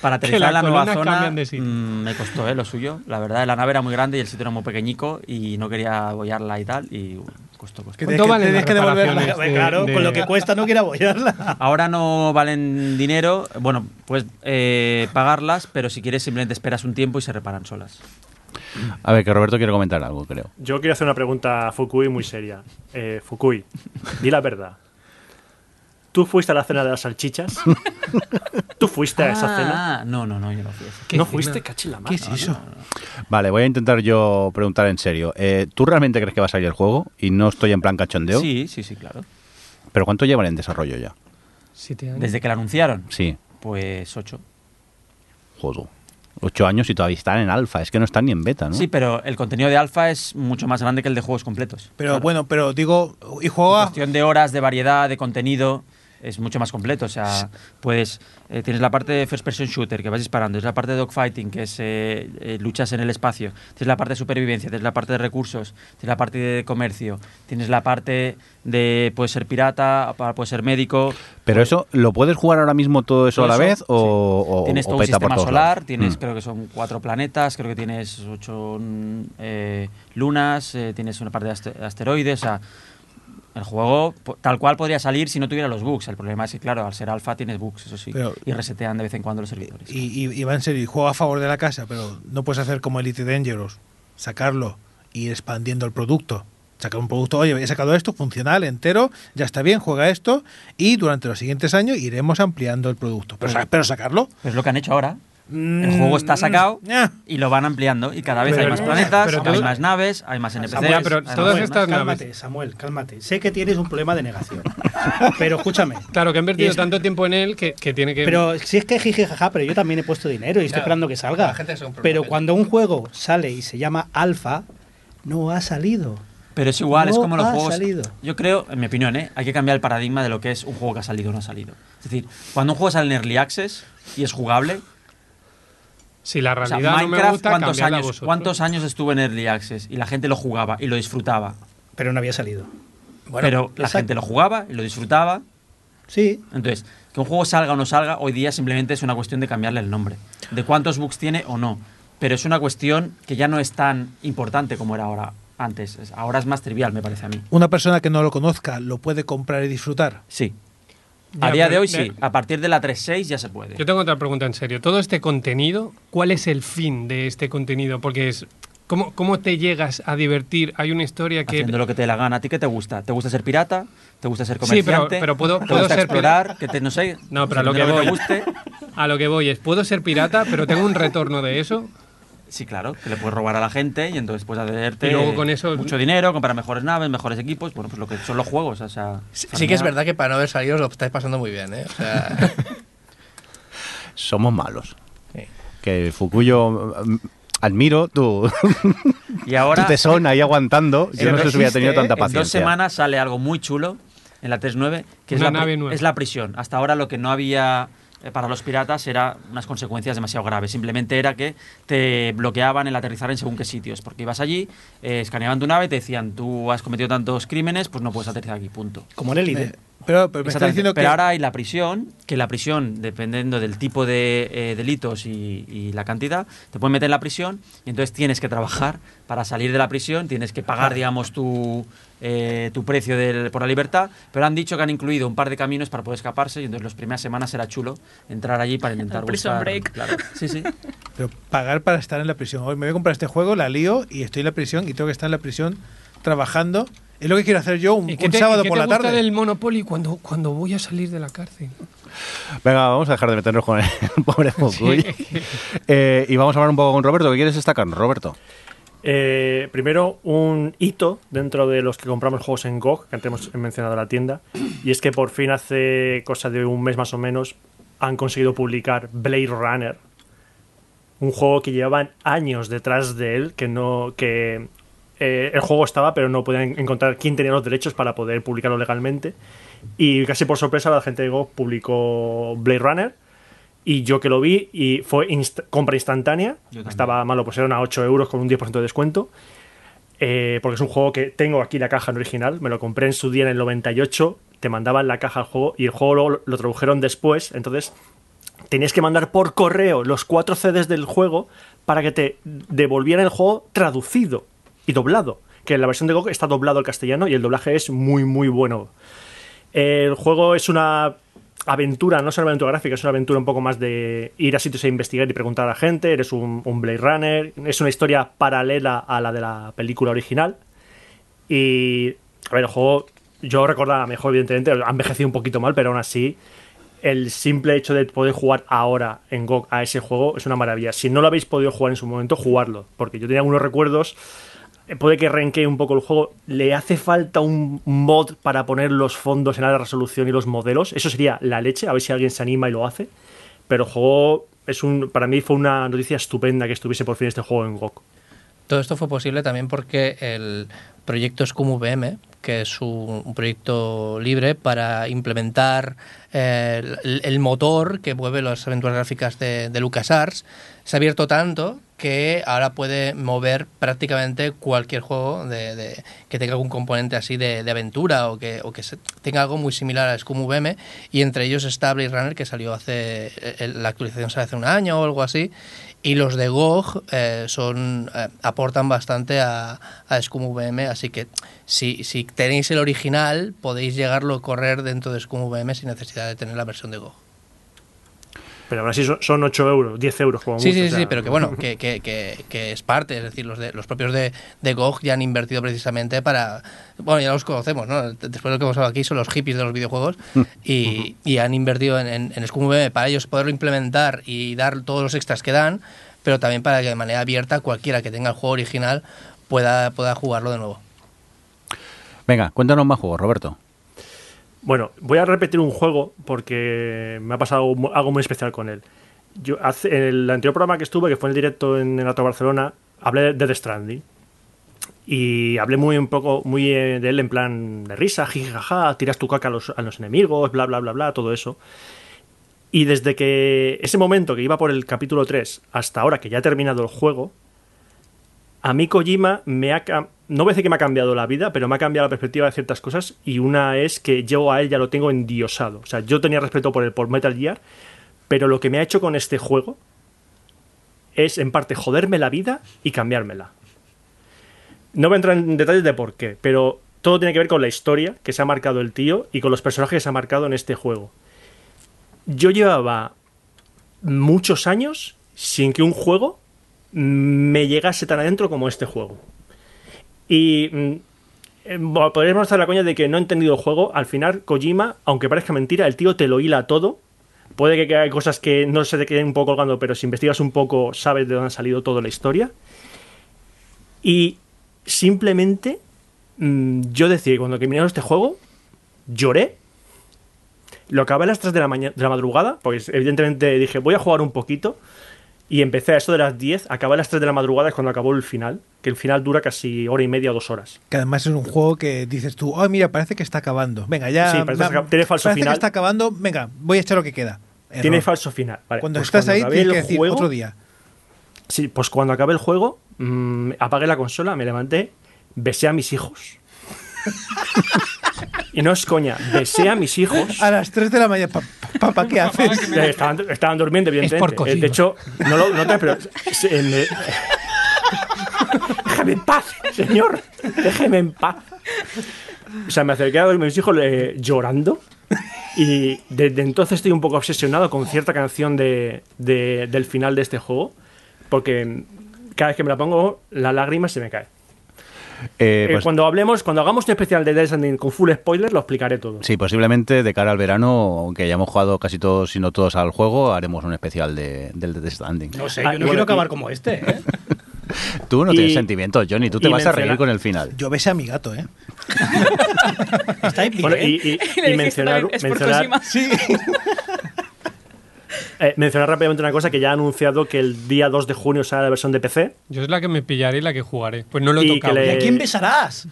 Para aterrizar en la nueva zona cambian de sitio. mm, me costó eh, lo suyo. La verdad, la nave era muy grande y el sitio era muy pequeñico y no quería bollarla y tal. Y uh, costó, costó. ¿Cuánto que valen que devolverla. de- claro, de- con lo que cuesta no quiero apoyarla. Ahora no valen dinero, bueno, puedes eh, pagarlas, pero si quieres simplemente esperas un tiempo y se reparan solas. A ver, que Roberto quiere comentar algo, creo. Yo quiero hacer una pregunta a Fukui muy seria. Eh, Fukui, di la verdad. ¿Tú fuiste a la cena de las salchichas? ¿Tú fuiste a esa cena? Ah, no, no, no, yo no fui. ¿Qué ¿No fuiste? Cachila ¿Qué es eso? Vale, voy a intentar yo preguntar en serio. Eh, ¿Tú realmente crees que va a salir el juego? Y no estoy en plan cachondeo. Sí, sí, sí, claro. ¿Pero cuánto llevan en desarrollo ya? Siete años. Desde que la anunciaron, Sí, pues ocho. joder. Ocho años y todavía están en alfa. Es que no están ni en beta, ¿no? Sí, pero el contenido de alfa es mucho más grande que el de juegos completos. Pero Claro. bueno, pero digo, y En juega. cuestión de horas, de variedad, de contenido, es mucho más completo. O sea, puedes, eh, tienes la parte de first person shooter que vas disparando, tienes la parte de dogfighting que es eh, eh, luchas en el espacio, tienes la parte de supervivencia, tienes la parte de recursos, tienes la parte de comercio, tienes la parte de puedes ser pirata, puedes ser médico. Pero eso, ¿lo puedes jugar ahora mismo todo eso Todo a la vez o, o- Tienes o todo un sistema solar, lados? tienes Mm. creo que son cuatro planetas, creo que tienes ocho mm, eh, lunas, tienes una parte de aste- asteroides, o sea, el juego tal cual podría salir si no tuviera los bugs. El problema es que, claro, al ser alfa tienes bugs, eso sí, Pero- y resetean de vez en cuando los servidores. Y, y, y va en serio, y juega a favor de la casa, pero no puedes hacer como Elite Dangerous, sacarlo y ir expandiendo el producto. Sacar un producto, oye, he sacado esto, funcional, entero, ya está bien, juega esto, y durante los siguientes años iremos ampliando el producto. Pero, pero sacarlo. Es lo que han hecho ahora. Mm, El juego está sacado ya. y lo van ampliando y cada vez Pero- hay más planetas, pero hay más naves, hay más NPCs. Samuel, pero todas estas cálmate, naves. Samuel, cálmate. Sé que tienes un problema de negación. pero escúchame. Claro, que han invertido Es- tanto tiempo en él que, que tiene que. Pero si es que jiji jaja, pero yo también he puesto dinero y estoy Claro, esperando que salga. la gente es un problema. Pero cuando un juego sale y se llama alfa, no ha salido. Pero es igual, es No como los ha juegos. salido. Yo creo, en mi opinión, ¿eh? hay que cambiar el paradigma de lo que es un juego que ha salido o no ha salido. Es decir, cuando un juego sale en Early Access y es jugable, si la o sea, realidad no me Minecraft, gusta, ¿cuántos años. ¿cuántos años estuvo en Early Access y la gente lo jugaba y lo disfrutaba? Pero no había salido. pero la exacto. gente lo jugaba y lo disfrutaba. Sí. Entonces, que un juego salga o no salga, hoy día simplemente es una cuestión de cambiarle el nombre. De cuántos bugs tiene o no. Pero es una cuestión que ya no es tan importante como era ahora antes. Es- Ahora es más trivial, me parece a mí. Una persona que no lo conozca lo puede comprar y disfrutar. Sí. Ya, a día de hoy sí. A partir de la 3.6 ya se puede. Yo tengo otra pregunta en serio. Todo este contenido, ¿cuál es el fin de este contenido? Porque es. ¿Cómo, cómo te llegas a divertir? Hay una historia que. Haciendo lo que te dé la gana. ¿A ti qué te gusta? ¿Te gusta ser pirata? ¿Te gusta ser Sí, pero- comerciante? pero puedo- ¿Te puedo gusta ser explorar? Que te, no sé. No, pero a lo que depende de voy. te guste. A lo que voy es, ¿puedo ser pirata, pero tengo un retorno de eso? Sí, claro, que le puedes robar a la gente y entonces puedes hacerte Y luego con eso- mucho dinero, comprar mejores naves, mejores equipos, bueno, pues lo que son los juegos, o sea... Sí, sí que es verdad que para no haber salido lo estáis pasando muy bien, ¿eh? O sea, Somos malos. Sí. Que Fukuyo mm, admiro tu, Y ahora, tu tesón ahí aguantando. Yo no sé si hubiera tenido tanta En dos paciencia. semanas sale algo muy chulo en la 3.9, que es la, pri- nave nueva. es la prisión. Hasta ahora lo que no había eh, para los piratas era unas consecuencias demasiado graves. Simplemente era que te bloqueaban el aterrizar en según qué sitios, porque ibas allí, eh, escaneaban tu nave y te decían, tú has cometido tantos crímenes, pues no puedes aterrizar aquí, punto. Como en el ID. Eh, pero, pero me está diciendo Pero que. ahora hay la prisión, que la prisión, dependiendo del tipo de eh, delitos y, y la cantidad, te pueden meter en la prisión y entonces tienes que trabajar para salir de la prisión, tienes que pagar, digamos, tu, eh, tu precio del- por la libertad, pero han dicho que han incluido un par de caminos para poder escaparse y entonces las primeras semanas será chulo entrar allí para intentar El prison buscar- break. claro. Sí, sí. Pero pagar para estar en la prisión. Hoy me voy a comprar este juego, la lío y estoy en la prisión y tengo que estar en la prisión trabajando. Es lo que quiero hacer yo un, ¿Y qué un te, sábado y qué por te la gusta tarde. del Monopoly cuando, cuando voy a salir de la cárcel? Venga, vamos a dejar de meternos con el pobre Fukui. Eh, y vamos a hablar un poco con Roberto. ¿Qué quieres destacar, Roberto? Eh, primero, un hito dentro de los que compramos juegos en GOG, que antes hemos mencionado la tienda, y es que por fin hace cosa de un mes más o menos han conseguido publicar Blade Runner, un juego que llevaban años detrás de él, que no que eh, el juego estaba, pero no podían encontrar quién tenía los derechos para poder publicarlo legalmente. Y casi por sorpresa la gente de GOG publicó Blade Runner. Y yo que lo vi y fue inst- compra instantánea. Estaba malo, pues eran a 8 euros con un 10% de descuento. Eh, porque es un juego que tengo aquí la caja en original. Me lo compré en su día en el 98. Te mandaban la caja al juego y el juego lo, lo tradujeron después. Entonces tenías que mandar por correo los cuatro CDs del juego para que te devolvieran el juego traducido y doblado. Que en la versión de GOG está doblado al castellano y el doblaje es muy, muy bueno. El juego es una aventura, no es una aventura gráfica, es una aventura un poco más de ir a sitios a investigar y preguntar a la gente. Eres un, un Blade Runner. Es una historia paralela a la de la película original. Y, a ver, el juego, yo recordaba mejor, evidentemente, ha envejecido un poquito mal, pero aún así, el simple hecho de poder jugar ahora en GOG a ese juego es una maravilla. Si no lo habéis podido jugar en su momento, jugarlo. Porque yo tenía algunos recuerdos. Puede que renquee un poco el juego. Le hace falta un mod para poner los fondos en alta resolución y los modelos. Eso sería la leche. A ver si alguien se anima y lo hace. Pero el juego es un, para mí fue una noticia estupenda que estuviese por fin este juego en GOG. Todo esto fue posible también porque el proyecto Scum VM, que es un, proyecto libre para implementar eh, el, motor que mueve las aventuras gráficas de LucasArts, se ha abierto tanto que ahora puede mover prácticamente cualquier juego de, que tenga algún componente así de, aventura o que, se- tenga algo muy similar a Scum VM y entre ellos está Blade Runner que salió hace eh, la actualización sale hace un año o algo así y los de GOG eh, son eh, aportan bastante a, a Scum VM, así que si, si tenéis el original podéis llegarlo a correr dentro de Scum VM sin necesidad de tener la versión de GOG. Pero ahora sí son, son 8 euros, 10 euros como Sí, mucho, sí, o sea, sí, pero que bueno, que, que, que, que es parte, es decir, los, de, los propios de, de GOG ya han invertido precisamente para, bueno, ya los conocemos, ¿no? Después de lo que hemos hablado aquí son los hippies de los videojuegos y, y han invertido en, en, en Scum VM para ellos poderlo implementar y dar todos los extras que dan, pero también para que de manera abierta cualquiera que tenga el juego original pueda, pueda jugarlo de nuevo. Venga, cuéntanos más juegos, Roberto. Bueno, voy a repetir un juego porque me ha pasado algo muy especial con él. Yo hace, en el anterior programa que estuve, que fue en el directo en el Alto Barcelona, hablé de The Stranding. Y hablé muy un poco muy eh, de él en plan de risa, jijaja, tiras tu caca a los, a los enemigos, bla, bla, bla, bla, todo eso. Y desde que ese momento que iba por el capítulo 3 hasta ahora que ya ha terminado el juego, a mí Kojima me ha... No voy a decir que me ha cambiado la vida, pero me ha cambiado la perspectiva de ciertas cosas y una es que yo a él ya lo tengo endiosado. O sea, yo tenía respeto por él, por Metal Gear, pero lo que me ha hecho con este juego es en parte joderme la vida y cambiármela. No voy a entrar en detalles de por qué, pero todo tiene que ver con la historia que se ha marcado el tío y con los personajes que se ha marcado en este juego. Yo llevaba muchos años sin que un juego me llegase tan adentro como este juego. Y mm, eh, bueno, podríamos hacer la coña de que no he entendido el juego. Al final, Kojima, aunque parezca mentira, el tío te lo hila todo. Puede que hay cosas que no se te queden un poco colgando, pero si investigas un poco, sabes de dónde ha salido toda la historia. Y simplemente, mm, yo decía cuando terminé este juego, lloré. Lo acabé a las 3 de la, de la madrugada, porque evidentemente dije, voy a jugar un poquito. Y empecé a eso de las 10, acabé a las 3 de la madrugada es cuando acabó el final, que el final dura casi hora y media o dos horas. Que además es un juego que dices tú, oh, mira, parece que está acabando. Venga, ya. Sí, parece que tiene falso parece final. que está acabando. Venga, voy a echar lo que queda. Error. Tiene falso final. Vale, Cuando pues estás ahí, tienes el que decir juego- otro día. Sí, pues cuando acabé el juego, mm, apagué la consola, me levanté, besé a mis hijos. y no es coña, besé a mis hijos. A las 3 de la mañana, papá, ¿qué haces? Eh, Estaban, estaban durmiendo, evidentemente. por Eh, Kojima. de hecho, no lo noté, pero. me- Déjame en paz, señor. Déjeme en paz. O sea, me acerqué a mis hijos eh, llorando. Y desde entonces estoy un poco obsesionado con cierta canción de, de- del final de este juego. Porque cada vez que me la pongo, la lágrima se me cae. Eh, Eh, pues, cuando hablemos, cuando hagamos un especial de Death Stranding con full spoiler, lo explicaré todo. Sí, posiblemente de cara al verano, aunque hayamos jugado casi todos, si no todos, al juego, haremos un especial de, del Death Stranding. No sé, Ah, yo no bueno, quiero acabar como este, ¿eh? Tú no y- tienes sentimientos, Johnny, tú te vas a reír con el final. Yo besé a mi gato, ¿eh? Está ahí Bueno, y, y- y mencionar, mencionar. Sí. Eh, mencionar rápidamente una cosa que ya ha anunciado que el día 2 de junio sale la versión de PC. Yo es la que me pillaré y la que jugaré. Pues no lo he Y tocado. que le- ¿Y a quién besarás?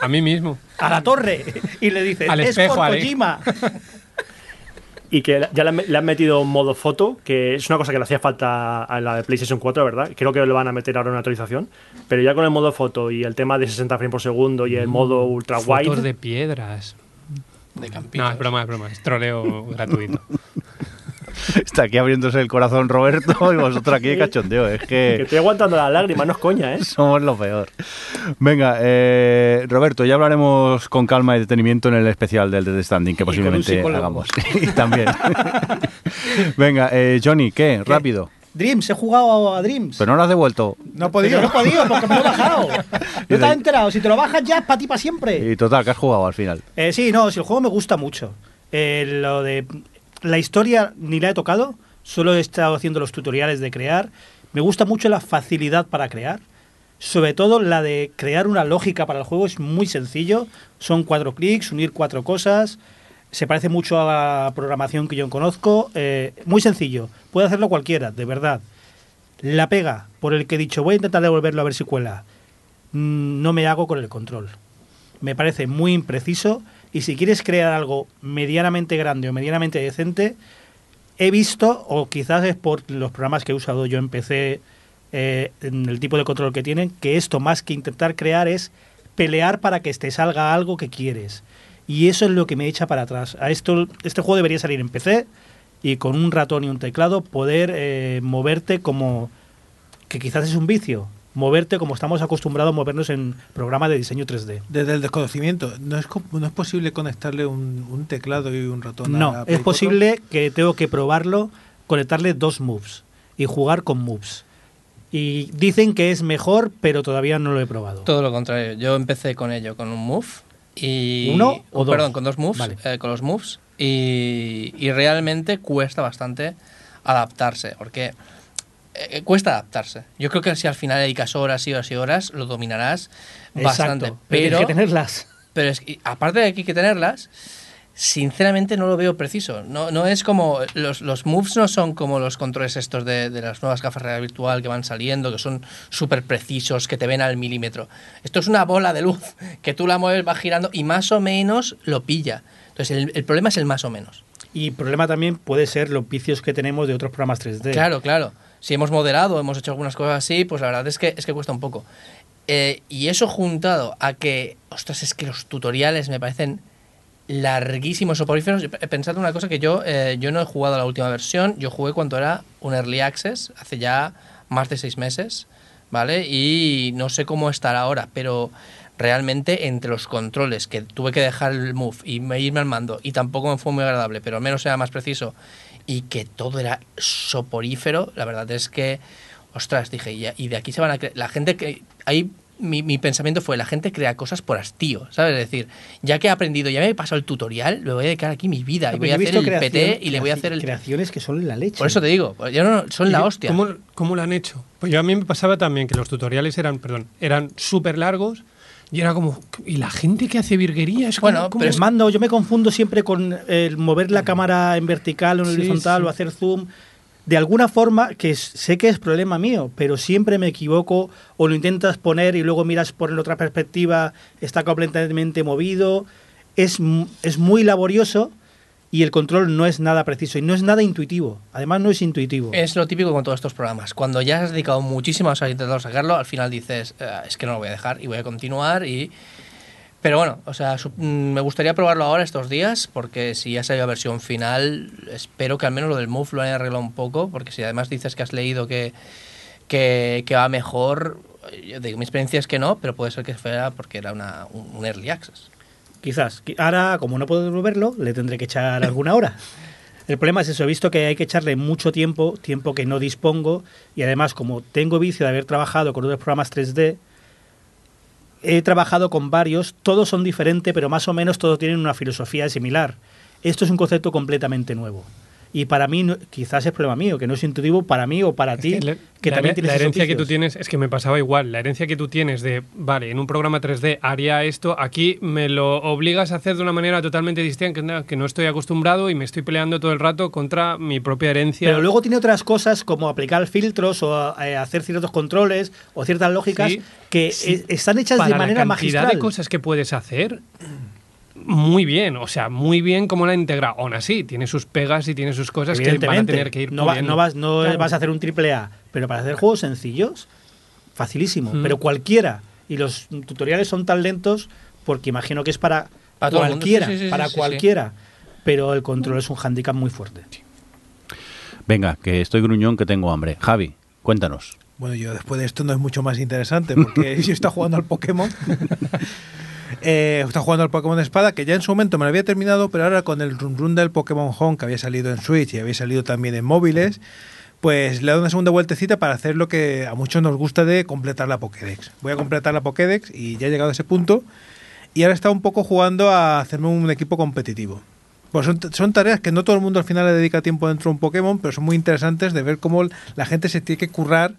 A mí mismo. a la torre y le dices, Al es espejo, por Ale". Kojima. Y que ya le han, metido un modo foto, que es una cosa que le hacía falta a la de PlayStation 4, ¿verdad? Creo que lo van a meter ahora en una actualización. Pero ya con el modo foto y el tema de 60 frames por segundo y el modo ultra Fotos wide. de piedras. De campitos. No, es broma, es broma. Es troleo gratuito. Está aquí abriéndose el corazón Roberto y vosotros aquí de cachondeo. Es Que que estoy aguantando las lágrimas, no es coña, ¿eh? somos lo peor. Venga, eh, Roberto, ya hablaremos con calma y detenimiento en el especial del Dead Standing que posiblemente hagamos. y también. Venga, eh, Johnny, ¿qué? Rápido. Dreams, he jugado a Dreams. Pero no lo has devuelto. No he Pero podido. no he podido porque me lo he bajado. No te has enterado. Si te lo bajas ya es para ti para siempre. Y total, que has jugado al final. Eh, sí, no, si el juego me gusta mucho. Eh, lo de la historia ni la he tocado, solo he estado haciendo los tutoriales de crear. Me gusta mucho la facilidad para crear. Sobre todo la de crear una lógica para el juego es muy sencillo. Son cuatro clics, unir cuatro cosas. Se parece mucho a la programación que yo conozco. Eh, muy sencillo. Puede hacerlo cualquiera, de verdad. La pega por el que he dicho voy a intentar devolverlo a ver si cuela. Mm, No me hago con el control me parece muy impreciso y si quieres crear algo medianamente grande o medianamente decente, he visto, o quizás es por los programas que he usado yo en PC, eh, en el tipo de control que tienen, que esto más que intentar crear es pelear para que te salga algo que quieres. Y eso es lo que me echa para atrás. A esto, este juego debería salir en PC y con un ratón y un teclado poder eh, moverte como que quizás es un vicio, moverte como estamos acostumbrados a movernos en programas de diseño 3D. Desde el desconocimiento, ¿no es, no es posible conectarle un, un teclado y un ratón a No, Play es posible que tengo que probarlo, conectarle dos moves y jugar con moves. Y dicen que es mejor, pero todavía no lo he probado. Todo lo contrario. Yo empecé con ello, con un move. Y, ¿Uno o dos? Perdón, con dos moves. Vale. eh, con los moves. Y, y realmente cuesta bastante adaptarse. Porque eh, cuesta adaptarse. Yo creo que si al final dedicas horas y horas y horas, lo dominarás bastante. Exacto, pero tienes Pero, que tenerlas. pero es que, aparte de que hay que tenerlas, sinceramente no lo veo preciso. No, no es como. Los, los moves no son como los controles estos de, de las nuevas gafas de realidad virtual que van saliendo, que son súper precisos, que te ven al milímetro. Esto es una bola de luz que tú la mueves, va girando y más o menos lo pilla. Entonces, el, el problema es el más o menos. Y problema también puede ser los vicios que tenemos de otros programas 3D. Claro, claro. Si hemos moderado, hemos hecho algunas cosas así, pues la verdad es que, es que cuesta un poco. Eh, y eso juntado a que, ostras, es que los tutoriales me parecen larguísimos, soporíferos. He pensado una cosa que yo, eh, yo no he jugado la última versión, yo jugué cuando era un Early Access, hace ya más de seis meses, ¿vale? Y no sé cómo estará ahora, pero realmente entre los controles, que tuve que dejar el move y me- irme al mando, y tampoco me fue muy agradable, pero al menos era más preciso, y que todo era soporífero, la verdad es que, ostras, dije, y, y de aquí se van a crear, la gente que, ahí mi, mi pensamiento fue, la gente crea cosas por hastío, ¿sabes? Es decir, ya que he aprendido, ya me he pasado el tutorial, me voy a dedicar aquí mi vida, y voy Yo a hacer el creación- PT y le voy a hacer el... Creaciones que son la leche. Por eso te digo, ya no, son ¿Y la hostia. ¿cómo, cómo lo han hecho? Pues yo a mí me pasaba también que los tutoriales eran, perdón, eran súper largos y era como, ¿y la gente que hace virguería? Es Bueno, como- El mando, yo me confundo siempre con el mover la cámara en vertical o en Sí, horizontal sí. o hacer zoom. De alguna forma, que es- sé que es problema mío, pero siempre me equivoco o lo intentas poner y luego miras por otra perspectiva, está completamente movido. Es, es muy laborioso y el control no es nada preciso y no es nada intuitivo. Además, no es intuitivo. Es lo típico con todos estos programas. Cuando ya has dedicado muchísimas horas a sacarlo, al final dices, "Eh, es que no lo voy a dejar y voy a continuar y... Pero bueno, o sea, mm, me gustaría probarlo ahora estos días, porque si ya salió la versión final, espero que al menos lo del Move lo hayan arreglado un poco, porque si además dices que has leído que, que, va mejor, yo digo, mi experiencia es que no, pero puede ser que fuera porque era una, un, un early access. Quizás. Qui- Ahora, como no puedo devolverlo, le tendré que echar alguna hora. El problema es eso, he visto que hay que echarle mucho tiempo, tiempo que no dispongo, y además como tengo vicio de haber trabajado con otros programas 3D, he trabajado con varios, todos son diferentes, pero más o menos todos tienen una filosofía similar. Esto es un concepto completamente nuevo. Y para mí, no- quizás es problema mío, que no es intuitivo para mí o para ti, que la- que la, también tienes la herencia que tú tienes es que me pasaba igual. La herencia que tú tienes de, vale, en un programa 3D haría esto, aquí me lo obligas a hacer de una manera totalmente distinta que no, que no estoy acostumbrado y me estoy peleando todo el rato contra mi propia herencia. Pero luego tiene otras cosas como aplicar filtros o eh, hacer ciertos controles o ciertas lógicas Sí, que sí. están hechas Para de manera la cantidad magistral. de cosas que puedes hacer, muy bien, o sea, muy bien como la integra. Aún así, tiene sus pegas y tiene sus cosas que van a tener que ir no, va- puliendo. no vas, no Claro. vas a hacer un triple A, pero para hacer juegos sencillos, facilísimo. Mm. Pero cualquiera. Y los tutoriales son tan lentos porque imagino que es para, cualquiera, sí, sí, sí, para sí, sí. cualquiera. Pero el control es un hándicap muy fuerte. Venga, que estoy gruñón, que tengo hambre. Javi, cuéntanos. Bueno, yo después de esto no es mucho más interesante porque yo está jugando al Pokémon. Eh, está jugando al Pokémon Espada, que ya en su momento me lo había terminado, pero ahora con el run run del Pokémon Home que había salido en Switch y había salido también en móviles, pues le he dado una segunda vueltecita para hacer lo que a muchos nos gusta de completar la Pokédex. Voy a completar la Pokédex y ya he llegado a ese punto. Y ahora está un poco jugando a hacerme un equipo competitivo. Pues son, son tareas que no todo el mundo al final le dedica tiempo dentro de un Pokémon, pero son muy interesantes de ver cómo la gente se tiene que currar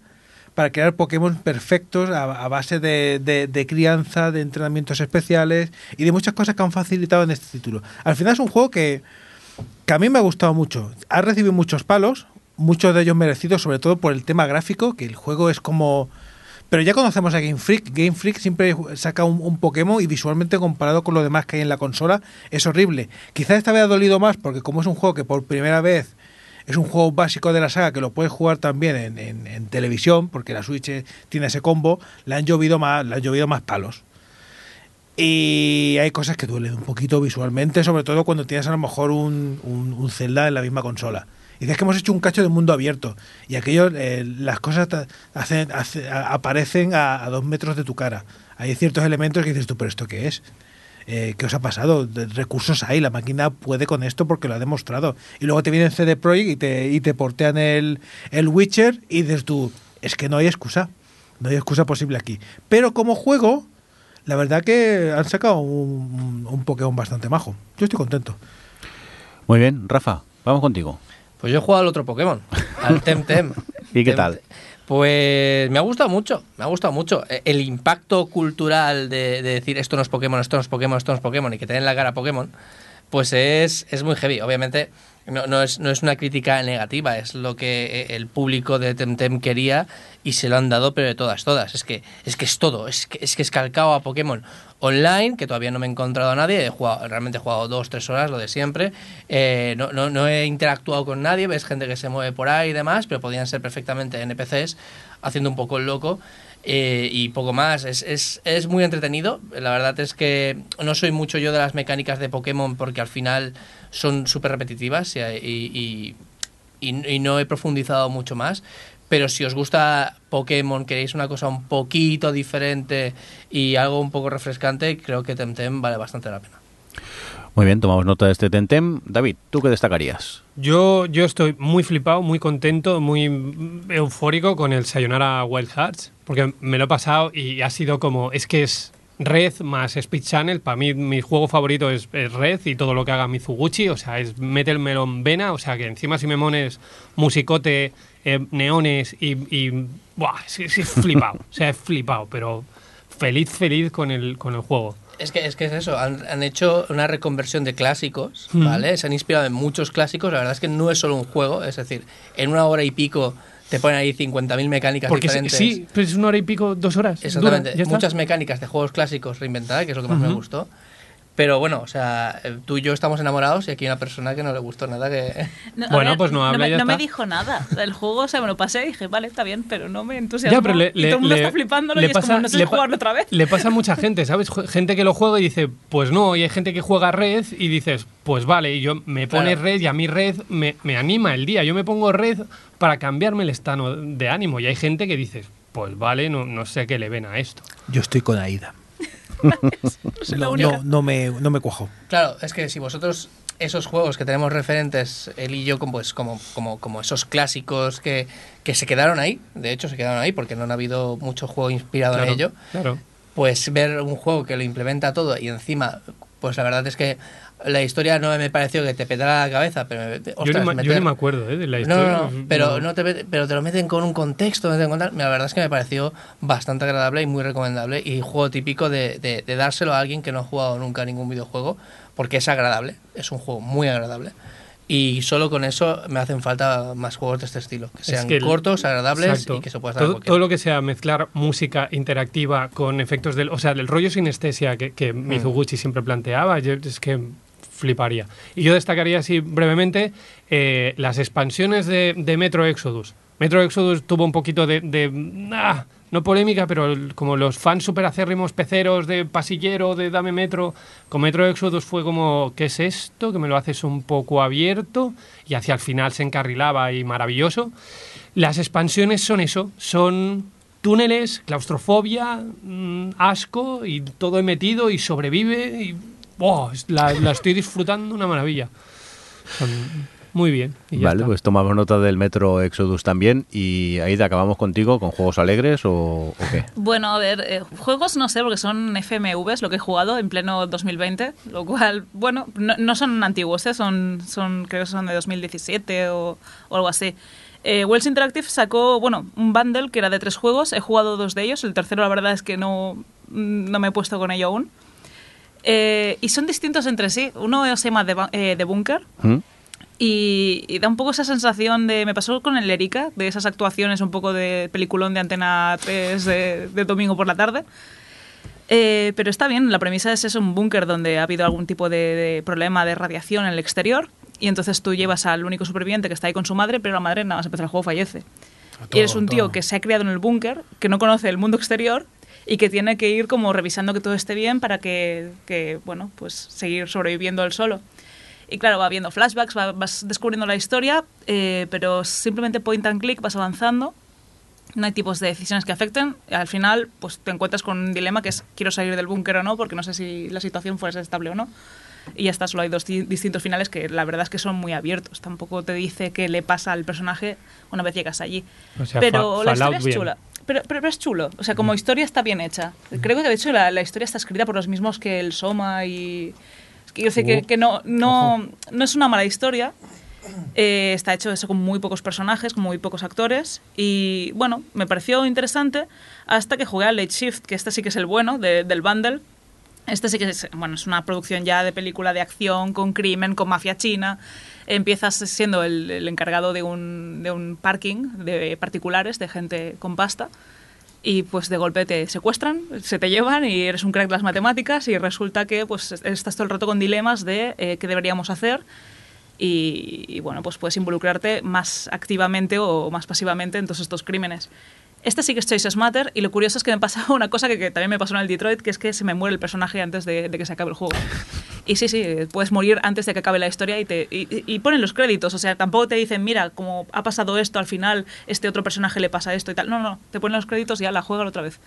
para crear Pokémon perfectos a, base de, de- de crianza, de entrenamientos especiales y de muchas cosas que han facilitado en este título. Al final es un juego que, que a mí me ha gustado mucho. Ha recibido muchos palos, muchos de ellos merecidos, sobre todo por el tema gráfico, que el juego es como... Pero ya conocemos a Game Freak. Game Freak siempre saca un, un Pokémon y visualmente comparado con lo demás que hay en la consola es horrible. Quizás esta vez ha dolido más porque como es un juego que por primera vez es un juego básico de la saga que lo puedes jugar también en, televisión, porque la Switch tiene ese combo, le han llovido más, le han llovido más palos. Y hay cosas que duelen un poquito visualmente, sobre todo cuando tienes a lo mejor un, un, un Zelda en la misma consola. Y dices que hemos hecho un cacho de mundo abierto. Y aquello, eh, las cosas hacen, hace- aparecen a, a dos metros de tu cara. Hay ciertos elementos que dices tú, pero ¿esto qué es? Eh, ¿Qué os ha pasado? De- recursos hay, la máquina puede con esto porque lo ha demostrado. Y luego te viene CD Projekt y te, y te portean el, el Witcher y dices tú, es que no hay excusa. No hay excusa posible aquí. Pero como juego, la verdad que han sacado un, un Pokémon bastante majo. Yo estoy contento. Muy bien, Rafa, vamos contigo. Pues yo he jugado al otro Pokémon, al Temtem. ¿Y qué Tem- tal? Pues me ha gustado mucho, me ha gustado mucho. E- El impacto cultural de, de decir esto no es Pokémon, esto no es Pokémon, esto no es Pokémon y que te den la cara Pokémon, pues es, es muy heavy. Obviamente no, no, es, no es una crítica negativa, es lo que eh, el público de Temtem quería y se lo han dado, pero de todas, todas. Es que es, que es todo, es que, es que es calcado a Pokémon online, que todavía no me he encontrado a nadie, he jugado, realmente he jugado dos, tres horas, lo de siempre. Eh, no, no, he interactuado con nadie, ves gente que se mueve por ahí y demás, pero podían ser perfectamente NPCs haciendo un poco el loco. eh, y poco más, es, es, es muy entretenido. La verdad es que no soy mucho yo de las mecánicas de Pokémon porque al final son súper repetitivas y, y- y- y no he profundizado mucho más. Pero si os gusta Pokémon, queréis una cosa un poquito diferente y algo un poco refrescante, creo que Temtem vale bastante la pena. Muy bien, tomamos nota de este Tentem. David, ¿tú qué destacarías? Yo, yo estoy muy flipado, muy contento, muy eufórico con el Sayonara Wild Hearts, porque me lo he pasado y ha sido como, es que es Red más Speed Channel, para mí mi juego favorito es, es Red y todo lo que haga Mizuguchi, o sea, es mételmelo en vena, o sea, que encima si me mones musicote, eh, neones y, y buah, es, es- es flipado, o sea, es flipado, pero feliz, feliz con el, con el juego. Es que, es que es eso, han, han hecho una reconversión de clásicos, Mm. ¿vale? Se han inspirado en muchos clásicos, la verdad es que no es solo un juego, es decir, en una hora y pico te ponen ahí 50.000 mecánicas Porque diferentes. sí, pero es una hora y pico, dos horas. Exactamente, dura, muchas mecánicas de juegos clásicos reinventadas, que es lo que más me gustó. Pero bueno, o sea, eh, tú y yo estamos enamorados y aquí hay una persona que no le gustó nada que... No, a Bueno, ver, pues no habla me, y ya no me dijo nada del juego, o sea, me lo pasé y dije, vale, está bien, pero no me entusiasmó. Ya, pero le, y le- todo el mundo le- está flipándolo le y es como, no sé jugarlo otra vez. Le pasa a mucha gente, ¿sabes? Gente que lo juega y dice, pues no, y hay gente que juega Red y dices, pues vale, y yo me pone Claro. Red y a mí Red me, me anima el día. Yo me pongo Red para cambiarme el estado de ánimo y hay gente que dices, pues vale, no, no sé qué le ven a esto. Yo estoy con Aida. la no, única. no, no me, no me cuajo. Claro, es que si vosotros esos juegos que tenemos referentes, él y yo, como, pues, como, como, como esos clásicos que, que se quedaron ahí, de hecho se quedaron ahí porque no han habido mucho juego inspirado Claro, en ello, Claro. pues ver un juego que lo implementa todo y encima, pues la verdad es que La historia no me pareció que te petara la cabeza, pero... me- Yo, me- yo meter- ni me acuerdo ¿eh? de la No, historia. no, no, pero, no te, pero te lo meten con un contexto, meten con tal. La verdad es que me pareció bastante agradable y muy recomendable. Y juego típico de, de- de dárselo a alguien que no ha jugado nunca a ningún videojuego, porque es agradable, es un juego muy agradable. Y solo con eso me hacen falta más juegos de este estilo, que Es sean que el- cortos, agradables Exacto. y que se pueda todo, todo lo que sea mezclar música interactiva con efectos del, o sea, del rollo sinestesia que, que Mm. Mizuguchi siempre planteaba, yo es que fliparía. Y yo destacaría así brevemente eh, las expansiones de, de Metro Exodus. Metro Exodus tuvo un poquito de, de- ah, no polémica, pero como los fans super acérrimos peceros de pasillero, de Dame Metro, con Metro Exodus fue como, ¿qué es esto? Que me lo haces un poco abierto y hacia el final se encarrilaba y maravilloso. Las expansiones son eso, son túneles, claustrofobia, mm, asco y todo he metido y sobrevive y Es- la, la estoy disfrutando una maravilla. Son muy bien. y ya Vale, está. pues tomamos nota del Metro Exodus también. Y Aida, ¿acabamos contigo con juegos alegres o, o qué? Bueno, a ver, eh, juegos no sé, porque son FMVs lo que he jugado en pleno 2020, lo cual, bueno, no, no son antiguos, ¿eh? son, son, creo que son de 2017 o, o algo así. Eh, Wells Interactive sacó, bueno, un bundle que era de tres juegos, he jugado dos de ellos, el tercero la verdad es que no, no me he puesto con ello aún. Eh, y son distintos entre sí. Uno se llama The, The Bunker, ¿Mm? y, y da un poco esa sensación de. Me pasó con el Erika, de esas actuaciones un poco de peliculón de Antena 3 de, de domingo por la tarde. Eh, pero está bien, la premisa es eso, un búnker donde ha habido algún tipo de, de problema de radiación en el exterior y entonces tú llevas al único superviviente que está ahí con su madre, pero la madre nada más empezar el juego fallece. y eres un tío que se ha criado en el búnker, que no conoce el mundo exterior y que tiene que ir como revisando que todo esté bien para que, que, bueno, pues seguir sobreviviendo él solo. Y claro, va viendo flashbacks, va- vas descubriendo la historia, eh, pero simplemente point and click, vas avanzando. No hay tipos de decisiones que afecten. y al final, pues te encuentras con un dilema que es quiero salir del búnker o no, porque no sé si la situación fuese estable o no. Y ya está, solo hay dos di- distintos finales que la verdad es que son muy abiertos. Tampoco te dice qué le pasa al personaje una vez llegas allí. O sea, pero fa- la historia es bien. Pero, pero, pero es chulo. O sea, como historia está bien hecha. Creo que de hecho la, la historia está escrita por los mismos que el Soma y. es que Yo sé que, Uh, que no, no, no es una mala historia. Eh, está hecho eso con muy pocos personajes, con muy pocos actores. Y bueno, me pareció interesante hasta que jugué a Late Shift, que este sí que es el bueno de- del bundle. Este sí que es, bueno, es una producción ya de película de acción, con crimen, con mafia china. Empiezas siendo el, el encargado de un, de un parking de particulares, de gente con pasta. Y pues de golpe te secuestran, se te llevan y eres un crack de las matemáticas y resulta que pues estás todo el rato con dilemas de eh, qué deberíamos hacer y, y, bueno, pues puedes involucrarte más activamente o más pasivamente en todos estos crímenes. Este sí que es Choices Matter y lo curioso es que me pasa una cosa que, que también me pasó en el Detroit, que es que se me muere el personaje antes de, de que se acabe el juego. Y sí, sí, puedes morir antes de que acabe la historia y, te, y, y ponen los créditos, o sea, tampoco te dicen, mira, como ha pasado esto, al final este otro personaje le pasa esto y tal. No, no, te ponen los créditos y ya la juegan otra vez.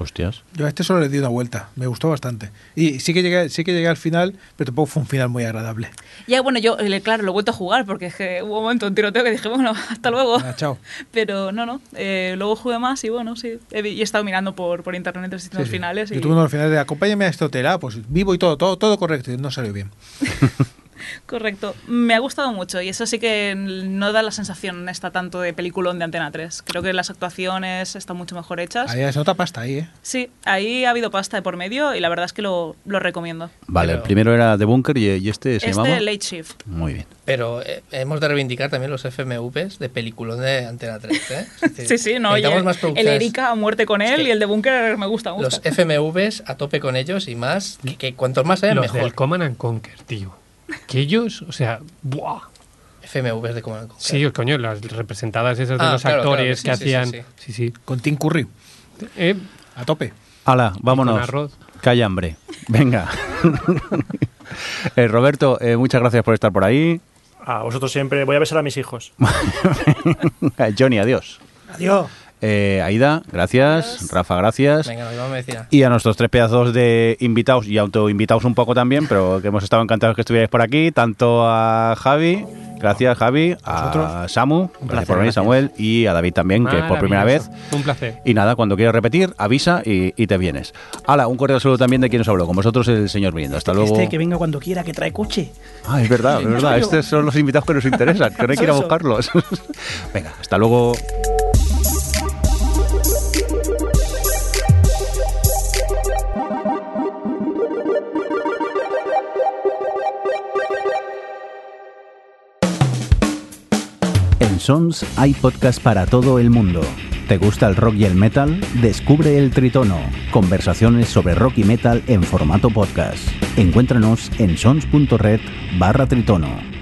Hostias. Yo a este solo le di una vuelta, me gustó bastante. Y sí que llegué, sí que llegué al final, pero tampoco fue un final muy agradable. Ya, bueno, yo, eh, claro, lo he vuelto a jugar porque es que hubo un momento, un tiroteo que dije, bueno, hasta luego. Ah, chao. Pero no, no. eh, luego jugué más y bueno, sí. He, y he estado mirando por, por internet los distintos Sí, sí. finales. Y, Yo tuve uno al final de acompáñame a este hotel, ah, pues vivo y todo, todo, todo correcto, y no salió bien. Correcto. Me ha gustado mucho y eso sí que no da la sensación esta tanto de peliculón de Antena 3. Creo que las actuaciones están mucho mejor hechas. Ahí se nota pasta ahí, ¿eh? Sí, ahí ha habido pasta de por medio y la verdad es que lo, lo recomiendo. Vale, Pero- el primero era The Bunker y, y este se Este llamaba. Late Shift. Muy bien. Pero eh, hemos de reivindicar también los FMVs de peliculón de Antena 3. ¿eh? Es decir, Sí, sí, no. el, más el. Erika a muerte con él Es que y el de Bunker me gusta, me Los. FMVs a tope con ellos y más, que, que cuantos más sean, Los mejor. del Command and Conquer, tío. Que ellos, o sea, ¡buah! FMVs de Command Conquer. Sí, coño, las representadas esas de Ah, los claro, actores claro, que sí, sí, hacían. sí, Sí, sí. Con Tim Curry, Eh, a tope. Hala, vámonos. arroz. Que hay hambre. Venga. Eh, Roberto, eh, muchas gracias por estar por ahí. A vosotros siempre. Voy a besar a mis hijos. Johnny, adiós. Adiós. Eh, Aida, gracias. Adiós. Rafa, gracias. Venga, vamos a decir. Y a nuestros tres pedazos de invitados y autoinvitados un poco también, pero que hemos estado encantados que estuvierais por aquí, tanto a Javi Gracias, Javi, a Vosotros. Samu, gracias placer, por venir, gracias. Samuel, y a David también, que por primera vez. Un placer. Y nada, cuando quieras repetir, avisa y, y te vienes. Hala, un cordial saludo también de quien nos habló. Con vosotros el señor Brindo. Hasta luego. Este que venga cuando quiera, que trae coche. Ah, es verdad, es verdad. Estos son los invitados que nos interesan, que no hay que ir a buscarlos. Venga, hasta luego. En Sons hay podcast para todo el mundo. ¿Te gusta el rock y el metal? Descubre el Tritono, conversaciones sobre rock y metal en formato podcast. Encuéntranos en sons.red barra tritono.